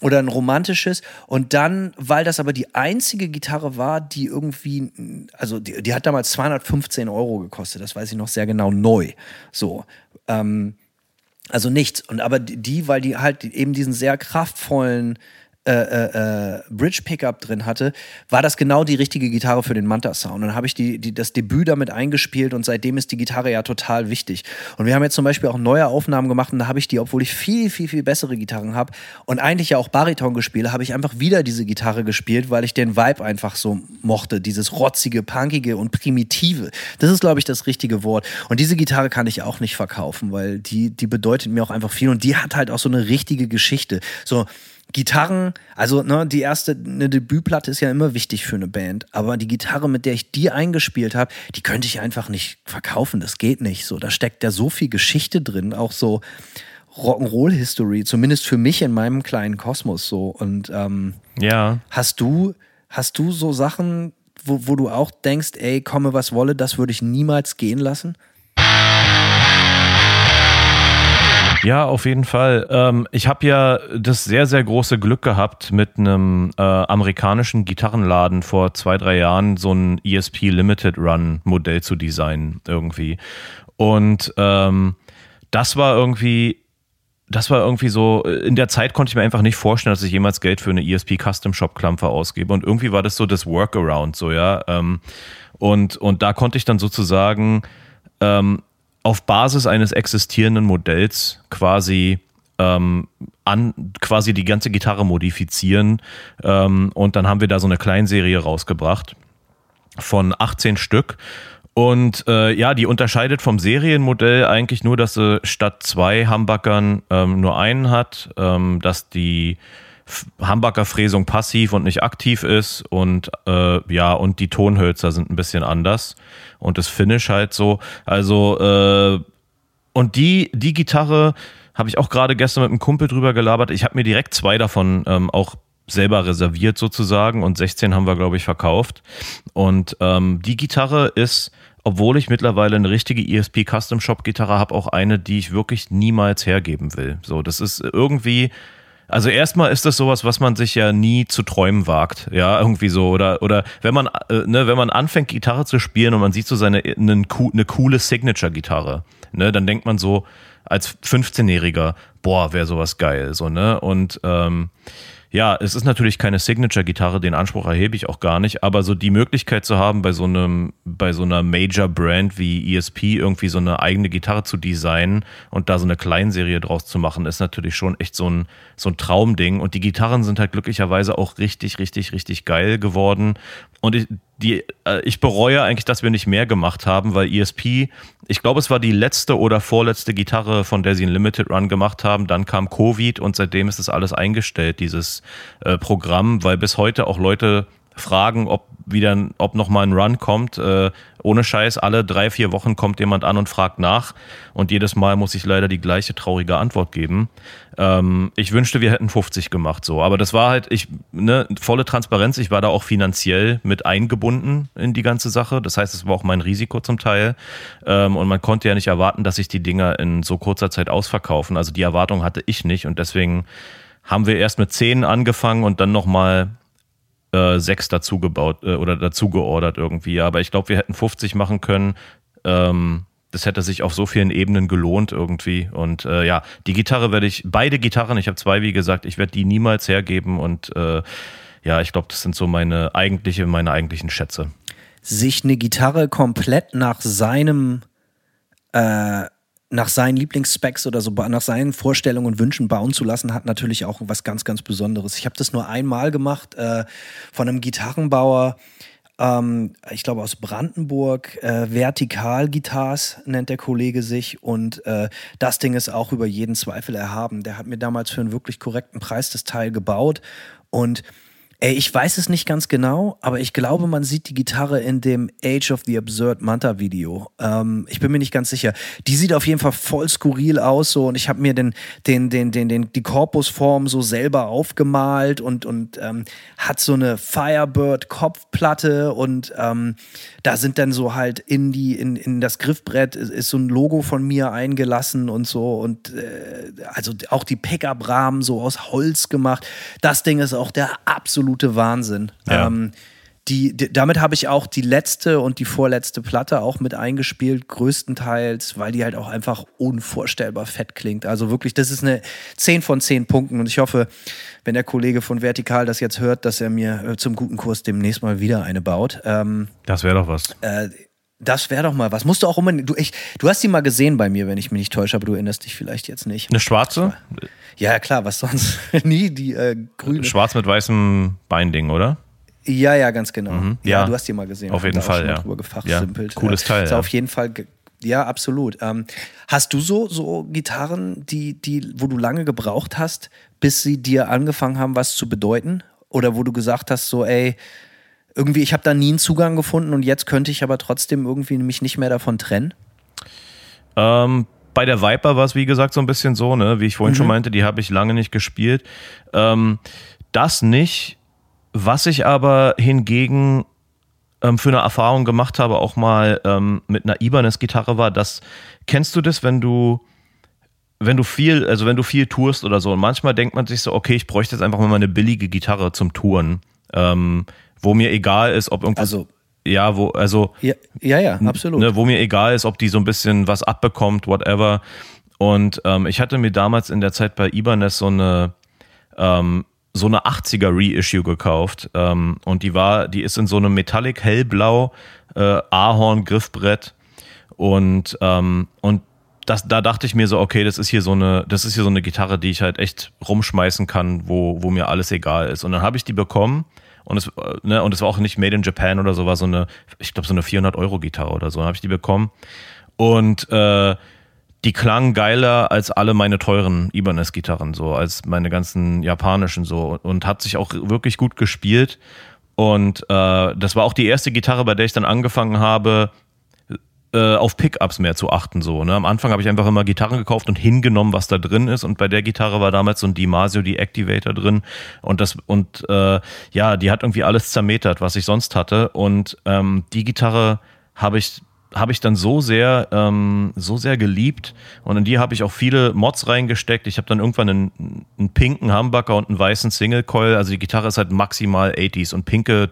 oder ein romantisches. Und dann, weil das aber die einzige Gitarre war, die irgendwie, also die, die hat damals 215 Euro gekostet, das weiß ich noch sehr genau, neu. So. Ähm, also nichts. Und aber die, weil die halt eben diesen sehr kraftvollen äh, äh, äh, Bridge Pickup drin hatte, war das genau die richtige Gitarre für den Manta Sound. Und dann habe ich die, die, das Debüt damit eingespielt und seitdem ist die Gitarre ja total wichtig. Und wir haben jetzt zum Beispiel auch neue Aufnahmen gemacht und da habe ich die, obwohl ich viel, viel, viel bessere Gitarren habe und eigentlich ja auch Bariton gespielt, habe ich einfach wieder diese Gitarre gespielt, weil ich den Vibe einfach so mochte. Dieses rotzige, punkige und primitive. Das ist, glaube ich, das richtige Wort. Und diese Gitarre kann ich auch nicht verkaufen, weil die, die bedeutet mir auch einfach viel und die hat halt auch so eine richtige Geschichte. So, Gitarren, also ne, die erste, eine Debütplatte ist ja immer wichtig für eine Band, aber die Gitarre, mit der ich die eingespielt habe, die könnte ich einfach nicht verkaufen. Das geht nicht. So, da steckt ja so viel Geschichte drin, auch so Rock'n'Roll-History, zumindest für mich in meinem kleinen Kosmos so. Und ähm, ja. hast du, hast du so Sachen, wo, wo du auch denkst, ey, komme was wolle, das würde ich niemals gehen lassen? Ja, auf jeden Fall. Ähm, ich habe ja das sehr, sehr große Glück gehabt, mit einem äh, amerikanischen Gitarrenladen vor zwei, drei Jahren so ein ESP Limited Run Modell zu designen irgendwie. Und ähm, das war irgendwie das war irgendwie so, in der Zeit konnte ich mir einfach nicht vorstellen, dass ich jemals Geld für eine ESP Custom Shop Klampe ausgebe. Und irgendwie war das so das Workaround, so, ja. Ähm, und, und da konnte ich dann sozusagen ähm, auf Basis eines existierenden Modells quasi ähm, an quasi die ganze Gitarre modifizieren ähm, und dann haben wir da so eine Kleinserie rausgebracht von 18 Stück. Und äh, ja, die unterscheidet vom Serienmodell eigentlich nur, dass sie statt zwei Humbuckern ähm, nur einen hat, ähm, dass die Hamburger-Fräsung passiv und nicht aktiv ist und äh, ja, und die Tonhölzer sind ein bisschen anders und das Finish halt so. Also, äh, und die, die Gitarre habe ich auch gerade gestern mit einem Kumpel drüber gelabert. Ich habe mir direkt zwei davon ähm, auch selber reserviert sozusagen und 16 haben wir, glaube ich, verkauft. Und ähm, die Gitarre ist, obwohl ich mittlerweile eine richtige ESP Custom Shop Gitarre habe, auch eine, die ich wirklich niemals hergeben will. So, das ist irgendwie also erstmal ist das sowas, was man sich ja nie zu träumen wagt, ja, irgendwie so oder oder wenn man äh, ne, wenn man anfängt Gitarre zu spielen und man sieht so seine eine, eine coole Signature Gitarre, ne, dann denkt man so als 15-jähriger, boah, wäre sowas geil, so, ne? Und ähm, ja, es ist natürlich keine Signature-Gitarre, den Anspruch erhebe ich auch gar nicht, aber so die Möglichkeit zu haben, bei so einem, bei so einer Major-Brand wie ESP irgendwie so eine eigene Gitarre zu designen und da so eine Kleinserie draus zu machen, ist natürlich schon echt so ein, so ein Traumding. Und die Gitarren sind halt glücklicherweise auch richtig, richtig, richtig geil geworden. Und ich, die, äh, ich bereue eigentlich, dass wir nicht mehr gemacht haben, weil ESP, ich glaube, es war die letzte oder vorletzte Gitarre, von der sie einen Limited Run gemacht haben. Dann kam Covid und seitdem ist das alles eingestellt, dieses äh, Programm, weil bis heute auch Leute fragen, ob wieder, ob noch mal ein Run kommt. Äh, ohne Scheiß, alle drei, vier Wochen kommt jemand an und fragt nach. Und jedes Mal muss ich leider die gleiche traurige Antwort geben. Ähm, ich wünschte, wir hätten 50 gemacht, so. Aber das war halt, ich, ne, volle Transparenz. Ich war da auch finanziell mit eingebunden in die ganze Sache. Das heißt, es war auch mein Risiko zum Teil. Ähm, und man konnte ja nicht erwarten, dass sich die Dinger in so kurzer Zeit ausverkaufen. Also die Erwartung hatte ich nicht. Und deswegen haben wir erst mit 10 angefangen und dann nochmal äh, sechs dazu gebaut äh, oder dazu geordert irgendwie. Aber ich glaube, wir hätten 50 machen können. Ähm, das hätte sich auf so vielen Ebenen gelohnt irgendwie. Und äh, ja, die Gitarre werde ich, beide Gitarren, ich habe zwei, wie gesagt, ich werde die niemals hergeben und äh, ja, ich glaube, das sind so meine eigentliche, meine eigentlichen Schätze. Sich eine Gitarre komplett nach seinem äh, nach seinen Lieblingsspecs oder so nach seinen Vorstellungen und Wünschen bauen zu lassen, hat natürlich auch was ganz, ganz Besonderes. Ich habe das nur einmal gemacht äh, von einem Gitarrenbauer, ähm, ich glaube aus Brandenburg, äh, Vertikal Guitars nennt der Kollege sich und äh, das Ding ist auch über jeden Zweifel erhaben. Der hat mir damals für einen wirklich korrekten Preis das Teil gebaut und Ey, ich weiß es nicht ganz genau, aber ich glaube, man sieht die Gitarre in dem Age of the Absurd Manta Video. Ähm, ich bin mir nicht ganz sicher. Die sieht auf jeden Fall voll skurril aus so und ich habe mir den, den, den, den, den, die Korpusform so selber aufgemalt und, und ähm, hat so eine Firebird Kopfplatte und ähm, da sind dann so halt in die, in, in das Griffbrett ist, ist so ein Logo von mir eingelassen und so und äh, also auch die Pickup-Rahmen so aus Holz gemacht. Das Ding ist auch der absolute absolute Wahnsinn. Ja. Ähm, die, die, damit habe ich auch die letzte und die vorletzte Platte auch mit eingespielt, größtenteils, weil die halt auch einfach unvorstellbar fett klingt. Also wirklich, das ist eine 10 von 10 Punkten und ich hoffe, wenn der Kollege von Vertikal das jetzt hört, dass er mir äh, zum guten Kurs demnächst mal wieder eine baut. Ähm, das wäre doch was. Äh, das wäre doch mal was. Musst du auch immer. Du, ich, du hast die mal gesehen bei mir, wenn ich mich nicht täusche, aber du erinnerst dich vielleicht jetzt nicht. Eine schwarze? Ja, klar, was sonst? Nie die äh, grüne. Schwarz mit weißem Binding, oder? Ja, ja, ganz genau. Mhm. Ja, ja, du hast die mal gesehen. Auf jeden Fall, ja. Drüber ja. Cooles Teil. Ist ja. auf jeden Fall. Ja, absolut. Ähm, hast du so, so Gitarren, die, die, wo du lange gebraucht hast, bis sie dir angefangen haben, was zu bedeuten? Oder wo du gesagt hast, so, ey, irgendwie, ich habe da nie einen Zugang gefunden und jetzt könnte ich aber trotzdem irgendwie mich nicht mehr davon trennen? Ähm, bei der Viper war es, wie gesagt, so ein bisschen so, ne? wie ich vorhin mhm. schon meinte, die habe ich lange nicht gespielt. Ähm, das nicht. Was ich aber hingegen ähm, für eine Erfahrung gemacht habe, auch mal ähm, mit einer Ibanez-Gitarre war, das kennst du das, wenn du wenn du viel, also wenn du viel tourst oder so, und manchmal denkt man sich so, okay, ich bräuchte jetzt einfach mal eine billige Gitarre zum Touren. Ähm, wo mir egal ist, ob irgendwas. Also, ja, wo, also. Ja, ja, ja absolut. Ne, wo mir egal ist, ob die so ein bisschen was abbekommt, whatever. Und ähm, ich hatte mir damals in der Zeit bei Ibanez so eine, ähm, so eine 80er Reissue gekauft. Ähm, und die war, die ist in so einem Metallic hellblau äh, Ahorn Griffbrett. Und, ähm, und das, da dachte ich mir so, okay, das ist hier so eine, das ist hier so eine Gitarre, die ich halt echt rumschmeißen kann, wo, wo mir alles egal ist. Und dann habe ich die bekommen und es, ne, und es war auch nicht Made in Japan oder so, war so eine, ich glaube, so eine 400-Euro-Gitarre oder so. Habe ich die bekommen. Und äh, die klang geiler als alle meine teuren Ibanez-Gitarren, so, als meine ganzen japanischen so. Und hat sich auch wirklich gut gespielt. Und äh, das war auch die erste Gitarre, bei der ich dann angefangen habe, äh, auf Pickups mehr zu achten. So, ne? Am Anfang habe ich einfach immer Gitarren gekauft und hingenommen, was da drin ist. Und bei der Gitarre war damals so ein Dimasio Deactivator drin. Und das, und äh, ja, die hat irgendwie alles zermetert, was ich sonst hatte. Und ähm, die Gitarre habe ich habe ich dann so sehr, ähm, so sehr geliebt und in die habe ich auch viele Mods reingesteckt. Ich habe dann irgendwann einen, einen pinken Humbucker und einen weißen Single Coil. Also die Gitarre ist halt maximal 80s und pinke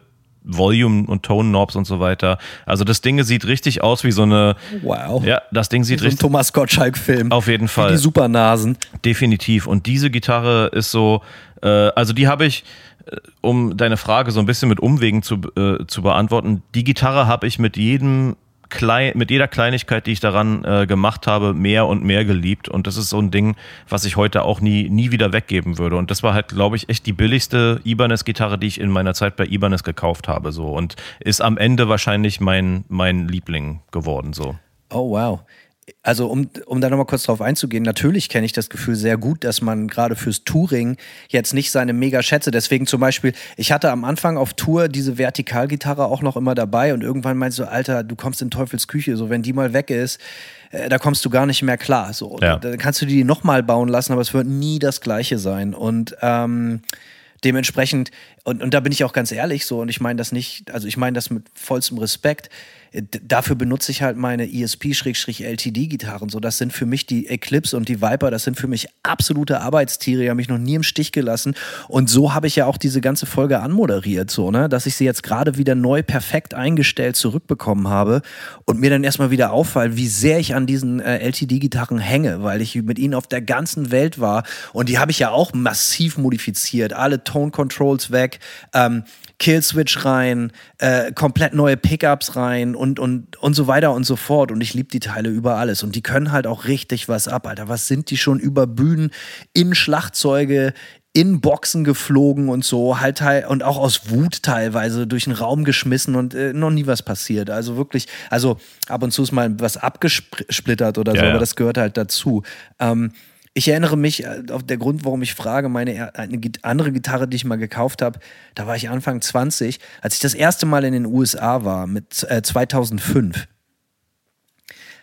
Volume und Tone Knobs und so weiter. Also das Ding sieht richtig aus wie so eine. Wow. Ja, das Ding sieht wie richtig. So ein Thomas Gottschalk-Film. Auf jeden Fall. Wie die Supernasen. Definitiv. Und diese Gitarre ist so, äh, also die habe ich, äh, um deine Frage so ein bisschen mit Umwegen zu, äh, zu beantworten, die Gitarre habe ich mit jedem klein, mit jeder Kleinigkeit, die ich daran äh, gemacht habe, mehr und mehr geliebt. Und das ist so ein Ding, was ich heute auch nie, nie wieder weggeben würde. Und das war halt, glaube ich, echt die billigste Ibanez-Gitarre, die ich in meiner Zeit bei Ibanez gekauft habe. So. Und ist am Ende wahrscheinlich mein, mein Liebling geworden. So. Oh, wow also um, um da nochmal kurz drauf einzugehen, natürlich kenne ich das Gefühl sehr gut, dass man gerade fürs Touring jetzt nicht seine mega Schätze, deswegen zum Beispiel, ich hatte am Anfang auf Tour diese Vertikalgitarre auch noch immer dabei und irgendwann meinst du, Alter, du kommst in Teufels Küche, so wenn die mal weg ist, äh, da kommst du gar nicht mehr klar, so. Ja. Dann kannst du die nochmal bauen lassen, aber es wird nie das Gleiche sein und ähm, dementsprechend, und, und da bin ich auch ganz ehrlich so, und ich meine das nicht, also ich meine das mit vollstem Respekt, dafür benutze ich halt meine ESP-LTD-Gitarren. So, das sind für mich die Eclipse und die Viper, das sind für mich absolute Arbeitstiere, die haben mich noch nie im Stich gelassen. Und so habe ich ja auch diese ganze Folge anmoderiert, so, ne, dass ich sie jetzt gerade wieder neu perfekt eingestellt zurückbekommen habe und mir dann erstmal wieder auffallen, wie sehr ich an diesen äh, LTD-Gitarren hänge, weil ich mit ihnen auf der ganzen Welt war. Und die habe ich ja auch massiv modifiziert. Alle Tone Controls weg. Ähm, Killswitch rein, äh, komplett neue Pickups rein und, und, und so weiter und so fort. Und ich liebe die Teile über alles. Und die können halt auch richtig was ab, Alter. Was sind die schon über Bühnen, in Schlagzeuge, in Boxen geflogen und so, halt und auch aus Wut teilweise durch den Raum geschmissen und äh, noch nie was passiert. Also wirklich, also ab und zu ist mal was abgesplittert oder Ja, so, ja. aber das gehört halt dazu. Ähm, ich erinnere mich, äh, auf der Grund, warum ich frage, meine eine andere Gitarre, die ich mal gekauft habe, da war ich Anfang 20, als ich das erste Mal in den USA war, mit äh, 2005.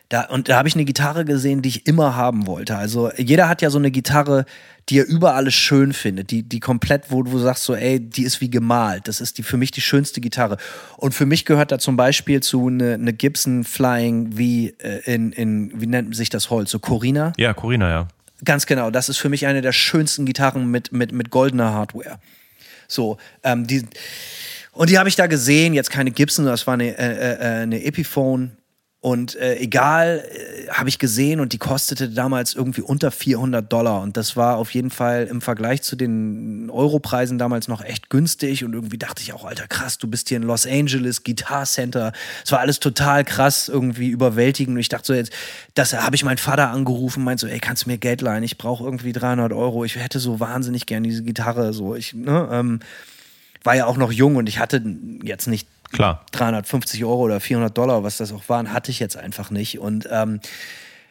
Da, und da habe ich eine Gitarre gesehen, die ich immer haben wollte. Also jeder hat ja so eine Gitarre, die er über alles schön findet, die, die komplett, wo du sagst so, ey, die ist wie gemalt. Das ist die, für mich die schönste Gitarre. Und für mich gehört da zum Beispiel zu eine, eine Gibson Flying wie äh, in, in, wie nennt sich das Holz? So Corina? Ja, Corinna, ja. Ganz genau, das ist für mich eine der schönsten Gitarren mit, mit, mit goldener Hardware. So, ähm, die, und die habe ich da gesehen, jetzt keine Gibson, das war eine, äh, äh, eine Epiphone. Und äh, egal, äh, habe ich gesehen und die kostete damals irgendwie unter 400 Dollar. Und das war auf jeden Fall im Vergleich zu den Europreisen damals noch echt günstig. Und irgendwie dachte ich auch, Alter, krass, du bist hier in Los Angeles, Guitar Center. Es war alles total krass, irgendwie überwältigend. Und ich dachte so, jetzt, das habe ich meinen Vater angerufen, meinte so, ey, kannst du mir Geld leihen? Ich brauche irgendwie 300 Euro. Ich hätte so wahnsinnig gern diese Gitarre. So, ich, ne, ähm, war ja auch noch jung und ich hatte jetzt nicht Klar. 350 Euro oder 400 Dollar, was das auch waren, hatte ich jetzt einfach nicht. Und ähm,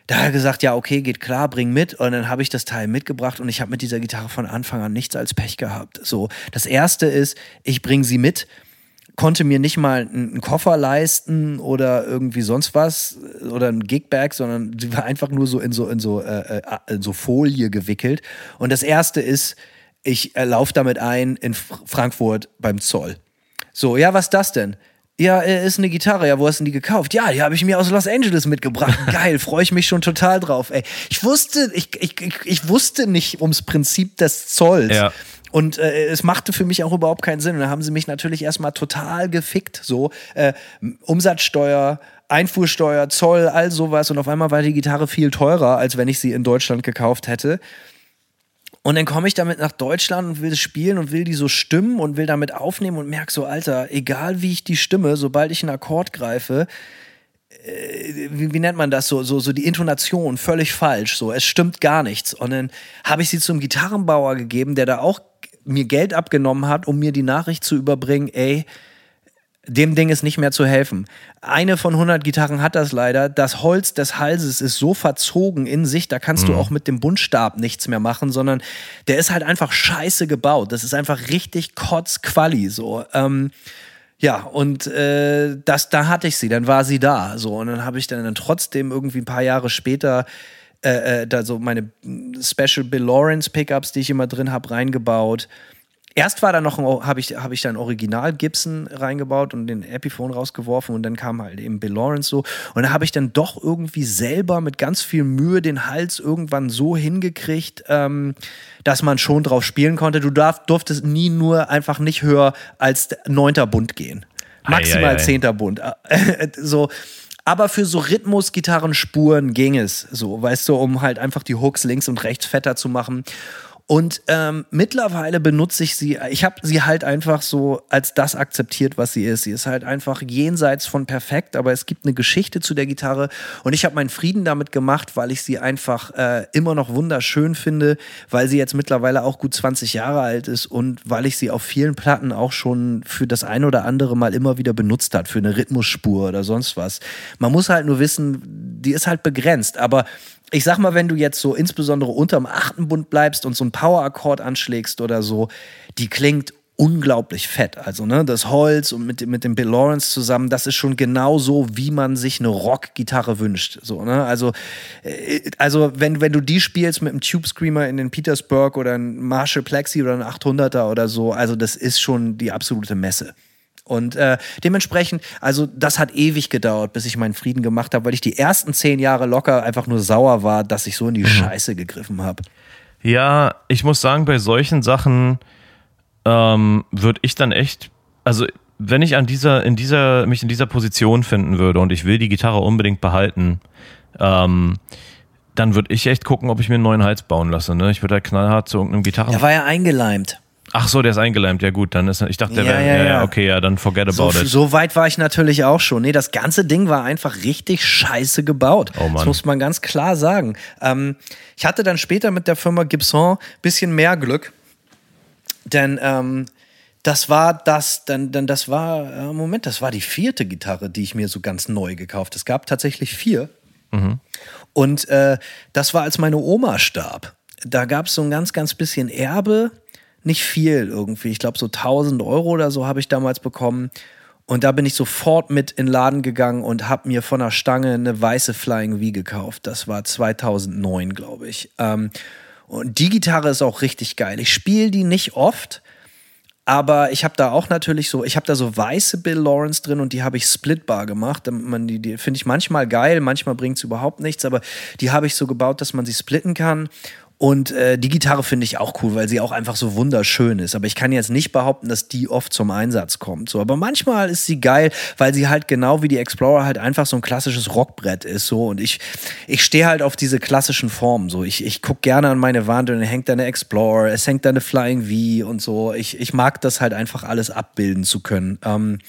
da hat er gesagt, ja, okay, geht klar, bring mit. Und dann habe ich das Teil mitgebracht und ich habe mit dieser Gitarre von Anfang an nichts als Pech gehabt. So, das erste ist, ich bringe sie mit, konnte mir nicht mal einen Koffer leisten oder irgendwie sonst was oder ein Gigbag, sondern sie war einfach nur so in so in so äh, äh, in so Folie gewickelt. Und das erste ist, ich äh, laufe damit ein in Fr Frankfurt beim Zoll. So, ja, was ist das denn? Ja, ist eine Gitarre. Ja, wo hast du denn die gekauft? Ja, die habe ich mir aus Los Angeles mitgebracht. Geil, freue ich mich schon total drauf. Ey, ich wusste, ich, ich, ich, wusste nicht ums Prinzip des Zolls. Ja. Und äh, es machte für mich auch überhaupt keinen Sinn. Und dann haben sie mich natürlich erstmal total gefickt. So, äh, Umsatzsteuer, Einfuhrsteuer, Zoll, all sowas. Und auf einmal war die Gitarre viel teurer, als wenn ich sie in Deutschland gekauft hätte. Und dann komme ich damit nach Deutschland und will spielen und will die so stimmen und will damit aufnehmen und merke so, Alter, egal wie ich die stimme, sobald ich einen Akkord greife, äh, wie, wie nennt man das so, so, so die Intonation völlig falsch, so, es stimmt gar nichts. Und dann habe ich sie zum Gitarrenbauer gegeben, der da auch mir Geld abgenommen hat, um mir die Nachricht zu überbringen, ey, dem Ding ist nicht mehr zu helfen. Eine von 100 Gitarren hat das leider. Das Holz des Halses ist so verzogen in sich, da kannst du auch mit dem Buntstab nichts mehr machen, sondern der ist halt einfach scheiße gebaut. Das ist einfach richtig kotzquali so. Ähm, ja, und äh, das, da hatte ich sie, dann war sie da. So, und dann habe ich dann, dann trotzdem irgendwie ein paar Jahre später äh, äh, da so meine Special Bill Lawrence Pickups, die ich immer drin habe, reingebaut. Erst war da noch, habe ich, hab ich da ein Original Gibson reingebaut und den Epiphone rausgeworfen und dann kam halt eben Bill Lawrence so. Und da habe ich dann doch irgendwie selber mit ganz viel Mühe den Hals irgendwann so hingekriegt, ähm, dass man schon drauf spielen konnte. Du darf, durftest nie nur einfach nicht höher als neunter Bund gehen. Maximal zehnter Bund. so. Aber für so Rhythmus-Gitarrenspuren ging es so, weißt du, um halt einfach die Hooks links und rechts fetter zu machen. Und ähm, mittlerweile benutze ich sie, ich habe sie halt einfach so als das akzeptiert, was sie ist. Sie ist halt einfach jenseits von perfekt, aber es gibt eine Geschichte zu der Gitarre und ich habe meinen Frieden damit gemacht, weil ich sie einfach äh, immer noch wunderschön finde, weil sie jetzt mittlerweile auch gut 20 Jahre alt ist und weil ich sie auf vielen Platten auch schon für das ein oder andere Mal immer wieder benutzt hat, für eine Rhythmusspur oder sonst was. Man muss halt nur wissen, die ist halt begrenzt, aber ich sag mal, wenn du jetzt so insbesondere unterm achten Bund bleibst und so einen Power-Akkord anschlägst oder so, die klingt unglaublich fett. Also, ne, das Holz und mit, dem- mit dem Bill Lawrence zusammen, das ist schon genau so, wie man sich eine Rock-Gitarre wünscht. So, ne? Also, äh, also wenn, wenn du die spielst mit einem Tube Screamer in den Petersburg oder ein Marshall Plexi oder ein 800er oder so, also das ist schon die absolute Messe. Und äh, dementsprechend, also das hat ewig gedauert, bis ich meinen Frieden gemacht habe, weil ich die ersten zehn Jahre locker einfach nur sauer war, dass ich so in die Scheiße gegriffen habe. Ja, ich muss sagen, bei solchen Sachen ähm, würde ich dann echt, also wenn ich an dieser, in dieser, mich in dieser Position finden würde und ich will die Gitarre unbedingt behalten, ähm, dann würde ich echt gucken, ob ich mir einen neuen Hals bauen lasse. Ne? Ich würde da knallhart zu irgendeinem Gitarren. Der war ja eingeleimt. Ach so, der ist eingeleimt. Ja gut, dann ist ich dachte, der Ja, wäre ja, ja, ja. okay, ja, dann forget So, about it. so weit war ich natürlich auch schon. Nee, das ganze Ding war einfach richtig scheiße gebaut. Oh Mann. Das muss man ganz klar sagen. Ähm, ich hatte dann später mit der Firma Gibson bisschen mehr Glück. denn ähm, das war das, dann, dann das war, äh, Moment, das war die vierte Gitarre, die ich mir so ganz neu gekauft. Es gab tatsächlich vier. Und äh, das war, als meine Oma starb. Da gab es so ein ganz, ganz bisschen Erbe. Nicht viel irgendwie. Ich glaube, so 1000 Euro oder so habe ich damals bekommen. Und da bin ich sofort mit in den Laden gegangen und habe mir von der Stange eine weiße Flying V gekauft. Das war 2009, glaube ich. Ähm, und die Gitarre ist auch richtig geil. Ich spiele die nicht oft, aber ich habe da auch natürlich so, ich habe da so weiße Bill Lawrence drin und die habe ich splitbar gemacht. die, die finde ich manchmal geil, manchmal bringt es überhaupt nichts, aber die habe ich so gebaut, dass man sie splitten kann. Und äh, die Gitarre finde ich auch cool, weil sie auch einfach so wunderschön ist. Aber ich kann jetzt nicht behaupten, dass die oft zum Einsatz kommt. So, aber manchmal ist sie geil, weil sie halt genau wie die Explorer halt einfach so ein klassisches Rockbrett ist. So und ich ich stehe halt auf diese klassischen Formen. So ich ich guck gerne an meine Wand und dann hängt da eine Explorer, es hängt da eine Flying V und so. Ich ich mag das halt einfach alles abbilden zu können. Ähm,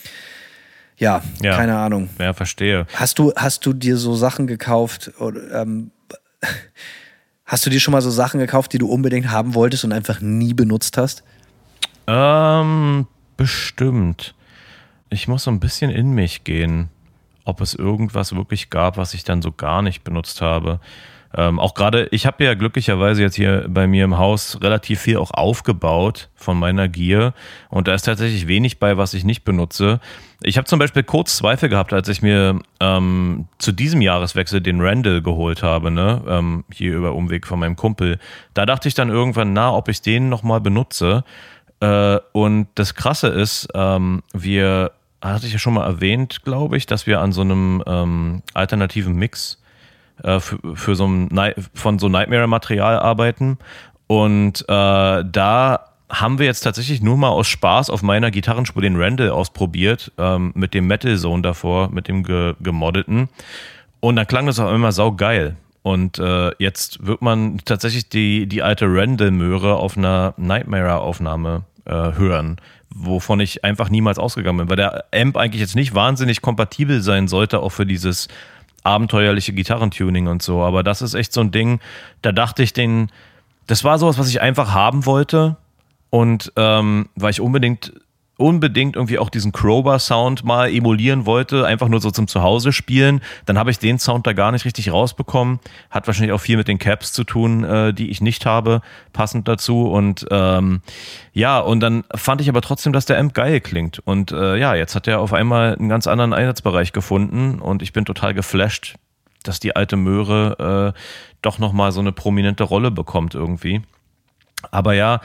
ja, Ja. keine Ahnung. Ja, verstehe. Hast du, hast du dir so Sachen gekauft oder ähm, hast du dir schon mal so Sachen gekauft, die du unbedingt haben wolltest und einfach nie benutzt hast? Ähm, bestimmt. Ich muss so ein bisschen in mich gehen, ob es irgendwas wirklich gab, was ich dann so gar nicht benutzt habe. Ähm, auch gerade, ich habe ja glücklicherweise jetzt hier bei mir im Haus relativ viel auch aufgebaut von meiner Gier und da ist tatsächlich wenig bei, was ich nicht benutze. Ich habe zum Beispiel kurz Zweifel gehabt, als ich mir ähm, zu diesem Jahreswechsel den Randall geholt habe, ne? ähm, hier über Umweg von meinem Kumpel. Da dachte ich dann irgendwann, na, ob ich den nochmal benutze. Äh, und das Krasse ist, ähm, wir, hatte ich ja schon mal erwähnt, glaube ich, dass wir an so einem ähm, alternativen Mix äh, für, für so ein von so Nightmare-Material arbeiten. Und äh, da haben wir jetzt tatsächlich nur mal aus Spaß auf meiner Gitarrenspur den Randall ausprobiert, ähm, mit dem Metal Zone davor, mit dem ge gemoddeten. Und da klang das auch immer sau geil. Und äh, jetzt wird man tatsächlich die, die alte Randall-Möhre auf einer Nightmare-Aufnahme äh, hören, wovon ich einfach niemals ausgegangen bin, weil der Amp eigentlich jetzt nicht wahnsinnig kompatibel sein sollte, auch für dieses abenteuerliche Gitarrentuning und so. Aber das ist echt so ein Ding, da dachte ich, den, das war sowas, was ich einfach haben wollte. Und ähm, weil ich unbedingt, unbedingt irgendwie auch diesen Crowbar-Sound mal emulieren wollte, einfach nur so zum Zuhause spielen, dann habe ich den Sound da gar nicht richtig rausbekommen. Hat wahrscheinlich auch viel mit den Caps zu tun, äh, die ich nicht habe, passend dazu. Und ähm, ja, und dann fand ich aber trotzdem, dass der Amp geil klingt. Und äh, ja, jetzt hat er auf einmal einen ganz anderen Einsatzbereich gefunden und ich bin total geflasht, dass die alte Möhre äh, doch nochmal so eine prominente Rolle bekommt irgendwie. Aber ja,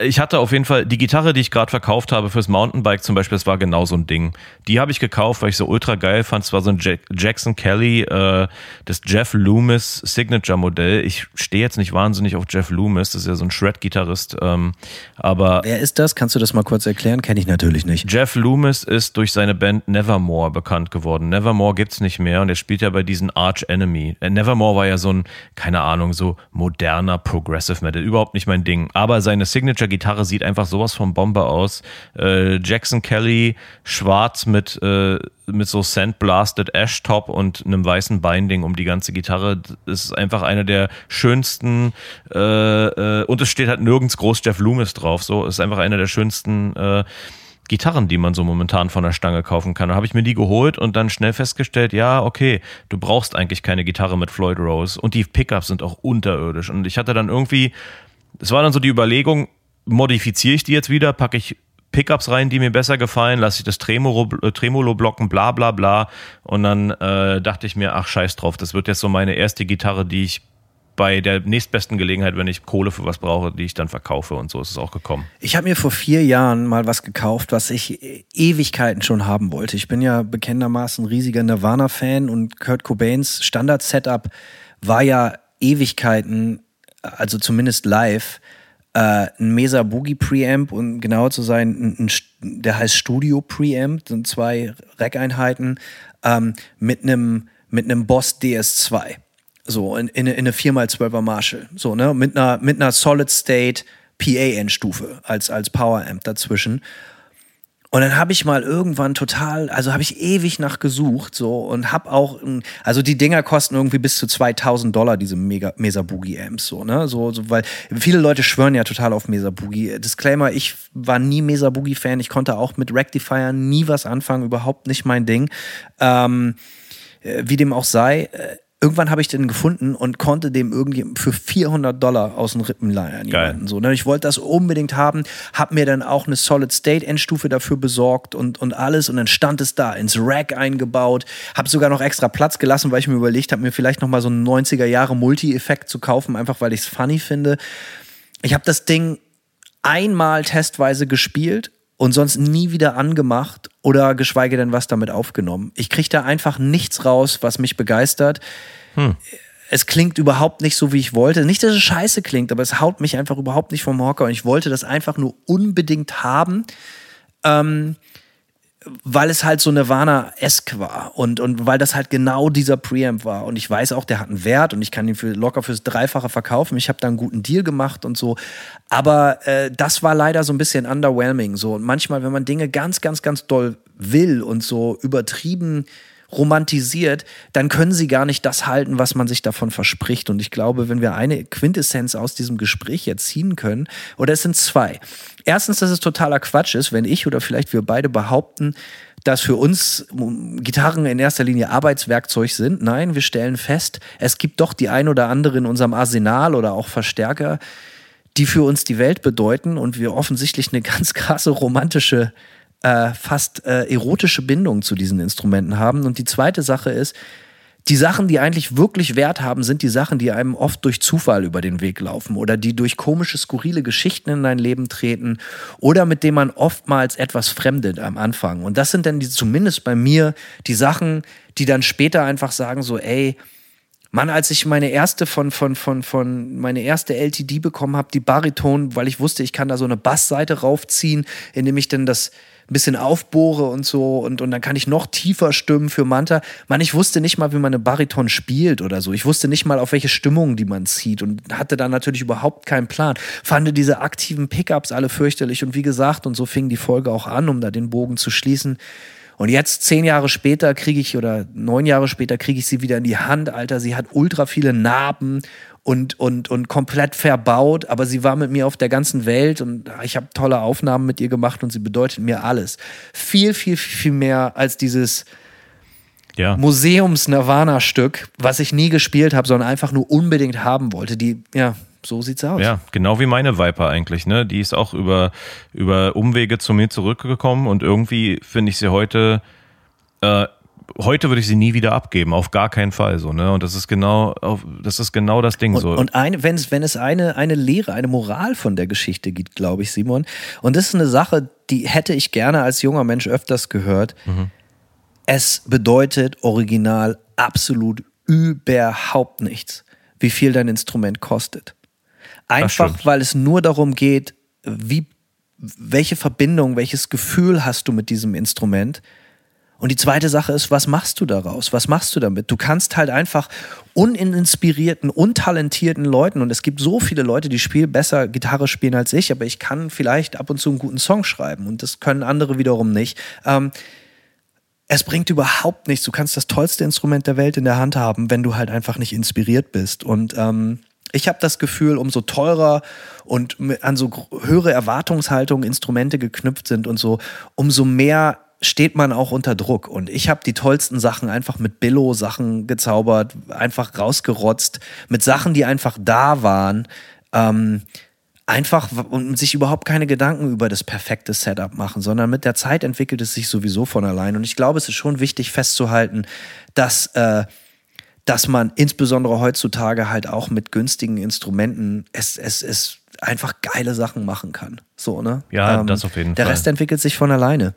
ich hatte auf jeden Fall die Gitarre, die ich gerade verkauft habe fürs Mountainbike zum Beispiel, das war genau so ein Ding. Die habe ich gekauft, weil ich so ultra geil fand. Es war so ein Jack Jackson Kelly, äh, das Jeff Loomis Signature Modell. Ich stehe jetzt nicht wahnsinnig auf Jeff Loomis, das ist ja so ein Shred-Gitarrist. Ähm, aber Wer ist das? Kannst du das mal kurz erklären? Kenne ich natürlich nicht. Jeff Loomis ist durch seine Band Nevermore bekannt geworden. Nevermore gibt's nicht mehr und er spielt ja bei diesen Arch Enemy. Äh, Nevermore war ja so ein, keine Ahnung, so moderner Progressive Metal. Überhaupt nicht mein Ding. Aber seine Signature-Gitarre sieht einfach sowas von Bombe aus. Äh, Jackson Kelly, schwarz mit, äh, mit so Sandblasted Ash Top und einem weißen Binding um die ganze Gitarre. Das ist einfach eine der schönsten, äh, äh, und es steht halt nirgends groß Jeff Loomis drauf. So, ist einfach eine der schönsten, äh, Gitarren, die man so momentan von der Stange kaufen kann. Da habe ich mir die geholt und dann schnell festgestellt, ja, okay, du brauchst eigentlich keine Gitarre mit Floyd Rose und die Pickups sind auch unterirdisch. Und ich hatte dann irgendwie, es war dann so die Überlegung, modifiziere ich die jetzt wieder, packe ich Pickups rein, die mir besser gefallen, lasse ich das Tremolo, äh, Tremolo blocken, bla bla bla. Und dann äh, dachte ich mir, ach scheiß drauf, das wird jetzt so meine erste Gitarre, die ich bei der nächstbesten Gelegenheit, wenn ich Kohle für was brauche, die ich dann verkaufe. Und so ist es auch gekommen. Ich habe mir vor vier Jahren mal was gekauft, was ich Ewigkeiten schon haben wollte. Ich bin ja bekennendermaßen riesiger Nirvana-Fan und Kurt Cobains Standard-Setup war ja Ewigkeiten, also zumindest live, äh, ein Mesa Boogie Preamp und genauer zu sein, ein, ein, der heißt Studio Preamp, sind zwei Rack-Einheiten ähm, mit einem mit einem Boss DS2. So, in, in, in eine 4x12er Marshall. So, ne? Mit einer, mit einer Solid State PA-Endstufe als, als Power Amp dazwischen. Und dann habe ich mal irgendwann total, also habe ich ewig nach gesucht so und habe auch, also die Dinger kosten irgendwie bis zu 2000 Dollar, diese Mega, Mesa Boogie Amps so, ne? So, so, weil viele Leute schwören ja total auf Mesa Boogie. Disclaimer, ich war nie Mesa Boogie Fan, ich konnte auch mit Rectifier nie was anfangen, überhaupt nicht mein Ding. Ähm, äh, wie dem auch sei, äh, irgendwann habe ich den gefunden und konnte dem irgendwie für 400 Dollar aus den Rippen leihen. Jemanden, so? Ich wollte das unbedingt haben, habe mir dann auch eine Solid State Endstufe dafür besorgt und, und alles und dann stand es da ins Rack eingebaut, habe sogar noch extra Platz gelassen, weil ich mir überlegt habe, mir vielleicht noch mal so einen 90er Jahre Multi-Effekt zu kaufen, einfach weil ich es funny finde. Ich habe das Ding einmal testweise gespielt und sonst nie wieder angemacht oder geschweige denn was damit aufgenommen. Ich kriege da einfach nichts raus, was mich begeistert. Hm. Es klingt überhaupt nicht so, wie ich wollte. Nicht, dass es scheiße klingt, aber es haut mich einfach überhaupt nicht vom Hocker und ich wollte das einfach nur unbedingt haben. Ähm, weil es halt so Nirvana-esque war und, und weil das halt genau dieser Preamp war. Und ich weiß auch, der hat einen Wert und ich kann ihn für, locker fürs Dreifache verkaufen. Ich habe da einen guten Deal gemacht und so. Aber äh, das war leider so ein bisschen underwhelming. So. Und manchmal, wenn man Dinge ganz, ganz, ganz doll will und so übertrieben romantisiert, dann können sie gar nicht das halten, was man sich davon verspricht. Und ich glaube, wenn wir eine Quintessenz aus diesem Gespräch jetzt ziehen können, oder es sind zwei. Erstens, dass es totaler Quatsch ist, wenn ich oder vielleicht wir beide behaupten, dass für uns Gitarren in erster Linie Arbeitswerkzeug sind. Nein, wir stellen fest, es gibt doch die ein oder andere in unserem Arsenal oder auch Verstärker, die für uns die Welt bedeuten und wir offensichtlich eine ganz krasse romantische äh, fast äh, erotische Bindung zu diesen Instrumenten haben. Und die zweite Sache ist, die Sachen, die eigentlich wirklich Wert haben, sind die Sachen, die einem oft durch Zufall über den Weg laufen oder die durch komische, skurrile Geschichten in dein Leben treten oder mit denen man oftmals etwas fremdet am Anfang. Und das sind dann die, zumindest bei mir die Sachen, die dann später einfach sagen so, ey, Mann, als ich meine erste von, von, von, von, meine erste LTD bekommen habe, die Bariton, weil ich wusste, ich kann da so eine Bassseite raufziehen, indem ich dann das, bisschen aufbohre und so und, und dann kann ich noch tiefer stimmen für Manta. Man, ich wusste nicht mal, wie man eine Bariton spielt oder so. Ich wusste nicht mal, auf welche Stimmungen die man zieht und hatte da natürlich überhaupt keinen Plan. Fand diese aktiven Pickups alle fürchterlich und wie gesagt, und so fing die Folge auch an, um da den Bogen zu schließen. Und jetzt, zehn Jahre später, kriege ich, oder neun Jahre später, kriege ich sie wieder in die Hand, Alter. Sie hat ultra viele Narben und, und, und komplett verbaut, aber sie war mit mir auf der ganzen Welt und ich habe tolle Aufnahmen mit ihr gemacht und sie bedeutet mir alles. Viel, viel, viel mehr als dieses ja. Museums-Nirvana-Stück, was ich nie gespielt habe, sondern einfach nur unbedingt haben wollte. Die, ja, so sieht's aus. Ja, genau wie meine Viper eigentlich, ne? Die ist auch über, über Umwege zu mir zurückgekommen und irgendwie finde ich sie heute äh, heute würde ich sie nie wieder abgeben, auf gar keinen Fall so, ne? Und das ist genau, das ist genau das Ding und, so. Und eine, wenn es, wenn es eine, eine Lehre, eine Moral von der Geschichte gibt, glaube ich, Simon. Und das ist eine Sache, die hätte ich gerne als junger Mensch öfters gehört. Mhm. Es bedeutet original absolut überhaupt nichts, wie viel dein Instrument kostet. Einfach, weil es nur darum geht, wie, welche Verbindung, welches Gefühl hast du mit diesem Instrument und die zweite Sache ist, was machst du daraus? Was machst du damit? Du kannst halt einfach uninspirierten, untalentierten Leuten, und es gibt so viele Leute, die spielen besser Gitarre spielen als ich, aber ich kann vielleicht ab und zu einen guten Song schreiben und das können andere wiederum nicht. Ähm, es bringt überhaupt nichts. Du kannst das tollste Instrument der Welt in der Hand haben, wenn du halt einfach nicht inspiriert bist. Und ähm, ich habe das Gefühl, umso teurer und an so höhere Erwartungshaltung Instrumente geknüpft sind und so, umso mehr steht man auch unter Druck. Und ich habe die tollsten Sachen einfach mit Billo-Sachen gezaubert, einfach rausgerotzt, mit Sachen, die einfach da waren. Ähm, einfach und sich überhaupt keine Gedanken über das perfekte Setup machen, sondern mit der Zeit entwickelt es sich sowieso von allein. Und ich glaube, es ist schon wichtig festzuhalten, dass, äh, dass man insbesondere heutzutage halt auch mit günstigen Instrumenten es, es, es einfach geile Sachen machen kann. So, ne? Ja, ähm, das auf jeden der Fall. Der Rest entwickelt sich von alleine.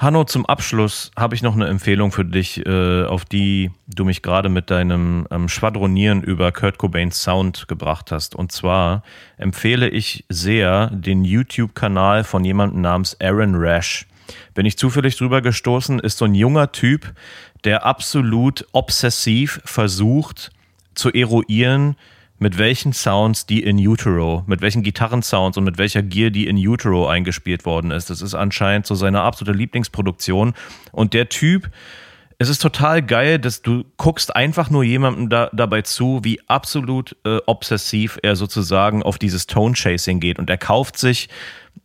Hanno, zum Abschluss habe ich noch eine Empfehlung für dich, äh, auf die du mich gerade mit deinem ähm, Schwadronieren über Kurt Cobains Sound gebracht hast. Und zwar empfehle ich sehr den YouTube-Kanal von jemandem namens Aaron Rash. Bin ich zufällig drüber gestoßen, ist so ein junger Typ, der absolut obsessiv versucht zu eruieren, mit welchen Sounds die in Utero, mit welchen Gitarrensounds und mit welcher Gear die in Utero eingespielt worden ist. Das ist anscheinend so seine absolute Lieblingsproduktion. Und der Typ, es ist total geil, dass du guckst einfach nur jemandem da, dabei zu, wie absolut äh, obsessiv er sozusagen auf dieses Tone Chasing geht. Und er kauft sich,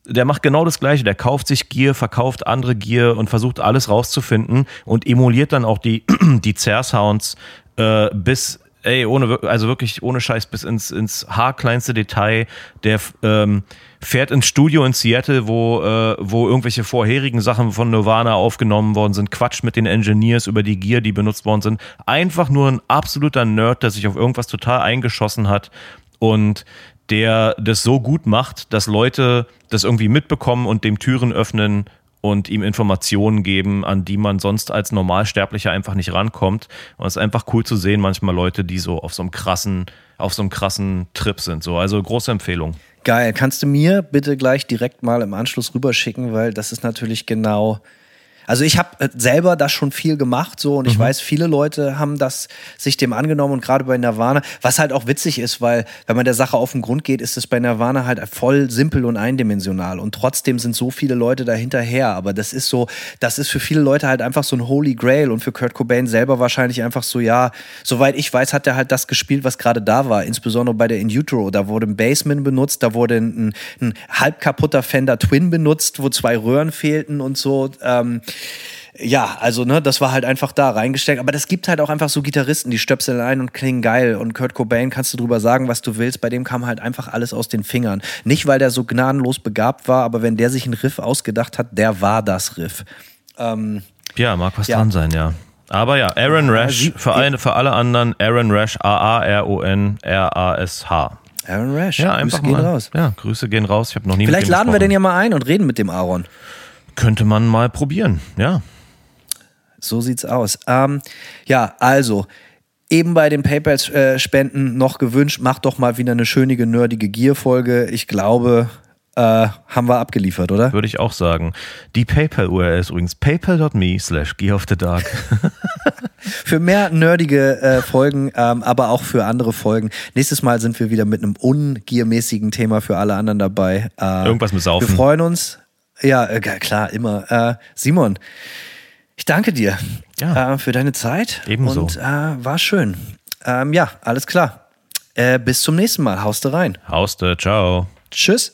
der macht genau das Gleiche. Der kauft sich Gear, verkauft andere Gear und versucht alles rauszufinden und emuliert dann auch die, die Zerr-Sounds äh, bis ey, ohne, also wirklich ohne Scheiß bis ins, ins haarkleinste Detail. Der ähm, fährt ins Studio in Seattle, wo, äh, wo irgendwelche vorherigen Sachen von Nirvana aufgenommen worden sind, quatscht mit den Engineers über die Gear, die benutzt worden sind. Einfach nur ein absoluter Nerd, der sich auf irgendwas total eingeschossen hat und der das so gut macht, dass Leute das irgendwie mitbekommen und dem Türen öffnen und ihm Informationen geben, an die man sonst als Normalsterblicher einfach nicht rankommt. Und es ist einfach cool zu sehen, manchmal Leute, die so auf so einem krassen, auf so einem krassen Trip sind. So, also große Empfehlung. Geil. Kannst du mir bitte gleich direkt mal im Anschluss rüberschicken, weil das ist natürlich genau also ich habe äh, selber das schon viel gemacht so und ich mhm. weiß, viele Leute haben das sich dem angenommen und gerade bei Nirvana, was halt auch witzig ist, weil wenn man der Sache auf den Grund geht, ist es bei Nirvana halt voll simpel und eindimensional. Und trotzdem sind so viele Leute dahinterher, aber das ist so, das ist für viele Leute halt einfach so ein Holy Grail. Und für Kurt Cobain selber wahrscheinlich einfach so, ja, soweit ich weiß, hat er halt das gespielt, was gerade da war, insbesondere bei der In Utero, da wurde ein Bassman benutzt, da wurde ein, ein halb kaputter Fender Twin benutzt, wo zwei Röhren fehlten und so, ähm, ja, also ne, das war halt einfach da reingesteckt. Aber das gibt halt auch einfach so Gitarristen, die stöpseln ein und klingen geil. Und Kurt Cobain kannst du drüber sagen, was du willst. Bei dem kam halt einfach alles aus den Fingern. Nicht, weil der so gnadenlos begabt war, aber wenn der sich einen Riff ausgedacht hat, der war das Riff. Ähm, ja, mag was ja. dran sein, ja. Aber ja, Aaron Rash, für, eine, für alle anderen, Aaron Rash, A-A-R-O-N-R-A-S-H. Aaron Rash, ja, einfach Grüße gehen mal, raus. Ja, Grüße gehen raus. Ich habe noch nie Vielleicht laden wir den ja mal ein und reden mit dem Aaron. Könnte man mal probieren, ja. So sieht's aus. Ähm, ja, also eben bei den PayPal-Spenden noch gewünscht, macht doch mal wieder eine schönige, nerdige Gear-Folge. Ich glaube, äh, haben wir abgeliefert, oder? Würde ich auch sagen. Die PayPal-URL ist übrigens paypal.me slash Gear of the Dark. für mehr nerdige äh, Folgen, ähm, aber auch für andere Folgen. Nächstes Mal sind wir wieder mit einem ungiermäßigen Thema für alle anderen dabei. Äh, Irgendwas mit Saufen. Wir freuen uns. Ja, äh, klar, immer. Äh, Simon, ich danke dir ja. äh, für deine Zeit. Ebenso. Und äh, war schön. Ähm, ja, alles klar. Äh, bis zum nächsten Mal. Hauste rein. Hauste, ciao. Tschüss.